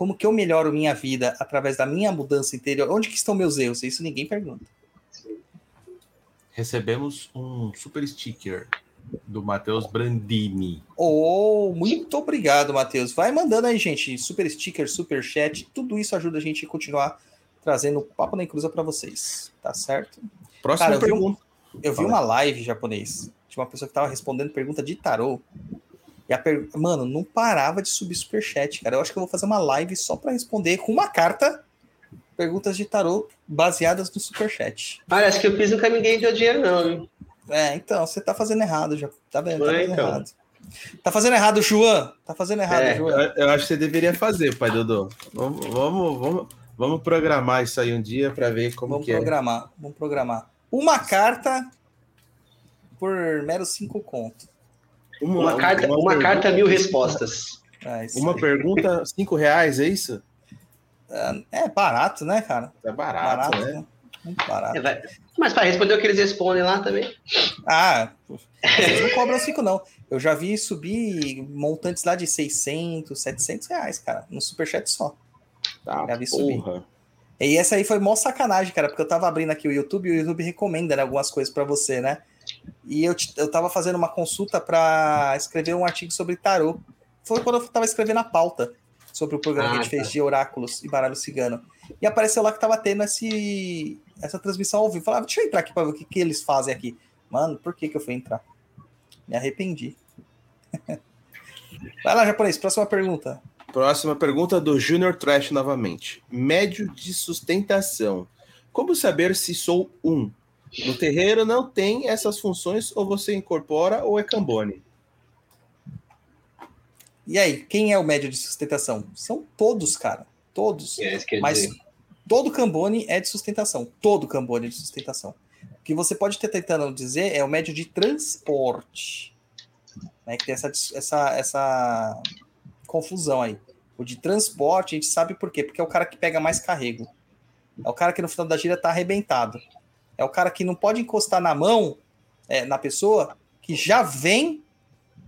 como que eu melhoro minha vida através da minha mudança interior? Onde que estão meus erros? Isso ninguém pergunta. Recebemos um super sticker do Matheus Brandini. Oh, muito obrigado, Matheus. Vai mandando aí, gente. Super sticker, super chat, tudo isso ajuda a gente a continuar trazendo papo na cruza para vocês, tá certo? Próxima Cara, eu vi um- pergunta. Eu vi uma live japonês de uma pessoa que tava respondendo pergunta de tarô. E a per... mano, não parava de subir super chat, cara. Eu acho que eu vou fazer uma live só para responder com uma carta perguntas de tarô baseadas no super chat. Parece que eu fiz nunca ninguém deu dinheiro, não. viu? É, então, você tá fazendo errado já. Tá vendo? Tá É, fazendo então. errado. Tá fazendo errado, João. Tá fazendo errado, É. João. Eu, eu acho que você deveria fazer, pai Dodô. Vamos, vamos, vamos, vamos programar isso aí um dia para ver como Vamos que é. programar, vamos programar. Uma carta por mero cinco conto. Uma, carta, uma, pergunta- carta, mil respostas. Isso Uma aí. pergunta, cinco reais, é isso? É barato, né, cara? É barato, né? né? Muito barato. É, Mas para responder o que eles respondem lá também. Ah, vocês não cobram cinco, não. Eu já vi subir montantes lá de 600, 700 reais, cara, no superchat só. Tá, Já vi subir. porra. E essa aí foi mó sacanagem, cara, porque eu tava abrindo aqui o YouTube e o YouTube recomenda né, algumas coisas pra você, né? E eu, eu tava fazendo uma consulta pra escrever um artigo sobre tarô. Foi quando eu tava escrevendo a pauta sobre o programa que a Ah, gente tá. fez de oráculos e baralho cigano. E apareceu lá que tava tendo esse, essa transmissão ao vivo. Falava, deixa eu entrar aqui pra ver o que, que eles fazem aqui. Mano, por que, que eu fui entrar? Me arrependi. Vai lá, japonês, próxima pergunta. Próxima pergunta do Junior Trash novamente. Médio de sustentação. Como saber se sou um? No terreiro não tem essas funções, ou você incorpora ou é cambone. E aí, quem é o médio de sustentação? São todos, cara. Todos. É, Mas dizer. todo Cambone é de sustentação. Todo Cambone é de sustentação. O que você pode ter tentando dizer é o médio de transporte. Né, que tem essa, essa, essa confusão aí. O de transporte, a gente sabe por quê? Porque é o cara que pega mais carrego. É o cara que no final da gira tá arrebentado. É o cara que não pode encostar na mão, é, na pessoa, que já vem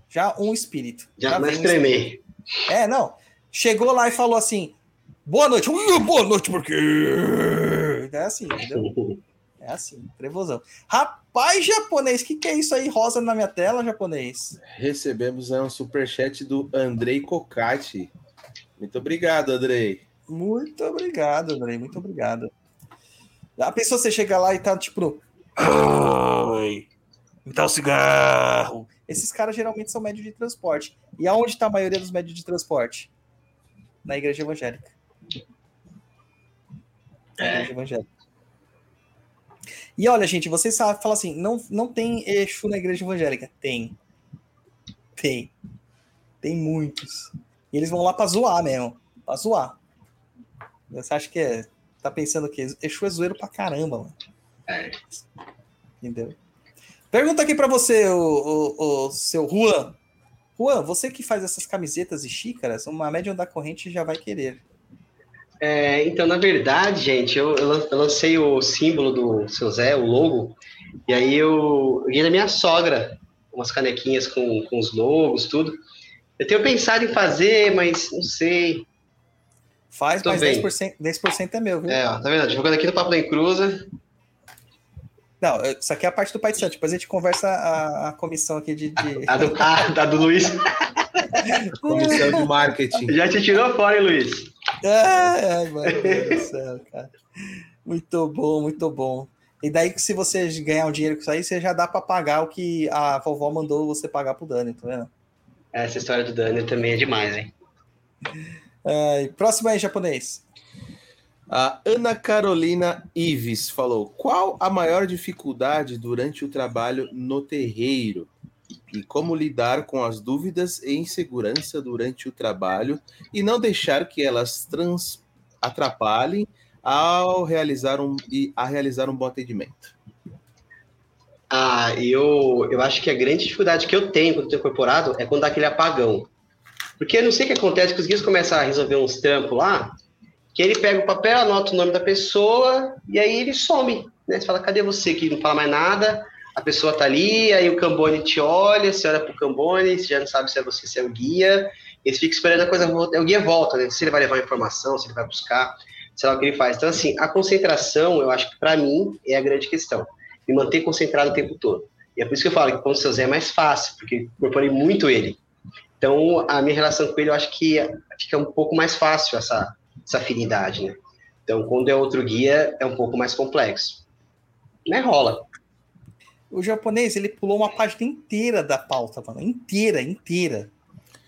já um espírito. Já mais um espírito. tremer. É, não. Chegou lá e falou assim: boa noite. Ui, boa noite, porque. É assim, entendeu? É assim, trevosão. Rapaz, japonês, o que, que é isso aí rosa na minha tela, japonês? Recebemos um superchat do Andrei Cocati. Muito obrigado, Andrei. Muito obrigado, Andrei, muito obrigado. A pessoa você chega lá e tá tipo. Oi, me dá um cigarro. Esses caras geralmente são médios de transporte. E aonde está a maioria dos médios de transporte? Na igreja evangélica. Na É. igreja evangélica. E olha, gente, vocês sabem, falam assim, não, não tem Exu na igreja evangélica. Tem. Tem. Tem muitos. E eles vão lá pra zoar mesmo. Pra zoar. Você acha que é. Tá pensando que Exu é zoeiro pra caramba, mano. É. Entendeu? Pergunta aqui pra você, o, o, o seu Juan. Juan, você que faz essas camisetas e xícaras, uma médium da corrente já vai querer. É, então, na verdade, gente, eu, eu lancei o símbolo do seu Zé, o logo, e aí eu ganhei da minha sogra umas canequinhas com, com os logos, tudo. Eu tenho pensado em fazer, mas não sei. Faz, Tô mas 10%, 10% é meu, viu? É, ó, tá vendo? Divulgando aqui no Papo da Encruza. Não, isso aqui é a parte do Pai de Santo. Depois a gente conversa a, a comissão aqui de. de... A, do, a, da do Luiz. comissão de marketing. Já te tirou fora, hein, Luiz? Ai, ai, meu Deus do céu, cara. Muito bom, muito bom. E daí, se você ganhar um dinheiro com isso aí, você já dá para pagar o que a vovó mandou você pagar pro Dani, tá vendo? Essa história do Dani também é demais, hein? É, próximo aí, japonês. A Ana Carolina Ives falou: qual a maior dificuldade durante o trabalho no terreiro? E como lidar com as dúvidas e insegurança durante o trabalho e não deixar que elas trans atrapalhem ao realizar um, e a realizar um bom atendimento? Ah, eu, eu acho que a grande dificuldade que eu tenho quando estou incorporado é quando dá aquele apagão. Porque eu não sei o que acontece, que os guias começam a resolver uns trampos lá, que ele pega o papel, anota o nome da pessoa, e aí ele some. Né? Você fala, cadê você que não fala mais nada? A pessoa tá ali, aí o Cambone te olha, você olha pro Cambone, você já não sabe se é você, se é o guia, e você fica esperando a coisa voltar. O guia volta, né? Se ele vai levar informação, se ele vai buscar sei lá o que ele faz. Então, assim, a concentração, eu acho que para mim é a grande questão. Me manter concentrado o tempo todo. E é por isso que eu falo que com o seu Zé é mais fácil, porque incorporei muito ele. Então, a minha relação com ele, eu acho que fica um pouco mais fácil essa, essa afinidade, né? Então, quando é outro guia, é um pouco mais complexo. Mas rola. O japonês, ele pulou uma página inteira da pauta, mano. Inteira, inteira.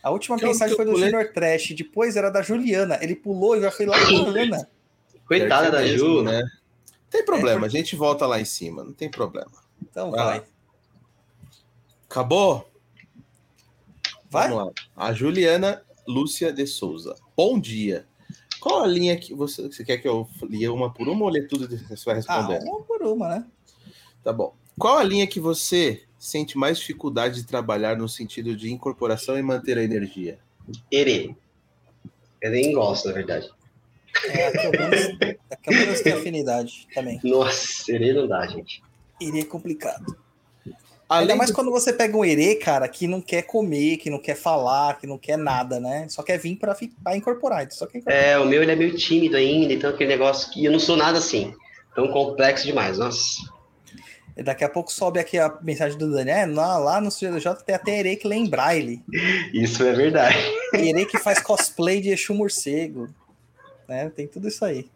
A última que mensagem foi do Junior Trash, depois era da Juliana. Ele pulou e já foi lá com a Ana. Coitada da Ju, né? Não tem problema, é. a gente volta lá em cima, não tem problema. Então vai. vai. Acabou? Vai. Vamos lá. A Juliana Lúcia de Souza. Bom dia. Qual a linha que você, você quer que eu lia uma por uma ou ler tudo que você vai responder? Ah, uma por uma, né? Tá bom. Qual a linha que você sente mais dificuldade de trabalhar no sentido de incorporação e manter a energia? Ere. Eu nem gosto, na verdade. É, a que eu menos, tem afinidade também. Nossa, Ere não dá, gente. Ere é complicado. Além Ainda mais do... quando você pega um Ere, cara, que não quer comer, que não quer falar, que não quer nada, né? Só quer vir para incorporar. Só quer incorporar. É, o meu ele é meio tímido ainda, então aquele negócio que eu não sou nada assim. Tão complexo demais, nossa. Daqui a pouco sobe aqui a mensagem do Dani. É, lá, no CJ tem até Erei que lembrar ele. Isso é verdade. Erei que faz cosplay de Exu Morcego. Né? Tem tudo isso aí.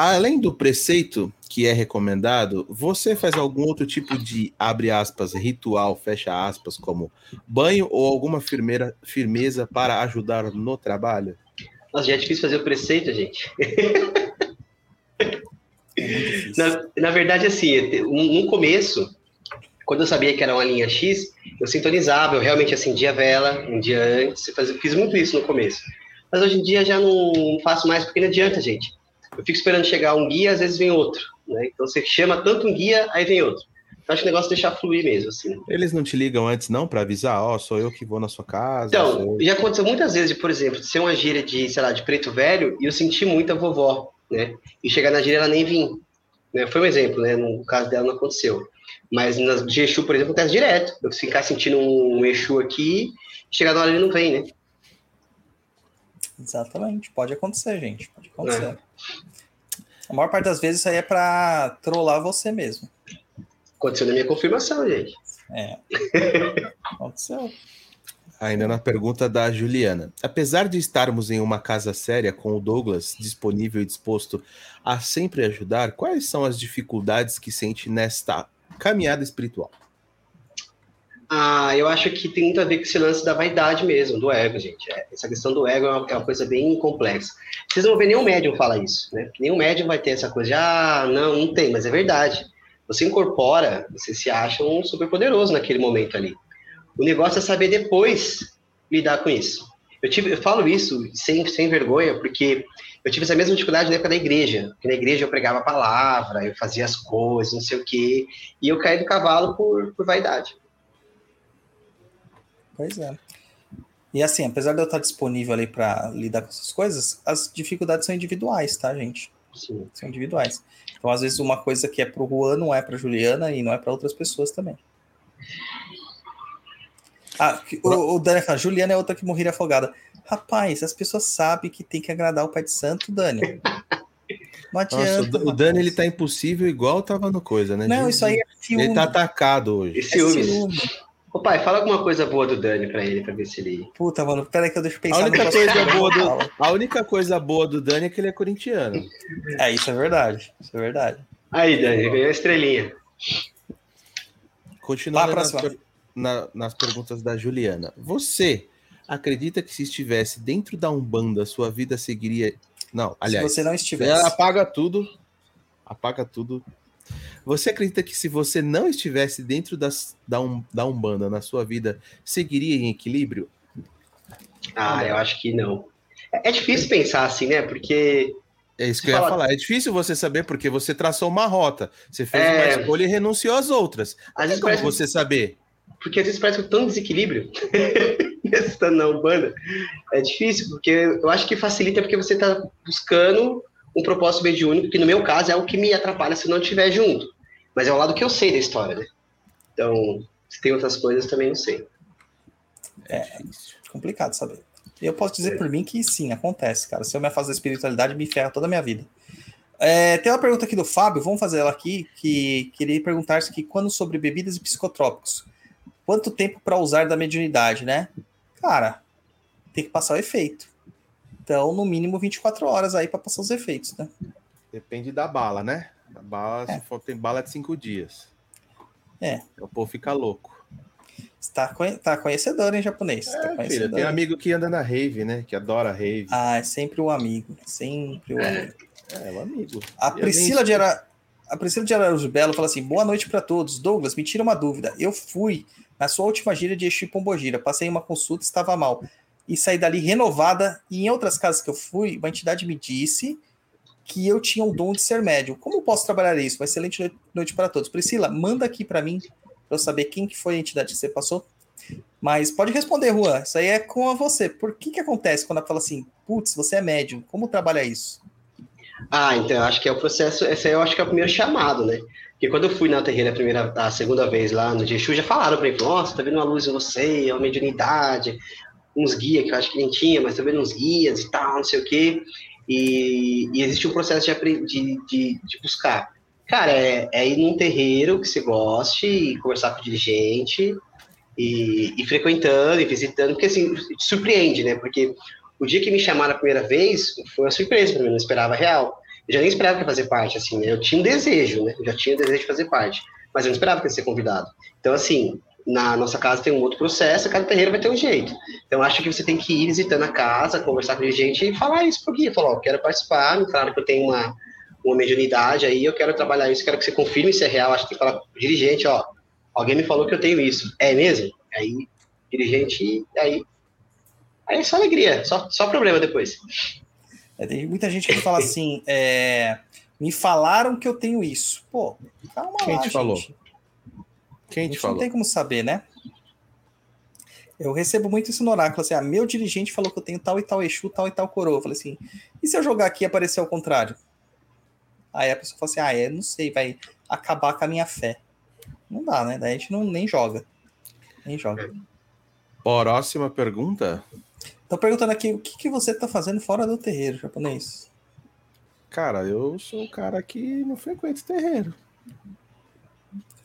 Além do preceito que é recomendado, você faz algum outro tipo de, abre aspas, ritual, fecha aspas, como banho ou alguma firmeira, firmeza para ajudar no trabalho? Nossa, já é difícil fazer o preceito, gente. Na, na verdade, assim, no começo, quando eu sabia que era uma linha X, eu sintonizava, eu realmente acendia a vela um dia antes, fiz muito isso no começo. Mas hoje em dia já não faço mais porque não adianta, gente. Eu fico esperando chegar um guia, às vezes vem outro. Né? Então você chama tanto um guia, aí vem outro. Então acho que o negócio é deixar fluir mesmo. Assim. Eles não te ligam antes, não, para avisar, ó, oh, sou eu que vou na sua casa? Então, já aconteceu muitas vezes, por exemplo, de ser uma gíria de, sei lá, de preto velho, e eu senti muito a vovó né? E chegar na gíria ela nem vinha. Né? Foi um exemplo, né? No caso dela não aconteceu. Mas nas de Exu, por exemplo, acontece direto. Eu ficar sentindo um Exu aqui, chegar na hora ele não vem, né? Exatamente. Pode acontecer, gente. Pode acontecer. É. A maior parte das vezes isso aí é para trollar você mesmo. Aconteceu na minha confirmação, gente. É. Aconteceu. Ainda na pergunta da Juliana. Apesar de estarmos em uma casa séria com o Douglas disponível e disposto a sempre ajudar, quais são as dificuldades que sente nesta caminhada espiritual? Ah, eu acho que tem muito a ver com esse lance da vaidade mesmo, do ego, gente. É, essa questão do ego é uma, é uma, coisa bem complexa. Vocês não vão ver nenhum médium falar isso, né? Nenhum médium vai ter essa coisa de, ah, não, não tem, mas é verdade. Você incorpora, você se acha um super poderoso naquele momento ali. O negócio é saber depois lidar com isso. Eu, tive, eu falo isso sem, sem vergonha, porque eu tive essa mesma dificuldade na época da igreja. Porque na igreja eu pregava a palavra, eu fazia as coisas, não sei o quê, e eu caí do cavalo por, por vaidade. Pois é. E assim, apesar de eu estar disponível ali para lidar com essas coisas, as dificuldades são individuais, tá, gente? Sim. São individuais. Então, às vezes, uma coisa que é pro Juan não é pra Juliana e não é para outras pessoas também. Ah, o, o Dani fala, Juliana é outra que morreria afogada. Rapaz, as pessoas sabem que tem que agradar o pai de santo, Dani. Não adianta. Nossa, o Dani ele tá impossível igual tava no coisa, né? Não, isso aí é ciúme. Ele tá atacado hoje. É ciúmes. ciúme. Ô pai, fala alguma coisa boa do Dani pra ele, pra ver se ele. Puta, mano, peraí que eu deixo eu pensar A única, coisa boa do, a única coisa boa do Dani é que ele é corintiano. É, isso é verdade. Isso é verdade. Aí, Dani, ganhou a estrelinha. Continuando nas, na- nas perguntas da Juliana. Você acredita que se estivesse dentro da Umbanda, sua vida seguiria. Não, aliás, se você não estivesse. ela apaga tudo. Apaga tudo. Você acredita que se você não estivesse dentro das, da, um, da Umbanda na sua vida, seguiria em equilíbrio? Ah, eu acho que não. É é difícil pensar assim, né? Porque É isso que eu ia fala- falar. É difícil você saber porque você traçou uma rota. Você fez É. uma escolha e renunciou às outras. às vezes Como parece, você saber? porque às vezes parece que tão desequilíbrio estando na Umbanda. É difícil, porque eu acho que facilita porque você está buscando um propósito mediúnico, que no meu caso é o que me atrapalha se não estiver junto. Mas é o lado que eu sei da história, né? Então, se tem outras coisas, também não sei. É complicado saber. Eu posso dizer por mim que sim, acontece, cara. Se eu me afasto da espiritualidade, me ferra toda a minha vida. É, tem uma pergunta aqui do Fábio, vamos fazer ela aqui, que queria perguntar se que quando sobre bebidas e psicotrópicos, quanto tempo para usar da mediunidade, né? Cara, tem que passar o efeito. Então, no mínimo 24 horas aí para passar os efeitos, né? Depende da bala, né? A bala, É. se for, tem bala de cinco dias. É. O povo fica louco. Você tá, conhe- tá conhecedor em japonês. tá É, filho, conhecedor. tem amigo que anda na rave, né? Que adora rave. Ah, é sempre o amigo. Sempre o amigo. É, o amigo. A E Priscila de, Ara... a Priscila de Araújo Belo fala assim: boa noite para todos. Douglas, me tira uma dúvida. Eu fui na sua última gira de Exu e Pombogira, passei uma consulta, estava mal. E saí dali renovada. E em outras casas que eu fui, uma entidade me disse que eu tinha o dom de ser médium. Como posso trabalhar isso? Uma excelente noite- para todos. Priscila, manda aqui para mim, para eu saber quem que foi a entidade que você passou. Mas pode responder, Juan. Isso aí é com você. Por que que acontece quando ela fala assim, putz, você é médium? Como trabalha isso? Ah, então eu acho que é o processo. Esse aí eu acho que é o primeiro chamado, né? Porque quando eu fui na terreira a primeira, a segunda vez lá no Jexu, já falaram pra mim, nossa, tá vendo uma luz em você, é uma mediunidade, uns guias que eu acho que nem tinha, mas vendo uns guias e tal, não sei o quê. E, e existe um processo de, de, de, de buscar. Cara, é, é ir num terreiro que você goste e conversar com o dirigente e, e frequentando e visitando, porque assim, te surpreende, né? Porque o dia que me chamaram a primeira vez foi uma surpresa para mim, não esperava real. Eu já nem esperava fazer parte, assim, né? Eu tinha um desejo, né? Eu já tinha o desejo de fazer parte, mas eu não esperava que ia ser convidado. Então, assim, na nossa casa tem um outro processo, cada terreiro vai ter um jeito. Então, acho que você tem que ir visitando a casa, conversar com a gente e falar isso pro guia. Falar, ó, quero participar, me falaram que eu tenho uma, uma mediunidade aí, eu quero trabalhar isso, quero que você confirme se é real. Acho que tem que falar pro dirigente, ó, alguém me falou que eu tenho isso. É mesmo? Aí, dirigente, aí Aí é só alegria, só, só problema depois. É, tem muita gente que fala assim, é, me falaram que eu tenho isso. Pô, calma Quem lá, te gente. falou? Quem A te gente falou? não tem como saber, né? Eu recebo muito isso no oráculo, assim, ah, meu dirigente falou que eu tenho tal e tal Exu, tal e tal coroa. Eu falei assim, e se eu jogar aqui e aparecer ao contrário? Aí a pessoa fala assim, ah, é, não sei, vai acabar com a minha fé. Não dá, né? Daí a gente não, nem joga. Nem joga. Próxima pergunta. Tô perguntando aqui, o que, que você tá fazendo fora do terreiro japonês? Cara, eu sou o cara que não frequenta terreiro.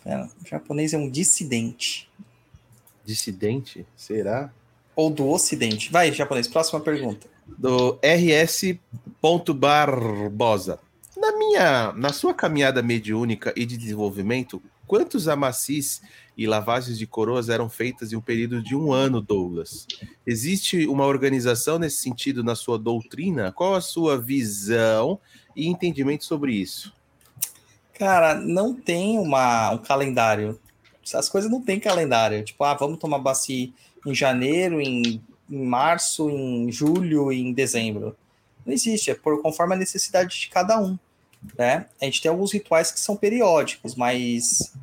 É, o japonês é um dissidente. Dissidente? Será? Ou do ocidente. Vai, japonês, próxima pergunta. Do RS. Barbosa. Na minha, na sua caminhada mediúnica e de desenvolvimento, quantos amacis e lavagens de coroas eram feitas em um período de um ano, Douglas? Existe uma organização nesse sentido na sua doutrina? Qual a sua visão e entendimento sobre isso? Cara, não tem uma, um calendário. As coisas não tem calendário. Tipo, ah, vamos tomar baci em janeiro, em, em março, em julho, em dezembro. Não existe, é por conforme a necessidade de cada um. Né? A gente tem alguns rituais que são periódicos, mas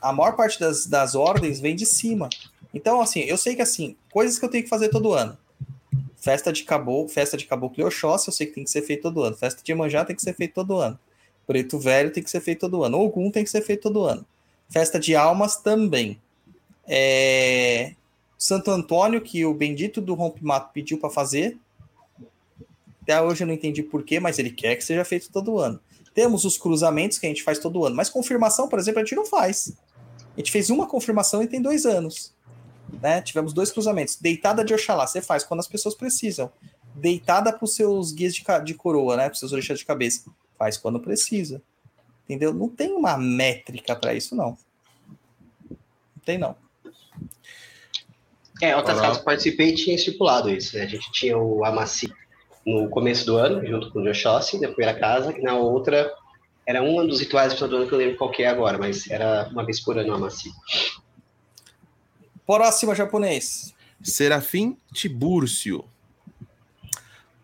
a maior parte das, das ordens vem de cima. Então, assim, eu sei que assim, coisas que eu tenho que fazer todo ano. Festa de caboclo, festa de caboclo e Oxóssi, eu sei que tem que ser feito todo ano. Festa de Iemanjá tem que ser feito todo ano. Preto Velho tem que ser feito todo ano. Ogum tem que ser feito todo ano. Festa de Almas também. É... Santo Antônio, que o bendito do Rompimato pediu para fazer. Até hoje eu não entendi porquê, mas ele quer que seja feito todo ano. Temos os cruzamentos que a gente faz todo ano, mas confirmação, por exemplo, a gente não faz. A gente fez uma confirmação e tem dois anos. Né? Tivemos dois cruzamentos. Deitada de Oxalá, você faz quando as pessoas precisam. Deitada para os seus guias de, de coroa, né? Para os seus orixás de cabeça. Faz quando precisa. Entendeu? Não tem uma métrica para isso, não. Não tem, não. É, outras casas que participei tinha estipulado isso. Né? A gente tinha o Amaci no começo do ano, junto com o Joshossi, na primeira casa, que na outra era um dos rituais do ano que eu lembro qual é agora, mas era uma vez por ano o Amaci. Próximo japonês. Serafim Tibúrcio.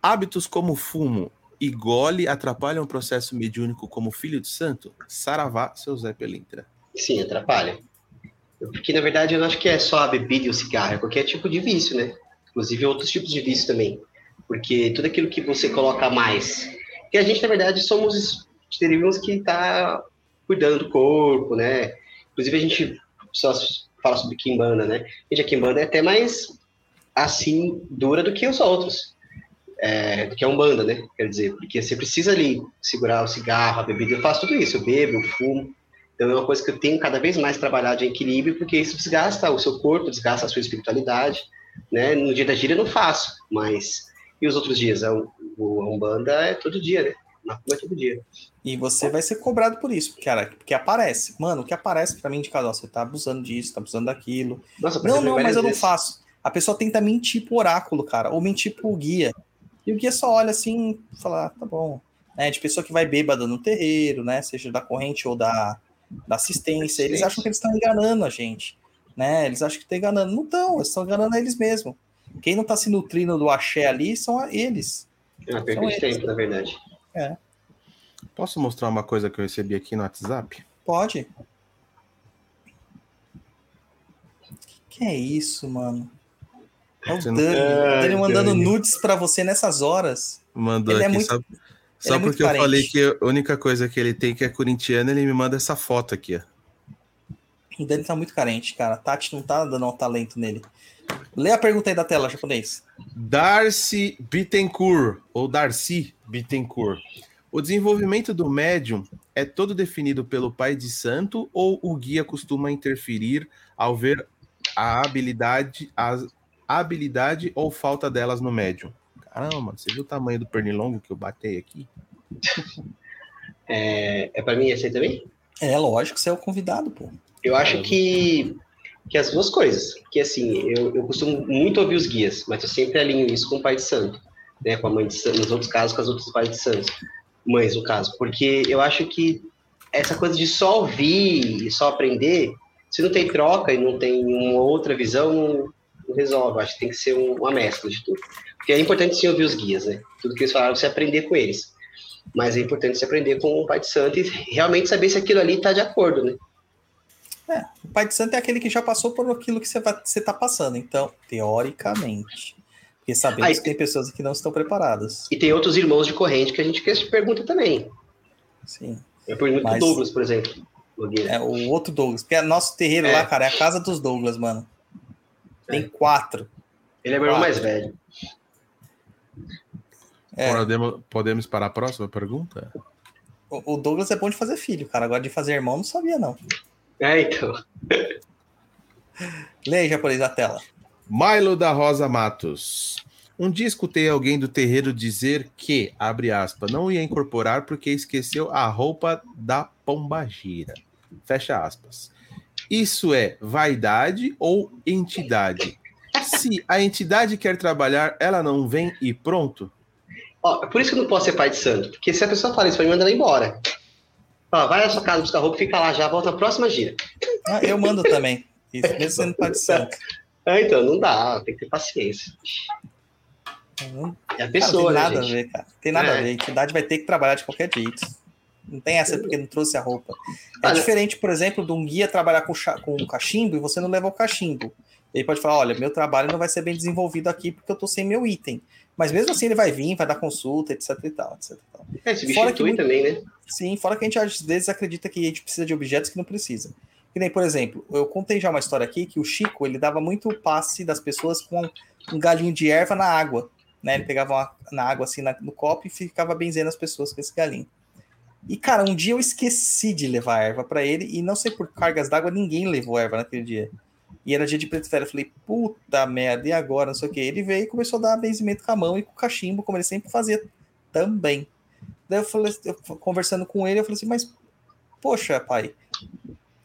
Hábitos como fumo e gole atrapalham o processo mediúnico como filho de santo? Saravá, seu Zé Pelintra. Sim, atrapalha. Porque, na verdade, eu não acho que é só a bebida e o cigarro, é qualquer tipo de vício, né? Inclusive outros tipos de vício também. Porque tudo aquilo que você coloca mais. Que a gente, na verdade, somos teríamos que estar tá cuidando do corpo, né? Inclusive, a gente só fala sobre Kimbanda, né? Gente, a é até mais assim dura do que os outros. É, do que a Umbanda, né? Quer dizer, porque você precisa ali segurar o cigarro, a bebida. Eu faço tudo isso, eu bebo, eu fumo. Então é uma coisa que eu tenho cada vez mais trabalhado em equilíbrio, porque isso desgasta o seu corpo, desgasta a sua espiritualidade. Né? No dia da gira eu não faço, mas. E os outros dias? A, Umbanda é todo dia, né? Macumba é todo dia. E você vai ser cobrado por isso, cara, porque aparece. Mano, o que aparece para mim de casal, você tá abusando disso, tá abusando daquilo. Nossa, não, não, mas eu não faço. A pessoa tenta mentir pro oráculo, cara, ou mentir pro guia. E o guia só olha assim e fala, ah, tá bom. É, de pessoa que vai bêbada no terreiro, né? Seja da corrente ou da, da assistência. Eles acham que eles estão enganando a gente. Né? Eles acham que estão enganando. Não estão, eles estão enganando eles mesmos. Quem não está se nutrindo do axé ali são eles. É uma perda de tempo, na verdade. É. Posso mostrar uma coisa que eu recebi aqui no WhatsApp? Pode. O que, que é isso, mano? É o Dani. Ai, Dani mandando Dani. nudes para você nessas horas. Mandou ele é aqui. É muito, só só é porque eu parente. falei que a única coisa que ele tem que é corintiano, ele me manda essa foto aqui. O Dani tá muito carente, cara. Tati não tá dando um talento nele. Lê a pergunta aí da tela, japonês. Darcy Bittencourt, ou Darcy Bittencourt. O desenvolvimento do médium é todo definido pelo pai de santo ou o guia costuma interferir ao ver a habilidade, a habilidade ou falta delas no médium? Caramba, você viu o tamanho do pernilongo que eu batei aqui? É, é para mim esse aí também? É, lógico, você é o convidado, pô. Eu acho que, que as duas coisas. Que assim, eu, eu costumo muito ouvir os guias, mas eu sempre alinho isso com o pai de santo, né? Com a mãe de santo, nos outros casos, com as outras pais de santos mães, no caso, porque eu acho que essa coisa de só ouvir e só aprender, se não tem troca e não tem uma outra visão, não, resolve. Acho que tem que ser um, uma mescla de tudo. Porque é importante sim ouvir os guias, né? Tudo que eles falaram, você aprender com eles. Mas é importante você aprender com o Pai de Santo e realmente saber se aquilo ali está de acordo, né? É, o Pai de Santo é aquele que já passou por aquilo que você está passando. Então, teoricamente. Porque sabemos Aí, que tem pessoas que não estão preparadas. E tem outros irmãos de corrente que a gente pergunta também. Sim. Eu pergunto Mas, Douglas, por exemplo. É, o outro Douglas. Porque é nosso terreiro é. lá, cara, é a casa dos Douglas, mano. Tem é. quatro. Ele é meu irmão mais velho. É. Podemos, podemos para a próxima pergunta? O, o Douglas é bom de fazer filho, cara. Agora de fazer irmão, não sabia, não. É, então. Leia japonês a tela. Milo da Rosa Matos. Um dia escutei alguém do terreiro dizer que, abre aspas, não ia incorporar porque esqueceu a roupa da pombagira. Fecha aspas. Isso é vaidade ou entidade? Se a entidade quer trabalhar, ela não vem e pronto? Ó, por isso que eu não posso ser pai de santo. Porque se a pessoa fala isso pra mim, manda ela embora. Ó, vai na sua casa buscar roupa, fica lá já, volta na próxima gira. Ah, eu mando também. Isso, mesmo sendo pai de santo. É, então, não dá, tem que ter paciência. É a pessoa, cara, tem nada né, a ver, cara. Tem nada é. a ver. A entidade vai ter que trabalhar de qualquer jeito. Não tem essa porque não trouxe a roupa. É diferente, por exemplo, de um guia trabalhar com, com cachimbo e você não leva o cachimbo. Ele pode falar: olha, meu trabalho não vai ser bem desenvolvido aqui porque eu tô sem meu item. Mas mesmo assim ele vai vir, vai dar consulta, etc e tal, etc e tal. É, se Fora que- também, né? Sim, fora que a gente às vezes acredita que a gente precisa de objetos que não precisa. Que nem, por exemplo, eu contei já uma história aqui que o Chico, ele dava muito passe das pessoas com um galinho de erva na água, né? Ele pegava uma- na água assim na- no copo e ficava benzendo as pessoas com esse galinho. E cara, um dia eu esqueci de levar erva para ele e não sei por cargas d'água ninguém levou erva naquele dia. E era dia de preto. Eu falei, puta merda, e agora? Não sei o que. Ele veio e começou a dar benzimento com a mão e com o cachimbo, como ele sempre fazia também. Daí eu falei, eu conversando com ele, eu falei assim, mas, poxa, pai,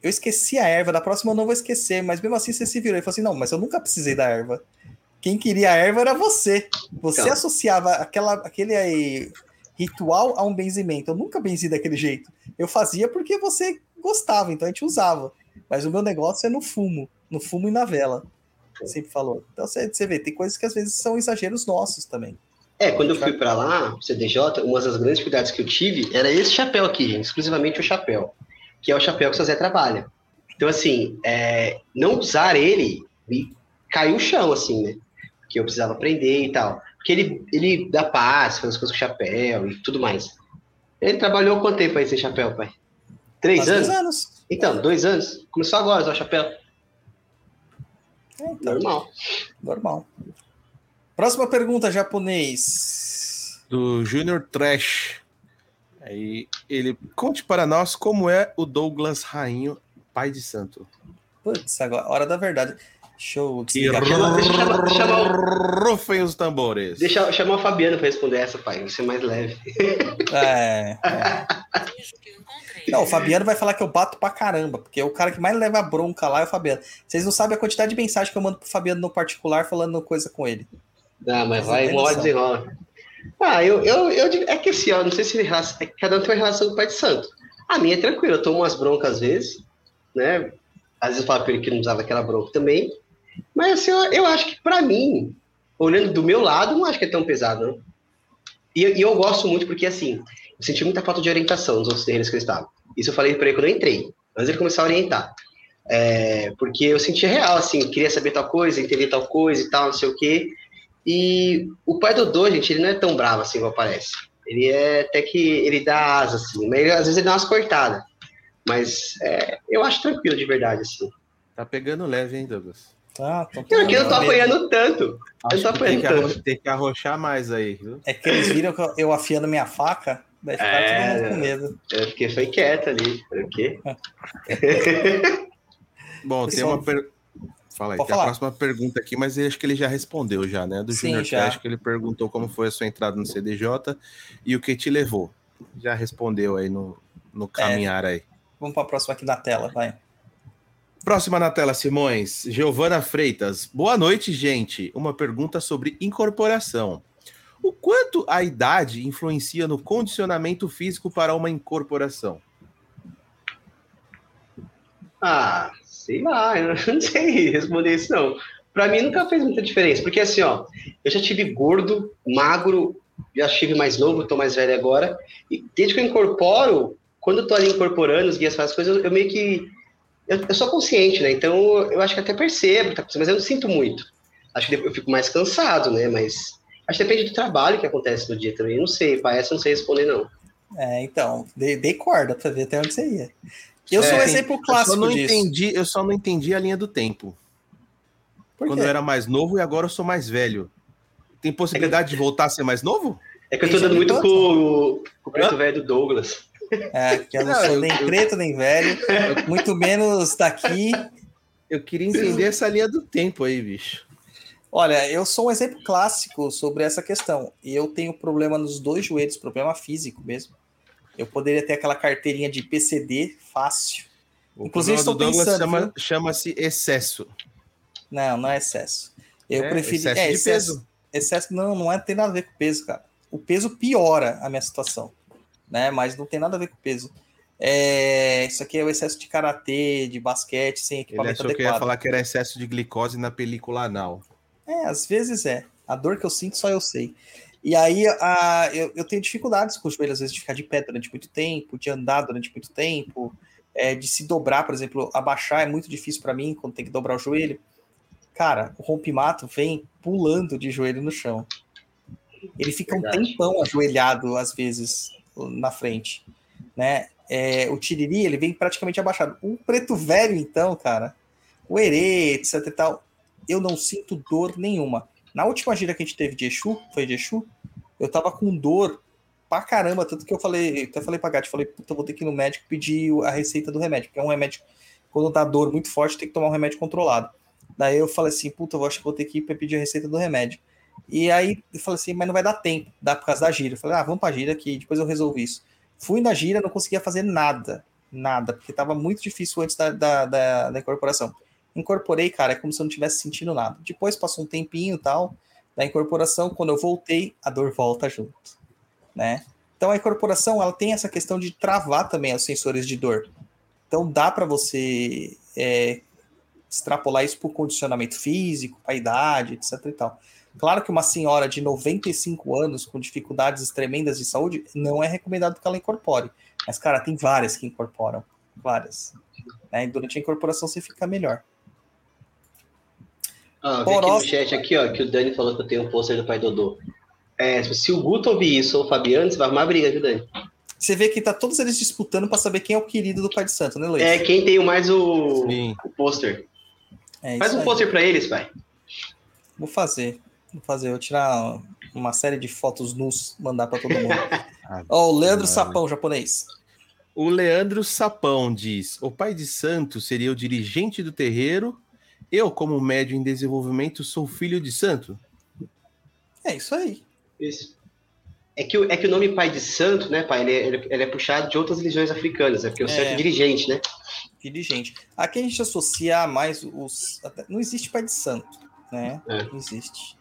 eu esqueci a erva, da próxima eu não vou esquecer, mas mesmo assim você se virou. Ele falou assim, não, mas eu nunca precisei da erva. Quem queria a erva era você. Você Então. associava aquela, aquele aí, ritual a um benzimento. Eu nunca benzi daquele jeito. Eu fazia porque você gostava, então a gente usava. Mas o meu negócio é no fumo, no fumo e na vela. Sempre falou. Então você, você vê, tem coisas que às vezes são exageros nossos também. É, quando eu fui pra lá, CDJ, uma das grandes dificuldades que eu tive era esse chapéu aqui, gente, exclusivamente o chapéu, que é o chapéu que o Zé trabalha. Então, assim, é, não usar ele caiu o chão, assim, né? Que eu precisava aprender e tal. Porque ele, ele dá passe, faz as coisas com chapéu e tudo mais. Ele trabalhou quanto tempo aí sem chapéu, pai? Três Faz anos? dois anos. Então, dois anos. Começou agora a usar o chapéu. É, então, Normal. normal. Próxima pergunta, japonês. do Junior Trash. Aí ele conte para nós como é o Douglas Rainho, pai de santo. Putz, agora, hora da verdade. Show. E desligar. Chama- deixa eu chamar- chamar rufem os tambores. Deixa eu chamar o Fabiano pra responder essa, pai. Vai ser mais leve. É, é. Não, o Fabiano vai falar que eu bato pra caramba, porque é o cara que mais leva bronca lá é o Fabiano. Vocês não sabem a quantidade de mensagem que eu mando pro Fabiano no particular falando coisa com ele. Ah, mas vai, hora noção. desenrola. Ah, eu, eu, eu é que assim, ó, não sei se relação- é que cada um tem uma relação com o pai de santo. A minha é tranquila, eu tomo umas broncas às vezes, né? Às vezes eu falo pra ele que não usava aquela bronca também. Mas assim, eu, eu acho que pra mim, olhando do meu lado, não acho que é tão pesado, não. E, eu- e eu gosto muito porque, assim, eu senti muita falta de orientação nos outros terrenos que eu estava. Isso eu falei pra ele quando eu entrei, antes ele começar a orientar. É, porque eu sentia real, assim, queria saber tal coisa, entender tal coisa e tal, não sei o quê. E o pai do Dodô, gente, ele não é tão bravo assim igual parece. Ele é até que ele dá asa, assim, mas ele, às vezes ele dá umas cortadas. Mas é, eu acho tranquilo de verdade, assim. Tá pegando leve, hein, Douglas? Tá, tô- Eu aqui eu não tô apanhando tanto. Acho tô que tem que, apanhando arro- tem que arrochar mais aí, viu? É que eles viram que eu- eu afiando minha faca, daí ficaram É. todo mundo com medo. É porque foi quieto ali. O quê? Bom, tem Pessoal, uma per... Fala aí, tem a falar. próxima pergunta aqui, mas eu acho que ele já respondeu já, né? Do Junior. Trash, que ele perguntou como foi a sua entrada no CDJ e o que te levou. Já respondeu aí no, no caminhar aí. Vamos pra próxima aqui na tela, vai. Próxima na tela, Simões. Giovana Freitas. Boa noite, gente. Uma pergunta sobre incorporação. O quanto a idade influencia no condicionamento físico para uma incorporação? Ah, sei lá, eu não sei responder isso não. Pra mim nunca fez muita diferença, porque assim, ó, eu já tive gordo, magro, já tive mais novo, tô mais velho agora, e desde que eu incorporo, quando eu tô ali incorporando, os guias as coisas, eu meio que, eu, eu sou consciente, né, então eu acho que até percebo, tá, mas eu não sinto muito. Acho que eu fico mais cansado, né, mas acho que depende do trabalho que acontece no dia também, não sei, eu não sei responder não. É, então, dei, dei corda pra ver até onde você ia. Eu É, sou um exemplo Eu só, clássico não disso. entendi, eu só não entendi a linha do tempo. Por Quando quê? eu era mais novo e agora eu sou mais velho. Tem possibilidade de voltar a ser mais novo? É que eu tô dando muito com, com o preto velho do Douglas. É, que eu não Não, sou eu- nem eu- preto nem velho, muito menos daqui. Eu queria entender essa linha do tempo aí, bicho. Olha, eu sou um exemplo clássico sobre essa questão. E eu tenho problema nos dois joelhos, problema físico mesmo. Eu poderia ter aquela carteirinha de PCD fácil. O Inclusive, estou pensando, chama- chama-se excesso. Não, não é excesso. Eu É, preferi. excesso é, de excesso, peso. excesso não, não é, tem nada a ver com peso, cara. O peso piora a minha situação, né? Mas não tem nada a ver com peso. É, isso aqui é o excesso de karatê, de basquete, sem Ele equipamento achou que ia adequado. falar que era excesso de glicose na película anal. É, às vezes é. A dor que eu sinto só eu sei. E aí a, eu, eu tenho dificuldades com o joelho, às vezes, de ficar de pé durante muito tempo, de andar durante muito tempo, é, de se dobrar, por exemplo, abaixar é muito difícil para mim quando tem que dobrar o joelho. Cara, o rompimato vem pulando de joelho no chão. Ele fica Verdade. um tempão ajoelhado, às vezes, na frente. Né? É, o Tiriri, ele vem praticamente abaixado. O preto velho, então, cara, o Herê, etc e tal, eu não sinto dor nenhuma. Na última gira que a gente teve de Exu, foi de Exu, eu tava com dor pra caramba, tanto que eu falei, até falei pra Gatti, falei, puta, vou ter que ir no médico pedir a receita do remédio, porque é um remédio, quando dá dor muito forte, tem que tomar um remédio controlado. Daí eu falei assim, puta, eu acho que vou ter que ir pra pedir a receita do remédio. E aí eu falei assim, mas não vai dar tempo, dá por causa da gira. Eu falei, ah, vamos pra gira aqui, depois eu resolvo isso. Fui na gira, não conseguia fazer nada, nada, porque tava muito difícil antes da, da, da, da incorporação. Incorporei, cara, é como se eu não tivesse sentindo nada. Depois passou um tempinho e tal, da incorporação, quando eu voltei, a dor volta junto, né? Então a incorporação, ela tem essa questão de travar também os sensores de dor. Então dá para você é, extrapolar isso por condicionamento físico, para idade, etc e tal. Claro que uma senhora de 95 anos com dificuldades tremendas de saúde, não é recomendado que ela incorpore. Mas, cara, tem várias que incorporam. Várias. Né? E durante a incorporação você fica melhor. Ah, vi aqui no chat aqui, ó, que o Dani falou que eu tenho um pôster do pai Dodô. É, se o Guto ouvir isso ou o Fabiano, você vai arrumar briga, viu, Dani? Você vê que tá todos eles disputando para saber quem é o querido do Pai de Santo, né, Luiz? É, quem tem mais o, Sim. o pôster. É Faz um pôster pra eles, pai. Vou fazer. Vou fazer. Vou tirar uma série de fotos nus, mandar para todo mundo. Ó, o Leandro Sapão, japonês. O Leandro Sapão diz: o pai de santo seria o dirigente do terreiro. Eu, como médio em desenvolvimento, sou filho de santo. É isso aí. Isso. É que, o- é que o nome pai de santo, né, pai, ele é, ele- ele é puxado de outras religiões africanas, é porque o É. santo é dirigente, né? Dirigente. Aqui a gente associa mais os. até- Não existe pai de santo, né? É. Não existe.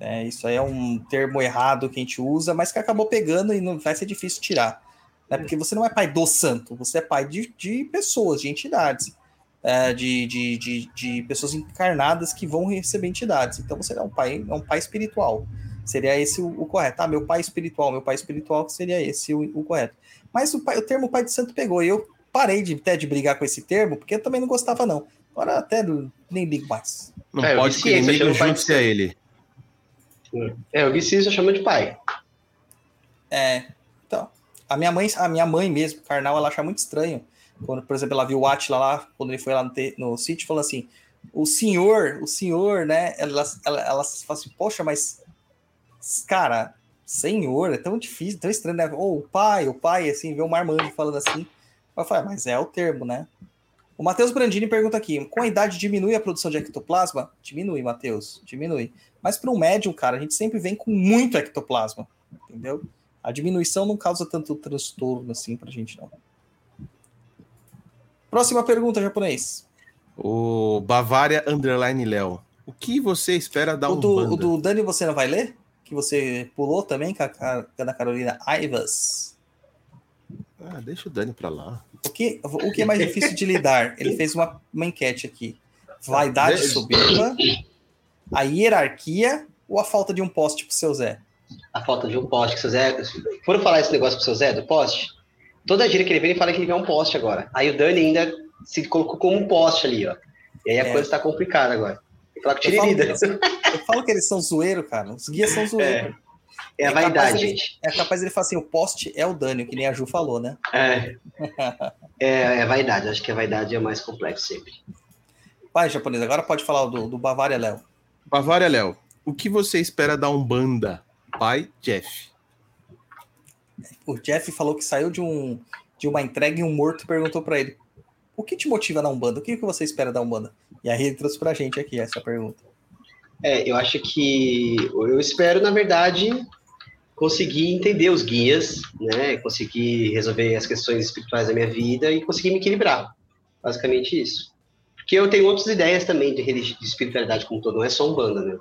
É, isso aí é um termo errado que a gente usa, mas que acabou pegando e não vai ser difícil tirar. Né? Porque você não é pai do santo, você é pai de, de pessoas, de entidades. é, de, de, de, de pessoas encarnadas que vão receber entidades. Então você é um pai, é um pai espiritual. Seria esse o, o correto. Ah, meu pai espiritual, meu pai espiritual seria esse o, o correto. Mas o, pai- o termo pai de santo pegou. E eu parei de, até de brigar com esse termo, porque eu também não gostava, não. Agora até nem ligo mais. Não É, pode que inimigo junte-se a ele. É, o Vicício chama de pai. É, então, a minha mãe, a minha mãe mesmo, carnal, ela acha muito estranho. Quando, por exemplo, ela viu o Atila lá, quando ele foi lá no, no sítio, falou assim: o senhor, o senhor, né? Ela, ela, ela fala assim, poxa, mas, cara, senhor, é tão difícil, tão estranho, né? Ou o pai, o pai, assim, vê o marmanjo falando assim. Eu falei, "Ah, mas é o termo, né? O Matheus Brandini pergunta aqui: com a idade diminui a produção de ectoplasma? Diminui, Matheus, diminui. Mas para um médium, cara, a gente sempre vem com muito ectoplasma, entendeu? A diminuição não causa tanto transtorno assim pra gente, não. Próxima pergunta, japonês. O Bavária Underline Léo. O que você espera da O do, Umbanda? o do Dani você não vai ler? Que você pulou também com a, com a Ana Carolina Aivas. Ah, deixa o Dani pra lá. O que, o que é mais difícil de lidar? Ele fez uma, uma enquete aqui. Vaidade Deixa- soberba, a hierarquia ou a falta de um poste pro seu Zé? A falta de um poste que o seu Zé. Foram falar esse negócio pro seu Zé, do poste? Toda gira que ele vem, ele fala que ele quer um poste agora. Aí o Dani ainda se colocou como um poste ali, ó. E aí a É. coisa tá complicada agora. Que Eu falo, que Tiriridas. eles, eu falo que eles são zoeiro, cara. Os guias são zoeiro. É É capaz vaidade, ele- gente. É capaz ele falar assim: o poste é o Dani, que nem a Ju falou, né? É. É, é vaidade. Acho que a vaidade é mais complexo sempre. Vai, japonês, agora pode falar do, do Bavária Léo. Bavária Léo. O que você espera da Umbanda? Pai Jeff. O Jeff falou que saiu de, um, de uma entrega e um morto perguntou pra ele: O que te motiva na Umbanda? O que, que você espera da Umbanda? E aí ele trouxe pra gente aqui essa pergunta. É, eu acho que eu espero, na verdade, conseguir entender os guias, né? Conseguir resolver as questões espirituais da minha vida e conseguir me equilibrar. Basicamente isso. Porque eu tenho outras ideias também de, religi- de espiritualidade como um todo, não é só Umbanda, né?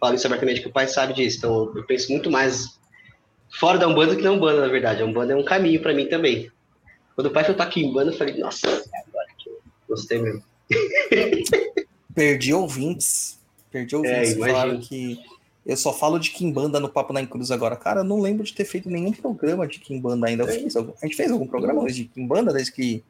Falo isso abertamente que o pai sabe disso. Então eu penso muito mais fora da Umbanda do que na Umbanda, na verdade. A Umbanda é um caminho para mim também. Quando o pai foi aqui em Umbanda, eu falei, nossa, é agora que eu gostei mesmo. Perdi ouvintes. Perdi ouvintes que imagino. falaram que eu só falo de Kimbanda no Papo na Cruz agora. Cara, eu não lembro de ter feito nenhum programa de Kimbanda ainda. Eu fiz algum- a gente fez algum programa hoje de Kimbanda desde que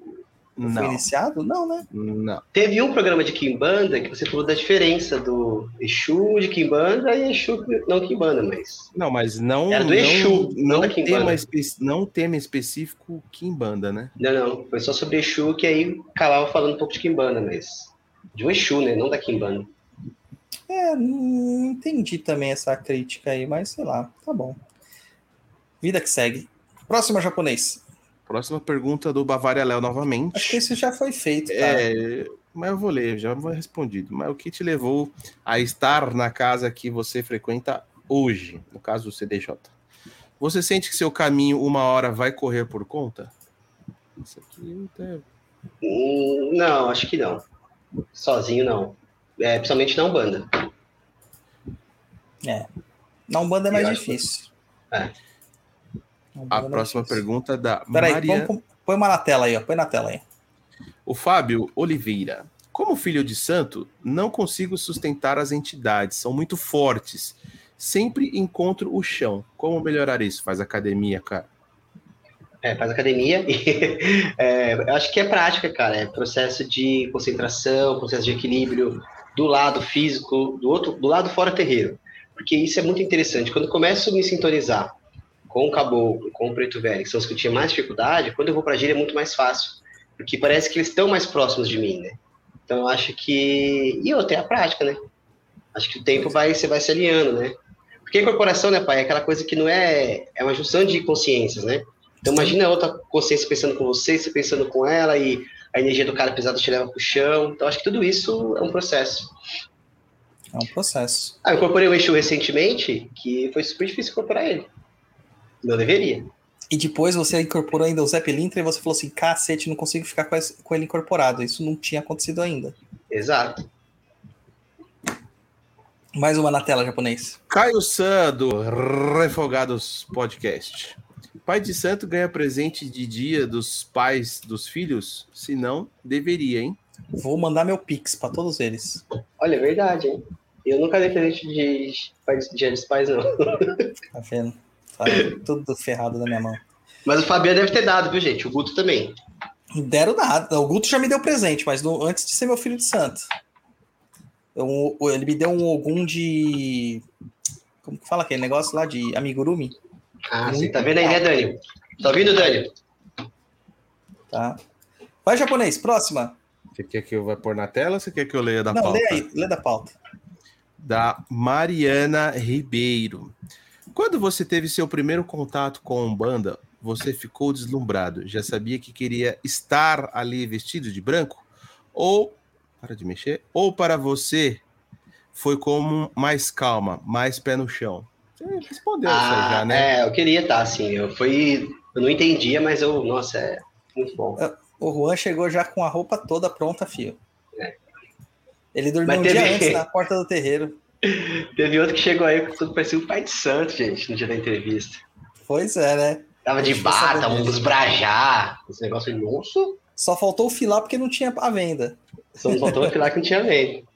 Foi iniciado? Não, né? não. Teve um programa de Kimbanda que você falou da diferença do Exu de Kimbanda e Exu não Kimbanda, mas. Não, mas não. Era do não, Exu, não não, da Kimbanda. tema não tema específico Kimbanda, né? Não, não. Foi só sobre Exu que aí acabava falando um pouco de Kimbanda, mas. De um Exu, né? Não da Kimbanda. É, não entendi também essa crítica aí, mas sei lá, tá bom. Vida que segue. Próxima japonês. Próxima pergunta do Bavária Léo novamente. Acho que isso já foi feito, cara. É, mas eu vou ler, já foi respondido. Mas o que te levou a estar na casa que você frequenta hoje, no caso do CDJ? Você sente que seu caminho uma hora vai correr por conta? Isso aqui é... Hum, não, acho que não. Sozinho, não. É, principalmente na Umbanda. Na Umbanda é mais difícil. É. Na Umbanda A é próxima difícil. pergunta da Peraí, Maria... com- põe uma na tela aí, ó. Põe na tela aí. O Fábio Oliveira. Como filho de santo, não consigo sustentar as entidades, são muito fortes. Sempre encontro o chão. Como melhorar isso? Faz academia, cara. É, faz academia. e, é, eu acho que é prática, cara. É processo de concentração, processo de equilíbrio do lado físico, do outro, do lado fora terreiro. Porque isso é muito interessante. Quando eu começo a me sintonizar com o caboclo, com o preto velho, que são os que eu tinha mais dificuldade, quando eu vou pra gíria é muito mais fácil. Porque parece que eles estão mais próximos de mim, né? Então eu acho que. E outra, é a prática, né? Acho que o tempo vai, você vai se alinhando, né? Porque a incorporação, né, pai, é aquela coisa que não é. É uma junção de consciências, né? Então imagina outra consciência pensando com você, você pensando com ela, e a energia do cara pesado te leva pro chão. Então acho que tudo isso é um processo. É um processo. Ah, eu incorporei o Exu recentemente, que foi super difícil incorporar ele. Não deveria. E depois você incorporou ainda o Zé Pilintra e você falou assim: cacete, não consigo ficar com, ele incorporado. Isso não tinha acontecido ainda. Exato. Mais uma na tela, japonês. Caio San, do Refogados Podcast. Pai de santo ganha presente de dia dos pais dos filhos? Se não, deveria, hein? Vou mandar meu pix pra todos eles. Olha, é verdade, hein? Eu nunca dei presente de pais- dia dos pais, não. Tá vendo? Tá tudo ferrado na minha mão. Mas o Fabiano deve ter dado, viu, gente? O Guto também. Deram nada. O Guto já me deu presente, mas no- antes de ser meu filho de santo. Eu- ele me deu um Ogum de. Como que fala aquele negócio lá de amigurumi? Ah, Muito você tá vendo aí, né, Dani? Tá ouvindo, Dani? Tá. Vai, japonês, próxima. Você quer que eu vá pôr na tela ou você quer que eu leia da Não, pauta? lê aí, lê da pauta. Da Mariana Ribeiro. Quando você teve seu primeiro contato com a Umbanda, você ficou deslumbrado? Já sabia que queria estar ali vestido de branco? Ou, para de mexer, ou para você foi como mais calma, mais pé no chão? Você respondeu isso aí já, né? É, eu queria estar, assim. Eu fui. Eu não entendia, mas eu. Nossa, é muito bom. O Juan chegou já com a roupa toda pronta, fio. É. Ele dormiu Mas um teve- dia antes na porta do terreiro. Teve outro que chegou aí que tudo parecia um pai de santo, gente, no dia da entrevista. Pois é, né? Tava de bata, disso. uns brajá. Esse negócio de nossa. Só faltou o filar porque não tinha a venda. Só nos faltou lá que não tinha medo.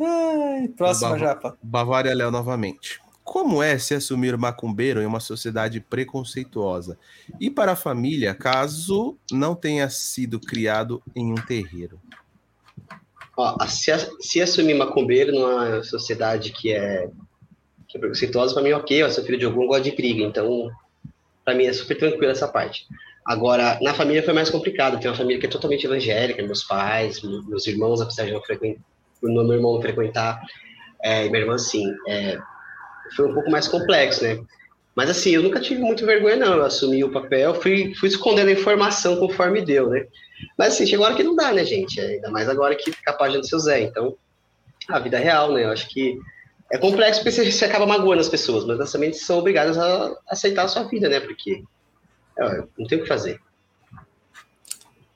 Ai, próxima, Bava- Japa. Bavária Léo novamente. Como é se assumir macumbeiro em uma sociedade preconceituosa? E para a família, caso não tenha sido criado em um terreiro? Ó, a- se, se assumir macumbeiro numa sociedade que é, que é preconceituosa, pra mim, ok, eu sou filho de algum, gosto de briga, então, pra mim é super tranquilo essa parte. Agora, na família foi mais complicado, tem uma família que é totalmente evangélica, meus pais, me- meus irmãos, apesar de não frequentar, meu irmão frequentar, é, e minha irmã, sim, é, foi um pouco mais complexo, né? Mas assim, eu nunca tive muito vergonha, não. Eu assumi o papel, fui, fui escondendo a informação conforme deu, né? Mas assim, chegou a hora que não dá, né, gente? Ainda mais agora que fica a página do seu Zé. Então, a vida é real, né? Eu acho que é complexo porque você, acaba magoando as pessoas, mas também são obrigadas a aceitar a sua vida, né? Porque é, não tem o que fazer.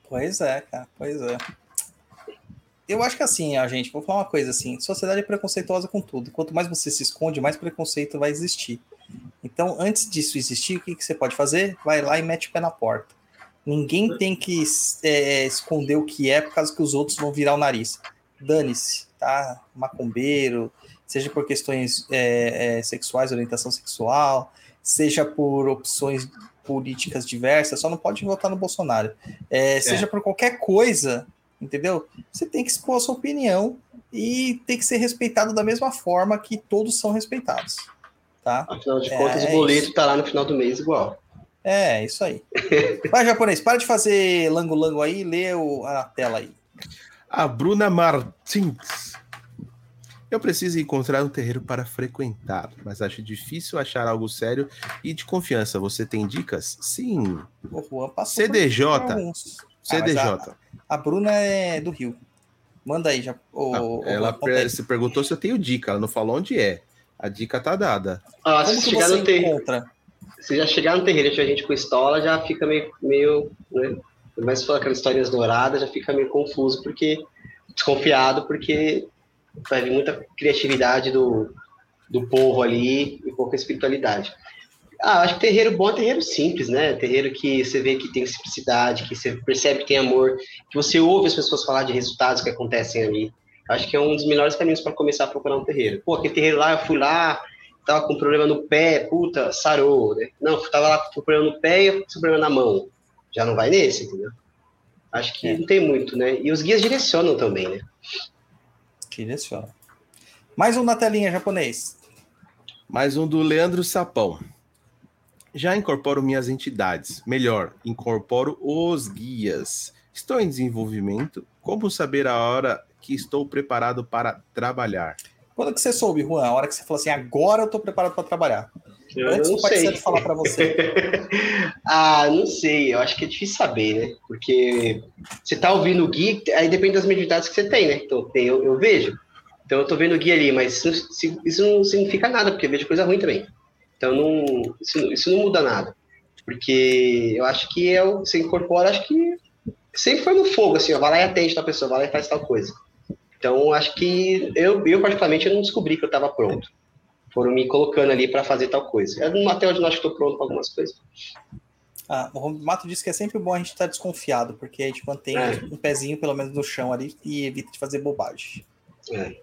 Pois é, cara, pois é. Eu acho que assim, ó, gente, vou falar uma coisa assim: sociedade é preconceituosa com tudo. Quanto mais você se esconde, mais preconceito vai existir. Então, antes disso existir, o que, que você pode fazer? Vai lá e mete o pé na porta. Ninguém tem que é, esconder o que é por causa que os outros vão virar o nariz. Dane-se, tá? Macumbeiro, seja por questões é, é, sexuais, orientação sexual, seja por opções políticas diversas, só não pode votar no Bolsonaro. É, seja por qualquer coisa, entendeu? Você tem que expor a sua opinião e tem que ser respeitado da mesma forma que todos são respeitados. Tá? Afinal de contas, é, o boleto tá lá no final do mês igual. É, isso aí. Vai, japonês, para de fazer lango-lango aí, lê o, a tela aí. A Bruna Martins. Eu preciso encontrar um terreiro para frequentar, mas acho difícil achar algo sério e de confiança. Você tem dicas? Sim. O Juan passou CDJ. CDJ. Ah, a, a, Bruna é do Rio. Manda aí já. O, ah, ela per se perguntou se eu tenho dica, ela não falou onde é. A dica tá dada. Ah, Como se chegar no terreiro, se já chegar no terreiro e tiver gente com estola, já fica meio, meio né? Mas se for aquelas histórias douradas, já fica meio confuso, porque desconfiado, porque vai vir muita criatividade do, do povo ali e pouca espiritualidade. Ah, acho que terreiro bom é terreiro simples, né? Terreiro que você vê que tem simplicidade, que você percebe que tem amor, que você ouve as pessoas falar de resultados que acontecem ali. Acho que é um dos melhores caminhos para começar a procurar um terreiro. Pô, aquele terreiro lá, eu fui lá, tava com problema no pé, puta, sarou, né? Não, tava lá com problema no pé e com problema na mão. Já não vai nesse, entendeu? Acho que é. não tem muito, né? E os guias direcionam também, né? Direciona. Mais um na telinha japonês. Mais um do Leandro Sapão. Já incorporo minhas entidades. Melhor, incorporo os guias. Estou em desenvolvimento. Como saber a hora que estou preparado para trabalhar? Quando que você soube, Juan? A hora que você falou assim, agora eu estou preparado para trabalhar. Eu Antes não sei. falar para você. ah, não sei. Eu acho que é difícil saber, né? Porque você tá ouvindo o guia, aí depende das mediunidades que você tem, né? Então, eu, eu vejo. Então, eu tô vendo o guia ali, mas isso, isso não significa nada, porque eu vejo coisa ruim também. Então, não, isso, isso não muda nada. Porque eu acho que é o, você incorpora, acho que sempre foi no fogo, assim, ó, vai lá e atende a pessoa, vai lá e faz tal coisa. Então, acho que eu, eu particularmente, eu não descobri que eu estava pronto foram me colocando ali para fazer tal coisa. Eu, até hoje não acho que estou pronto para algumas coisas. Ah, o Mato disse que é sempre bom a gente estar tá desconfiado, porque a gente mantém é. um pezinho pelo menos no chão ali e evita de fazer bobagem. É.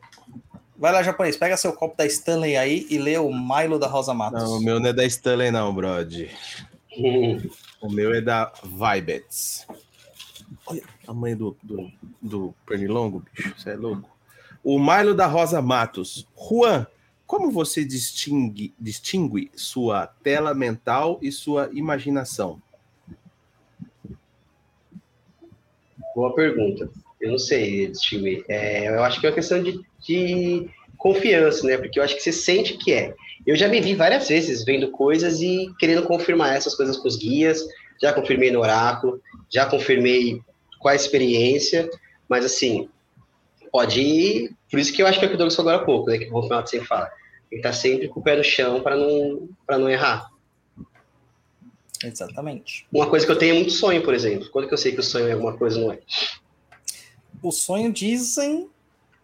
Vai lá, japonês, pega seu copo da Stanley aí e lê o Milo da Rosa Matos. Não, o meu não é da Stanley, não, Brody. o meu é da Vibets. Olha o tamanho do, do, do pernilongo, bicho. Você é louco. O Milo da Rosa Matos. Juan, como você distingue, distingue sua tela mental e sua imaginação? Boa pergunta. Eu não sei distinguir. É, eu acho que é uma questão de, de, confiança, né? Porque eu acho que você sente que é. Eu já me vi várias vezes vendo coisas e querendo confirmar essas coisas com os guias. Já confirmei no oráculo, já confirmei com a experiência, mas assim, pode ir. Por isso que eu acho que é o que o Douglas falou agora há pouco, né? Que o Ronaldo sempre fala tem que estar sempre com o pé no chão para não, não errar. Exatamente. Uma coisa que eu tenho é muito sonho, por exemplo. Quando que eu sei que o sonho é alguma coisa não é? O sonho dizem,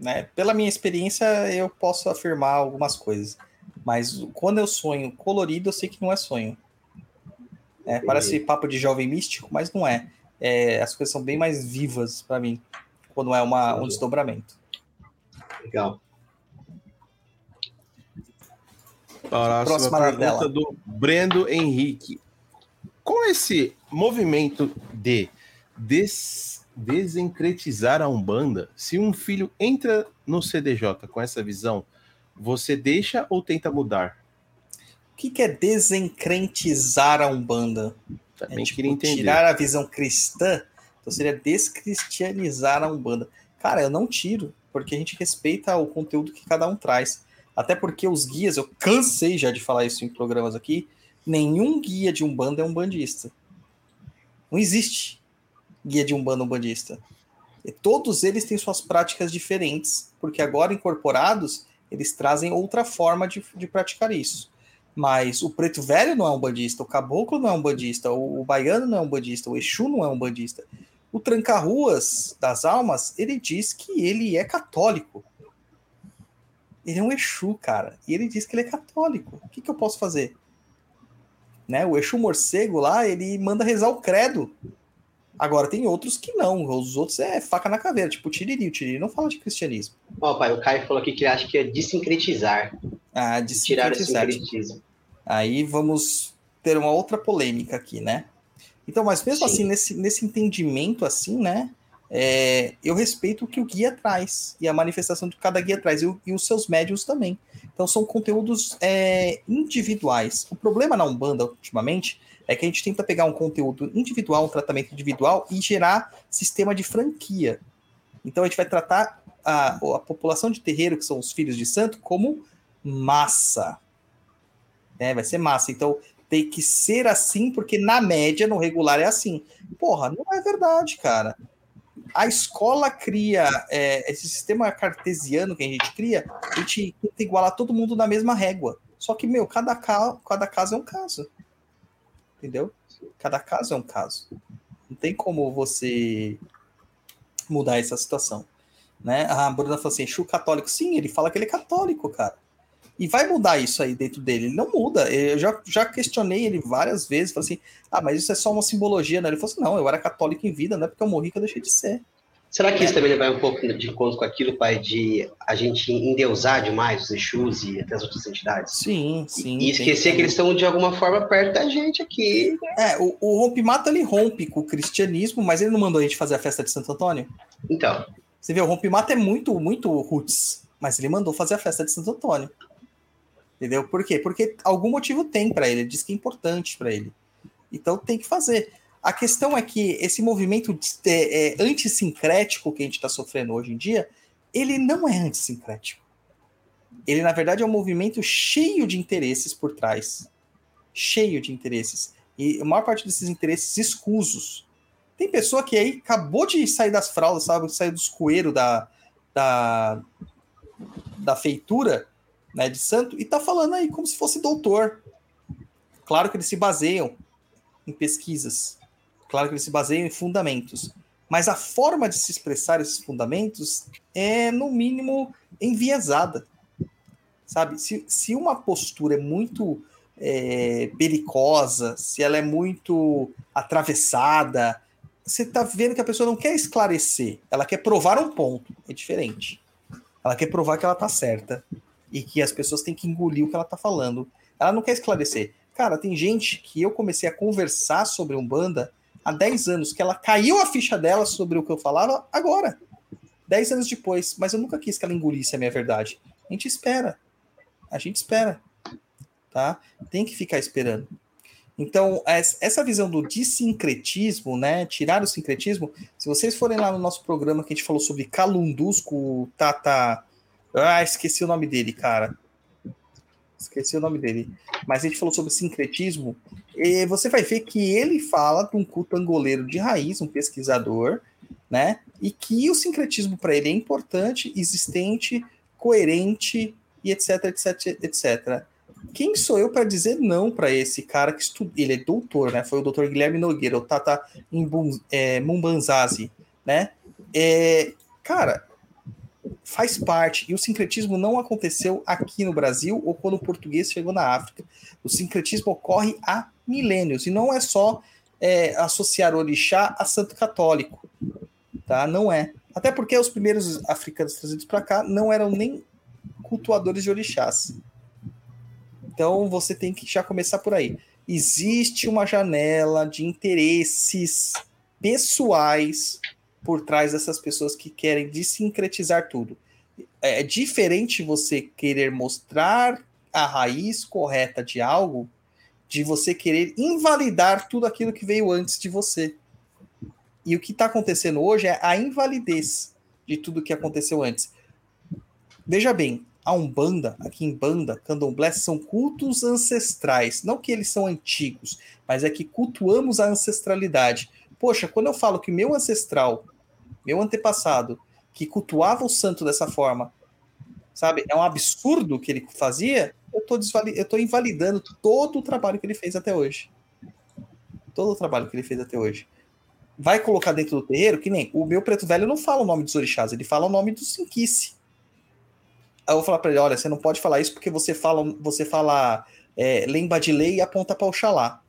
né? Pela minha experiência, eu posso afirmar algumas coisas. Mas quando eu sonho colorido, eu sei que não é sonho. É, parece papo de jovem místico, mas não é. é as coisas são bem mais vivas para mim quando é uma, um desdobramento. Legal. Próxima, Próxima pergunta do Brendo Henrique. Com esse movimento de des desencretizar a Umbanda, se um filho entra no CDJ com essa visão, você deixa ou tenta mudar? O que, que é desencrentizar a Umbanda? Também é, tipo, queria entender. Tirar a visão cristã, então seria descristianizar a Umbanda. Cara, eu não tiro, porque a gente respeita o conteúdo que cada um traz. Até porque os guias, eu cansei já de falar isso em programas aqui, nenhum guia de Umbanda é um bandista. Não existe guia de um bandista. E todos eles têm suas práticas diferentes, porque agora incorporados, eles trazem outra forma de, de praticar isso. Mas o preto velho não é um bandista, o caboclo não é um bandista, o, o baiano não é um bandista, o Exu não é um bandista. O tranca-ruas das almas, ele diz que ele é católico. Ele é um Exu, cara. E ele diz que ele é católico. O que, que eu posso fazer? Né? O Exu morcego lá, ele manda rezar o credo. Agora tem outros que não. Os outros é faca na caveira, tipo o Tiriri. O Tiriri não fala de cristianismo. Ó, oh, pai, o Caio falou aqui que ele acha que é desincretizar. Ah, desincretizar. Tirar o sincretismo. Aí vamos ter uma outra polêmica aqui, né? Então, mas mesmo Sim. assim, nesse, nesse entendimento assim, né? é, eu respeito o que o guia traz e a manifestação de cada guia traz e, o- e os seus médios também. Então são conteúdos é, individuais. O problema na Umbanda, ultimamente, é que a gente tenta pegar um conteúdo individual, um tratamento individual e gerar sistema de franquia. Então a gente vai tratar a, a população de terreiro, que são os filhos de santo, como massa. né? vai ser massa. Então tem que ser assim, porque na média, no regular, é assim. Porra, não é verdade, cara. A escola cria é, esse sistema cartesiano que a gente cria, a gente tenta igualar todo mundo na mesma régua. Só que, meu, cada, ca cada caso é um caso. Entendeu? Cada caso é um caso. Não tem como você mudar essa situação. Né? A Bruna falou assim: Chu católico. Sim, ele fala que ele é católico, cara. E vai mudar isso aí dentro dele. Ele não muda. Eu já, já questionei ele várias vezes. Falei assim: ah, mas isso é só uma simbologia, né? Ele falou assim: não, eu era católico em vida, não é porque eu morri que eu deixei de ser. Será que isso também vai um pouco de encontro com aquilo, pai, de a gente endeusar demais os Exus e até as outras entidades? Sim, sim. E esquecer que eles estão de alguma forma perto da gente aqui. É, o, o rompimato ele rompe com o cristianismo, mas ele não mandou a gente fazer a festa de Santo Antônio? Então, Você vê, o rompimato é muito, muito roots, mas ele mandou fazer a festa de Santo Antônio. Entendeu? Por quê? Porque algum motivo tem para ele, ele diz que é importante para ele. Então tem que fazer. A questão é que esse movimento é, é, que a gente está sofrendo hoje em dia, ele não é antissincrético. Ele, na verdade, é um movimento cheio de interesses por trás. Cheio de interesses. E a maior parte desses interesses escusos. Tem pessoa que aí acabou de sair das fraldas, sabe? Saiu dos coeiros da, da, da feitura né, de santo e tá falando aí como se fosse doutor. Claro que eles se baseiam em pesquisas. Claro que eles se baseiam em fundamentos. Mas a forma de se expressar esses fundamentos é, no mínimo, enviesada. Sabe? Se, se uma postura é muito é, belicosa, se ela é muito atravessada, você tá vendo que a pessoa não quer esclarecer, ela quer provar um ponto. É diferente. Ela quer provar que ela tá certa e que as pessoas têm que engolir o que ela tá falando. Ela não quer esclarecer. Cara, tem gente que eu comecei a conversar sobre Umbanda há 10 anos, que ela caiu a ficha dela sobre o que eu falava agora. 10 anos depois, mas eu nunca quis que ela engolisse a minha verdade. A gente espera. A gente espera. Tá? Tem que ficar esperando. Então, essa visão do dissincretismo, né? Tirar o sincretismo. Se vocês forem lá no nosso programa que a gente falou sobre calundus com o Tata. Ah, esqueci o nome dele, cara. Esqueci o nome dele. Mas a gente falou sobre sincretismo. E você vai ver que ele fala de um culto angoleiro de raiz, um pesquisador, né? E que o sincretismo para ele é importante, existente, coerente e etc, etc, etc. Quem sou eu para dizer não para esse cara que estuda? Ele é doutor, né? Foi o doutor Guilherme Nogueira, o Tata é, Mumbanzazi, né? É, cara, faz parte. E o sincretismo não aconteceu aqui no Brasil ou quando o português chegou na África. O sincretismo ocorre há milênios e não é só é, associar orixá a santo católico, tá? Não é. Até porque os primeiros africanos trazidos para cá não eram nem cultuadores de orixás. Então você tem que já começar por aí. Existe uma janela de interesses pessoais por trás dessas pessoas que querem desincretizar tudo. É diferente você querer mostrar a raiz correta de algo de você querer invalidar tudo aquilo que veio antes de você. E o que está acontecendo hoje é a invalidez de tudo que aconteceu antes. Veja bem, a Umbanda, aqui em Banda, Candomblé, são cultos ancestrais. Não que eles são antigos, mas é que cultuamos a ancestralidade. Poxa, quando eu falo que meu ancestral, meu antepassado, que cultuava o santo dessa forma, sabe, é um absurdo que ele fazia, eu tô, eu tô invalidando todo o trabalho que ele fez até hoje. Todo o trabalho que ele fez até hoje. Vai colocar dentro do terreiro, que nem o meu preto velho não fala o nome dos orixás, ele fala o nome do Sinquice. Aí eu vou falar para ele: olha, você não pode falar isso porque você fala, você fala é, lembra de lei e aponta para Oxalá.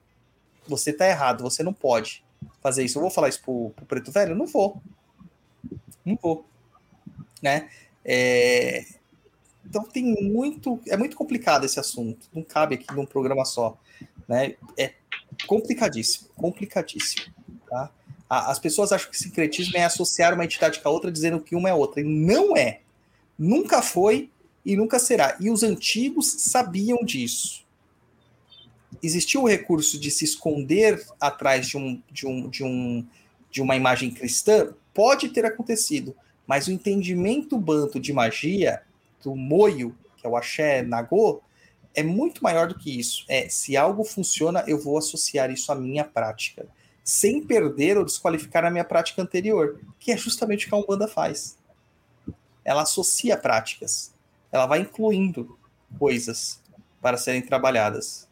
Você tá errado, você não pode fazer isso. Eu vou falar isso pro, pro preto velho? Não vou. Não vou. Né? É... Então tem muito, é muito complicado esse assunto. Não cabe aqui num programa só, né? É complicadíssimo, complicadíssimo, tá? As pessoas acham que sincretismo é associar uma entidade com a outra, dizendo que uma é outra. E não é. Nunca foi e nunca será. E os antigos sabiam disso. Existiu o recurso de se esconder atrás de, um, de, um, de, um, de uma imagem cristã? Pode ter acontecido, mas o entendimento banto de magia, do moio, que é o axé nagô, é muito maior do que isso. É, se algo funciona, eu vou associar isso à minha prática, sem perder ou desqualificar a minha prática anterior, que é justamente o que a Umbanda faz. Ela associa práticas ela vai incluindo coisas para serem trabalhadas.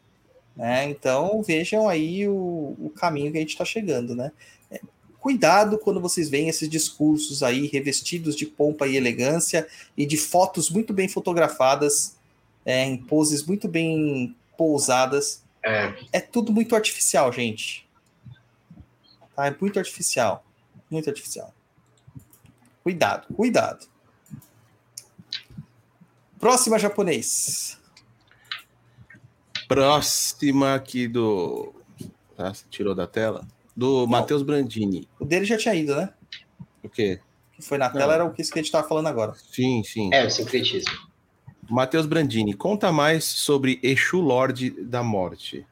Né? Então vejam aí o, o caminho que a gente está chegando. Né? É, cuidado quando vocês veem esses discursos aí revestidos de pompa e elegância e de fotos muito bem fotografadas, é, em poses muito bem pousadas. É. é tudo muito artificial, gente. Tá? É muito artificial. Muito artificial. Cuidado, cuidado. Próxima japonês. Próxima aqui do. Tá, tirou da tela? Do Matheus Brandini. O dele já tinha ido, né? O quê? que foi na tela Não. era o que a gente estava falando agora. Sim, sim. É, o sincretismo. Matheus Brandini, conta mais sobre Exu Lorde da Morte.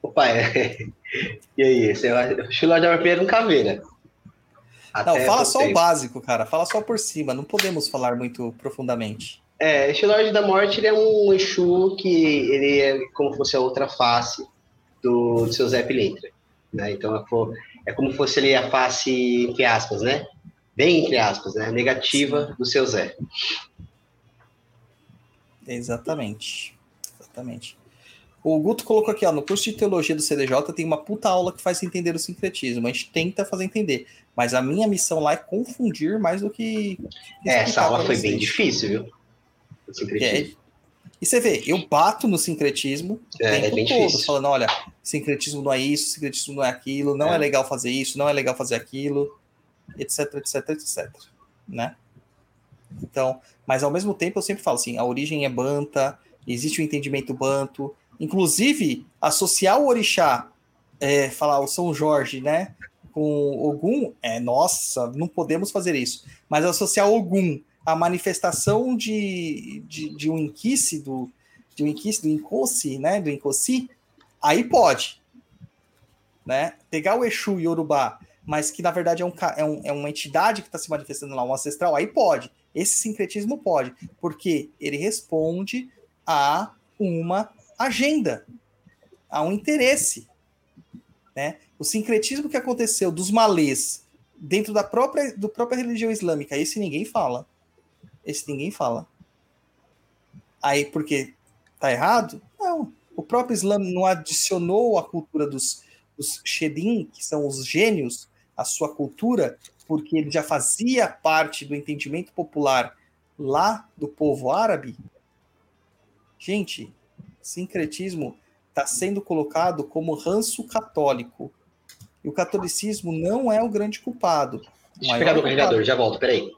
Opa, é. E aí, você. Exu Lorde da Morte é um caveira. Até não, fala só tempo. o básico, cara. Fala só por cima. Não podemos falar muito profundamente. É, Exu Lorde da Morte ele é um Exu que ele é como se fosse a outra face do, do seu Zé Pilintra. Né? Então é, é como se fosse ali a face, entre aspas, né? Bem entre aspas, né? Negativa do seu Zé. Exatamente. Exatamente. O Guto colocou aqui, ó, no curso de teologia do CDJ tem uma puta aula que faz entender o sincretismo. A gente tenta fazer entender. Mas a minha missão lá é confundir mais do que. É, essa aula foi bem difícil, viu? O sincretismo. É, e você vê, eu bato no sincretismo é, o tempo é todo, difícil. falando: olha, sincretismo não é isso, sincretismo não é aquilo, não é. é legal fazer isso, não é legal fazer aquilo, etc, etc, etc. Né? Então, mas ao mesmo tempo eu sempre falo assim: a origem é banta, existe o entendimento banto, Inclusive, associar o orixá, é, falar o São Jorge, né? Com Ogum, é nossa, não podemos fazer isso. Mas associar Ogum à manifestação de, de, de um inquice, do, de um inquice, do Incosi, né? Do Incosi, aí pode. Né? Pegar o Exu Yorubá, mas que na verdade é, um, é, um, é uma entidade que está se manifestando lá, um ancestral, aí pode. Esse sincretismo pode, porque ele responde a uma agenda, há um interesse. Né? O sincretismo que aconteceu dos malês dentro da própria, do própria religião islâmica, esse ninguém fala. Esse ninguém fala. Aí, porque tá errado? Não. O próprio Islã não adicionou a cultura dos, dos Shedim, que são os gênios, a sua cultura, porque ele já fazia parte do entendimento popular lá do povo árabe. Gente, sincretismo está sendo colocado como ranço católico. E o catolicismo não é o grande culpado. Deixa eu pegar meu carregador, já volto, peraí.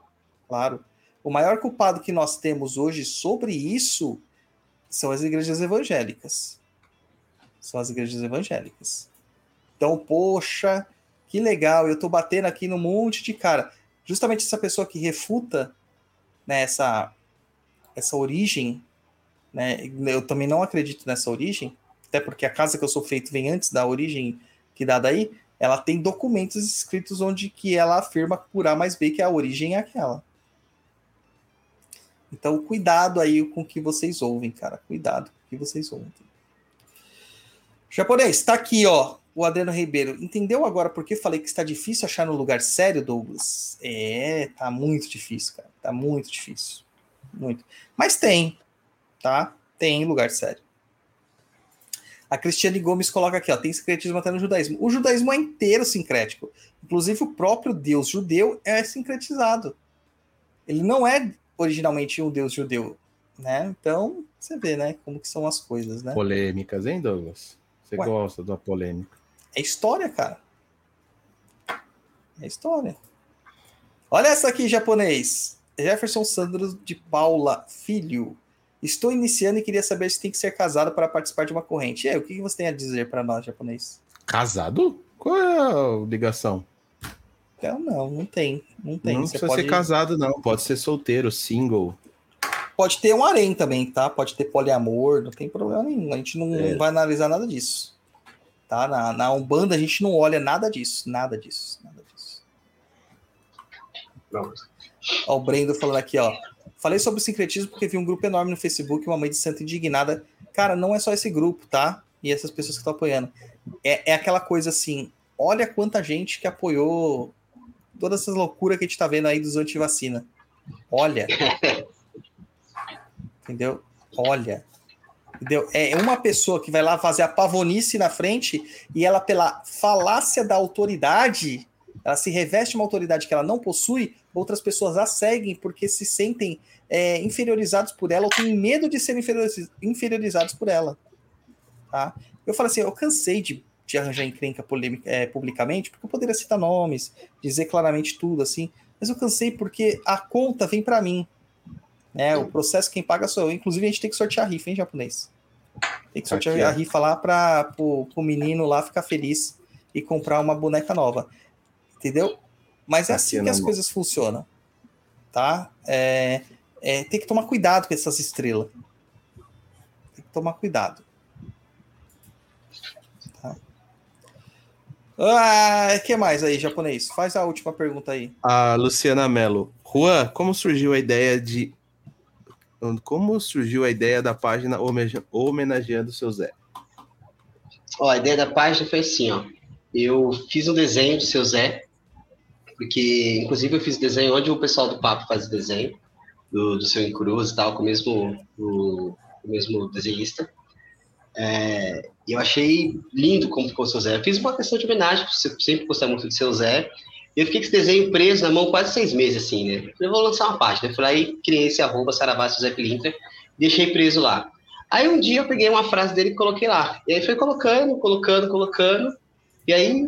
Claro. O maior culpado que nós temos hoje sobre isso são as igrejas evangélicas. São as igrejas evangélicas. Então, poxa, que legal, eu estou batendo aqui num monte de cara. Justamente essa pessoa que refuta né, essa, essa origem né? Eu também não acredito nessa origem, até porque a casa que eu sou feito vem antes da origem que dá daí. Ela tem documentos escritos onde que ela afirma por A mais B que a origem é aquela. Então, cuidado aí com o que vocês ouvem, cara. Cuidado com o que vocês ouvem. Japonês, tá aqui, ó. O Adriano Ribeiro. Entendeu agora por que falei que está difícil achar no lugar sério, Douglas? É, tá muito difícil, cara. Tá muito difícil. Muito. Mas tem tá? Tem lugar sério. A Cristiane Gomes coloca aqui, ó, tem sincretismo até no judaísmo. O judaísmo é inteiro sincrético. Inclusive o próprio Deus judeu é sincretizado. Ele não é originalmente um Deus judeu, né? Então, você vê, né, como que são as coisas, né? Polêmicas, hein, Douglas? Você Ué, gosta da polêmica. É história, cara. É história. Olha essa aqui, japonês. Jefferson Sandro de Paula Filho. Estou iniciando e queria saber se tem que ser casado para participar de uma corrente. E aí, o que você tem a dizer para nós, japonês? Casado? Qual é a ligação? Não, não, não tem. Não tem. Não Você precisa pode, ser casado, não. Pode ser solteiro, single. pode ter um harém também, tá? Pode ter poliamor, não tem problema nenhum. A gente não É. vai analisar nada disso. Tá? Na, na Umbanda a gente não olha nada disso. Nada disso. Nada disso. Pronto. Ó, o Brendo falando aqui, ó. Falei sobre o sincretismo porque vi um grupo enorme no Facebook, uma mãe de santo indignada. Cara, não é só esse grupo, tá? E essas pessoas que estão apoiando. É, é aquela coisa assim, olha quanta gente que apoiou todas essas loucuras que a gente tá vendo aí dos antivacina. Olha. Entendeu? Olha. Entendeu? É uma pessoa que vai lá fazer a pavonice na frente e ela, pela falácia da autoridade, ela se reveste uma autoridade que ela não possui, outras pessoas a seguem porque se sentem é, inferiorizados por ela ou têm medo de serem inferioriz- inferiorizados por ela. Tá? Eu falo assim, eu cansei de, de arranjar encrenca polêmica, é, publicamente, porque eu poderia citar nomes, dizer claramente tudo, assim, mas eu cansei porque a conta vem para mim. Né? O processo quem paga sou eu. Inclusive, a gente tem que sortear a rifa, hein, japonês? Tem que sortear aqui, a rifa lá para o menino lá ficar feliz e comprar uma boneca nova. Entendeu? Mas é assim na que as coisas funcionam. Tá? É, é, tem que tomar cuidado com essas estrelas. Tem que tomar cuidado. Ah, que mais aí, japonês? Faz a última pergunta aí. A Luciana Mello. Juan, como surgiu a ideia de. Como surgiu a ideia da página homenageando o seu Zé? Ó, a ideia da página foi assim, ó. Eu fiz um desenho do seu Zé, porque, inclusive, eu fiz desenho onde o pessoal do Papo faz desenho, do, do seu Cruz e tal, com o mesmo, o, o mesmo desenhista. É, e eu achei lindo como ficou o seu Zé. Eu fiz uma questão de homenagem, porque sempre gostei muito do seu Zé. E eu fiquei com esse desenho preso na mão quase seis meses, assim, né? Eu vou lançar uma página. Eu fui lá e criei esse arroba Saravá Pilintra, deixei preso lá. Aí um dia eu peguei uma frase dele e coloquei lá. E aí foi colocando, colocando, colocando. E aí,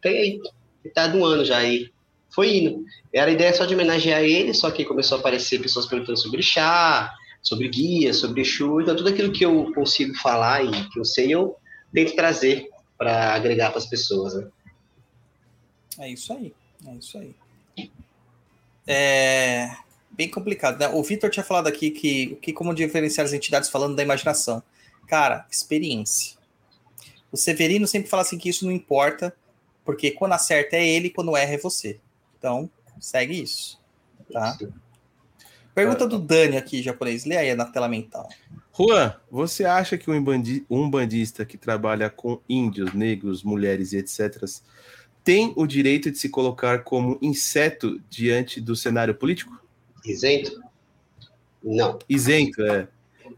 tem aí, metade de um ano já aí. Foi indo. Era a ideia só de homenagear ele, só que começou a aparecer pessoas perguntando sobre chá, sobre guia, sobre Exu. Então, tudo aquilo que eu consigo falar e que eu sei, eu tento trazer para agregar para as pessoas. Né? É isso aí. É isso aí. É bem complicado, né? O Vitor tinha falado aqui que, que como diferenciar as entidades falando da imaginação. Cara, experiência. O Severino sempre fala assim que isso não importa, porque quando acerta é ele, quando erra é você. Então, segue isso. Tá? Pergunta do Dani aqui, japonês. Lê aí na tela mental. Juan, você acha que um bandi- um bandista que trabalha com índios, negros, mulheres e etc. tem o direito de se colocar como inseto diante do cenário político? Isento? Não. Isento, é.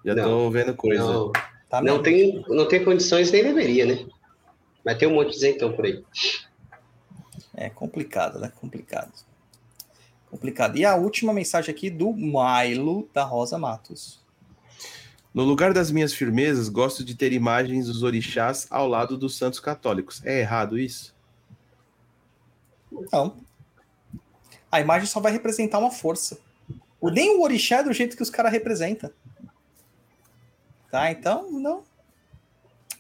Já Não. tô vendo coisa. Não, Tá não, tem, não tem condições, nem deveria, né? Mas tem um monte de isentão por aí. É complicado, né? Complicado. Complicado. E a última mensagem aqui do Milo da Rosa Matos. No lugar das minhas firmezas, gosto de ter imagens dos orixás ao lado dos santos católicos. É errado isso? Não. A imagem só vai representar uma força. Nem o orixá é do jeito que os caras representam. Tá? Então, não.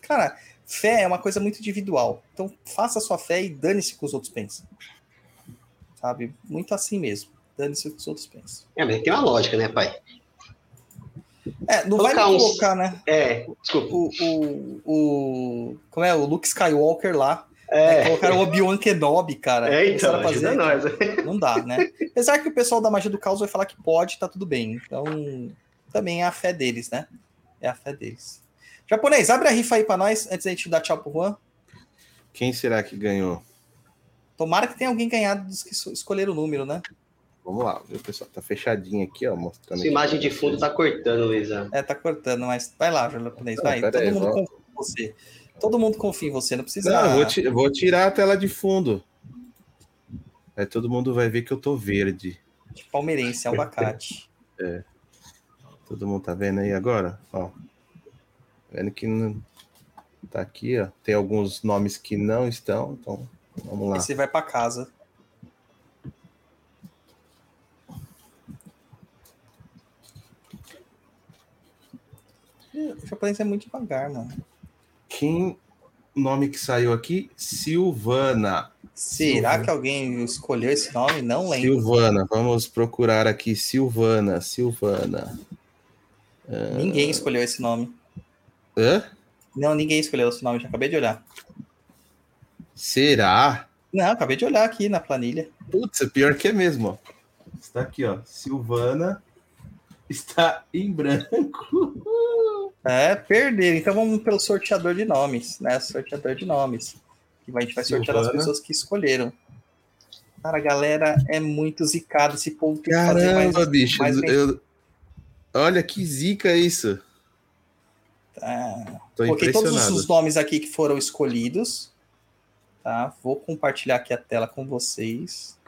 Cara, fé é uma coisa muito individual. Então, faça a sua fé e dane-se o que os outros pensam. Sabe? Muito assim mesmo. Dane-se o que os outros pensam. É, mas tem uma lógica, né, pai? É, não vai me Colocar uns- colocar, né? É, desculpa. O, o, o. Como é? O Luke Skywalker lá. né? É, Colocaram o Obi-Wan Kenobi, cara. é então, a ajuda nós. Não dá, né? Apesar que o pessoal da magia do caos vai falar que pode, tá tudo bem. Então, também é a fé deles, né? É a fé deles. Japonês, abre a rifa aí pra nós, antes da gente dar tchau pro Juan. Quem será que ganhou? Tomara que tenha alguém ganhado dos que escolheram o número, né? Vamos lá, viu, pessoal? Tá fechadinho aqui, ó, mostrando. Sua imagem de fundo tá cortando, Luísa. É, tá cortando, mas vai lá, japonês, Não, vai. Todo aí, mundo vou- confia em você. Todo mundo confia em você, não precisa. Não, eu vou, ti- vou tirar a tela de fundo. Aí todo mundo vai ver que eu tô verde. de palmeirense, abacate. Todo mundo tá vendo aí agora? Ó. Vendo que não... tá aqui, ó. Tem alguns nomes que não estão, então Vamos lá. E você vai para casa. O japonês é muito devagar, mano. Quem nome que saiu aqui? Silvana. Será Silvana. que alguém escolheu esse nome? Não lembro. Silvana, vamos procurar aqui. Silvana, Silvana. Ninguém escolheu esse nome. Hã? Não, ninguém escolheu esse nome, já acabei de olhar. Será? Não, acabei de olhar aqui na planilha. Putz, é pior que é mesmo, ó. Está aqui, ó. Silvana está em branco. É, perderam. Então vamos pelo sorteador de nomes, né? Sorteador de nomes. Que a gente vai sortear as Silvana. pessoas que escolheram. Cara, a galera é muito zicada. Esse povo tem que fazer mais. Caramba, bicho. mais eu- Olha que zica isso. Ah, Tô Coloquei todos os nomes aqui que foram escolhidos. Tá? Vou compartilhar aqui a tela com vocês.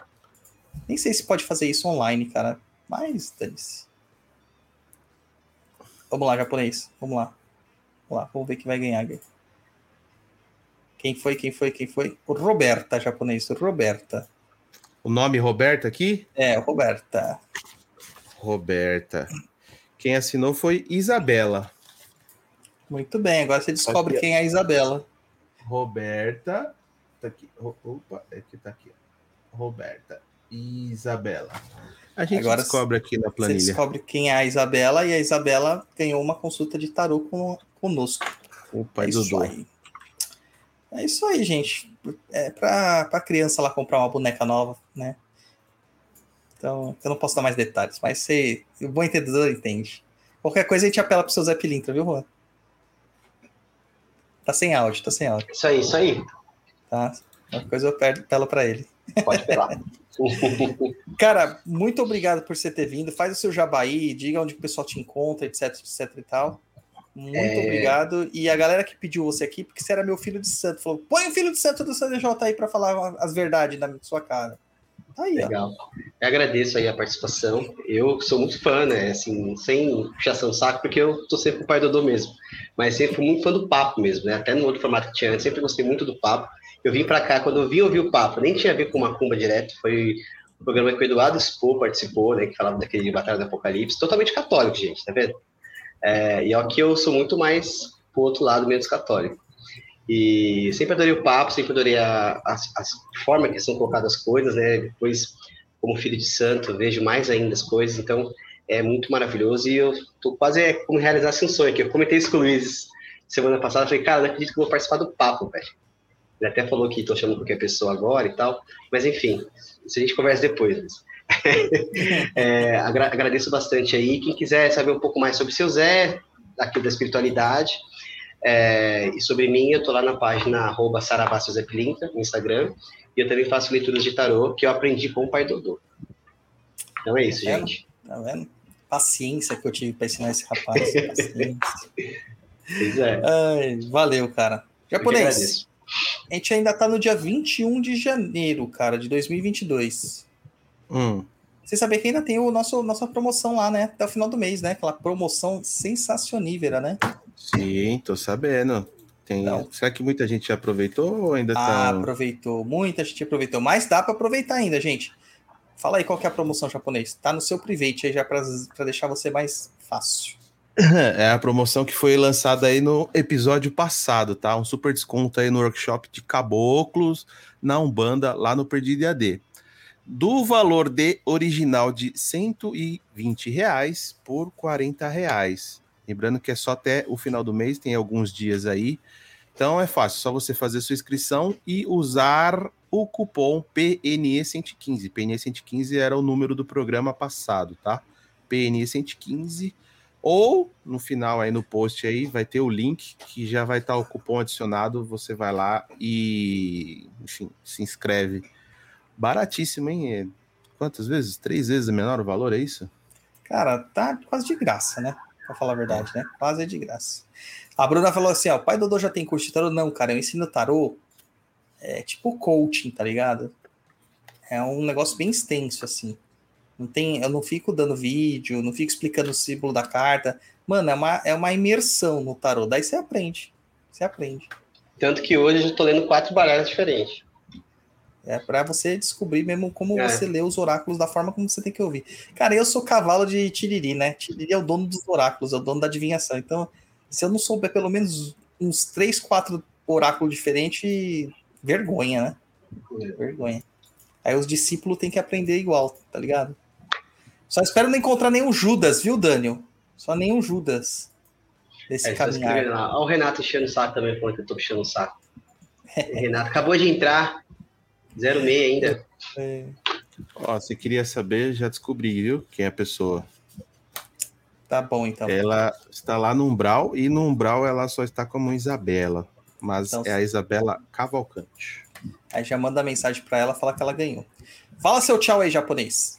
Nem sei se pode fazer isso online, cara. Mas dane-se. Vamos lá, japonês. Vamos lá. Vamos lá, vamos ver quem vai ganhar. Quem foi, quem foi, quem foi? O Roberta, japonês. Roberta. O nome Roberta aqui? É, Roberta. Roberta. Quem assinou foi Isabela. Muito bem, agora você descobre Aqui, quem é a Isabela. Roberta. Tá aqui. Opa, é que tá aqui. ó. Roberta. Isabela. A gente Agora descobre aqui na Você planilha. descobre quem é a Isabela e a Isabela ganhou uma consulta de tarô com, conosco. O pai é do isso aí. É isso aí, gente. É pra, pra criança lá comprar uma boneca nova, né? Então, eu não posso dar mais detalhes, mas você, o bom entendedor entende. Qualquer coisa a gente apela pro seu Zé Pilintra, viu, Juan? Tá sem áudio, tá sem áudio, Isso aí, isso aí. Tá? Qualquer coisa eu apelo pra ele. Pode pegar. Cara, muito obrigado por você ter vindo. Faz o seu jabaí, diga onde o pessoal te encontra, etc, etc e tal. Muito É. obrigado. E a galera que pediu você aqui, porque você era meu filho de santo, falou: põe o filho de santo do CDJ aí pra falar as verdades na sua cara. Tá aí, ó. Legal. Eu agradeço aí a participação. Eu sou muito fã, né? Assim, sem puxação de saco, porque eu tô sempre com o pai Dodô mesmo. Mas sempre fui muito fã do papo mesmo, né? Até no outro formato que tinha antes, sempre gostei muito do papo. Eu vim pra cá, quando eu vim ouvir o papo, nem tinha a ver com Macumba direto, foi o programa que o Eduardo Expo participou, né? Que falava daquele Batalha do Apocalipse, totalmente católico, gente, tá vendo? É, e aqui eu sou muito mais pro outro lado, menos católico. E sempre adorei o papo, sempre adorei a, a, a forma que são colocadas as coisas, né? Depois, como filho de santo, vejo mais ainda as coisas, então é muito maravilhoso. E eu tô quase é, como realizar um sonho aqui. Eu comentei isso com o Luiz semana passada, falei, cara, não acredito que eu vou participar do papo, velho. Ele até falou que tô chamando qualquer pessoa agora e tal, mas enfim, isso a gente conversa depois. Luiz. É, agra- agradeço bastante aí. Quem quiser saber um pouco mais sobre o seu Zé, aqui da espiritualidade, é, e sobre mim, eu tô lá na página arroba no Instagram, e eu também faço leituras de tarô, que eu aprendi com o pai Dodô. Então é isso, É. gente. Tá vendo? Paciência que eu tive pra ensinar esse rapaz. Paciência. Pois é. Ai, valeu, cara. Japonês. A gente ainda tá no dia 21 de janeiro, cara, de 2022. Hum, Você sabia que ainda tem o nosso nossa promoção lá, né? Até o final do mês, né? Aquela promoção sensacionível, né? sim, tô sabendo. Tem... Então. Será que muita gente já aproveitou ou ainda Ah, tá. aproveitou. Muita gente aproveitou. Mas dá para aproveitar ainda, gente. Fala aí qual que é a promoção japonês. Tá no seu private aí já para deixar você mais fácil. É a promoção que foi lançada aí no episódio passado, tá? Um super desconto aí no workshop de caboclos na Umbanda, lá no Perdido AD. Do valor de original de 120 reais por 40 reais. Lembrando que é só até o final do mês, tem alguns dias aí. Então é fácil, só você fazer sua inscrição e usar o cupom PNE115. PNE115 era o número do programa passado, tá? PNE115 ou no final aí no post aí vai ter o link que já vai estar o cupom adicionado. Você vai lá e, enfim, se inscreve. Baratíssimo, hein? É Quantas vezes? Três vezes menor o valor, é isso? Cara, tá quase de graça, né? Pra falar a verdade, né? Quase de graça. A Bruna falou assim: ó, o pai Dodô já tem curso de tarô? Não, cara, eu ensino tarô. É tipo coaching, tá ligado? É um negócio bem extenso, assim. Não tem, eu não fico dando vídeo, não fico explicando o símbolo da carta. Mano, é uma, é uma imersão no tarô. Daí você aprende. Você aprende. Tanto que hoje eu tô lendo quatro baralhos diferentes. É para você descobrir mesmo como É. você lê os oráculos da forma como você tem que ouvir. Cara, eu sou cavalo de Tiriri, né? Tiriri é o dono dos oráculos, é o dono da adivinhação. Então, Se eu não souber pelo menos uns três, quatro oráculos diferentes, vergonha, né? Vergonha. Aí os discípulos têm que aprender igual, tá ligado? Só espero não encontrar nenhum Judas, viu, Daniel? Só nenhum Judas. Desse É, caminhar. Olha o Renato enchendo o saco também, falando que eu tô puxando o saco. Renato acabou de entrar. 06 ainda. É, Ó, você queria saber, já descobri, viu? Quem é a pessoa. tá bom, então. Ela está lá no Umbral e no Umbral ela só está como Isabela. Mas Então, é a Isabela Cavalcante. Aí já manda mensagem pra ela, fala que ela ganhou. Fala seu tchau aí, japonês.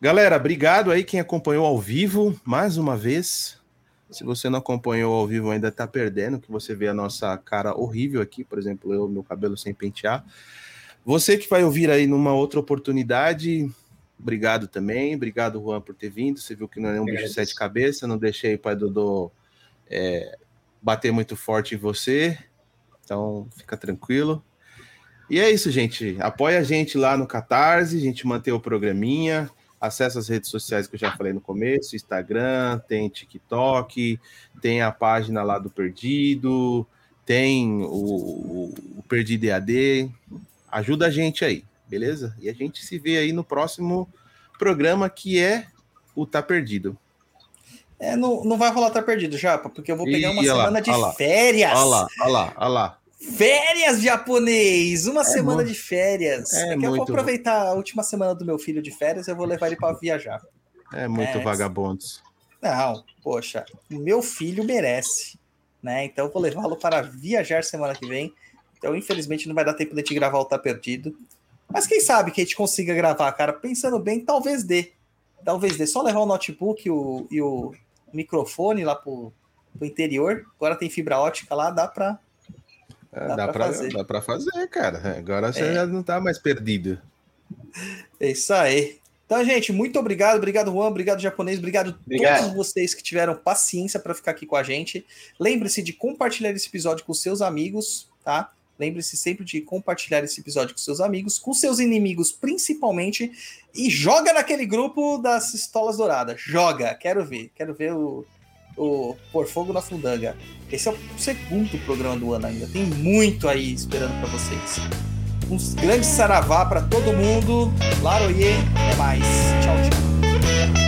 Galera, obrigado aí quem acompanhou ao vivo mais uma vez. Se você não acompanhou ao vivo ainda tá perdendo, que você vê a nossa cara horrível aqui, por exemplo, eu meu cabelo sem pentear. Você que vai ouvir aí numa outra oportunidade, obrigado também. Obrigado, Juan, por ter vindo. Você viu que não é um bicho de sete cabeças, não deixei o pai Dodô é, bater muito forte em você. Então, fica tranquilo. E é isso, gente. Apoia a gente lá no Catarse, a gente mantém o programinha. Acesse as redes sociais que eu já falei no começo: Instagram, tem TikTok, tem a página lá do Perdido, tem o, o, Perdido EAD. Ajuda a gente aí, beleza? E a gente se vê aí no próximo programa que é o Tá Perdido. É, não, não vai rolar tá perdido, Japa, porque eu vou pegar uma Ih, olha lá, semana de lá. férias. Olha lá, olha lá, olha lá. Férias, japonês! Uma semana muito- de férias. é É que eu vou aproveitar a última semana do meu filho de férias eu vou levar ele para viajar. É muito É, vagabundos. Não, poxa, o meu filho merece, né? Então eu vou levá-lo para viajar semana que vem. Então, infelizmente, não vai dar tempo de a gente gravar o Tá Perdido. Mas quem sabe que a gente consiga gravar, cara, pensando bem, talvez dê. Talvez dê. Só levar o notebook e o, e o microfone lá pro, pro interior. Agora tem fibra ótica lá, dá pra. É, Dá dá, pra pra, fazer. dá pra fazer, cara. Agora você É. já não tá mais perdido. É isso aí. Então, gente, muito obrigado. Obrigado, Juan. Obrigado, japonês. Obrigado a todos vocês que tiveram paciência para ficar aqui com a gente. Lembre-se de compartilhar esse episódio com seus amigos, tá? Lembre-se sempre de compartilhar esse episódio com seus amigos, com seus inimigos principalmente. E joga naquele grupo das Estolas Douradas. Joga. Quero ver. Quero ver o, o Por Fogo na Fundanga. Esse é o segundo programa do ano ainda. Tem muito aí esperando para vocês. Um grande saravá para todo mundo. Laroye, até mais. Tchau, tchau.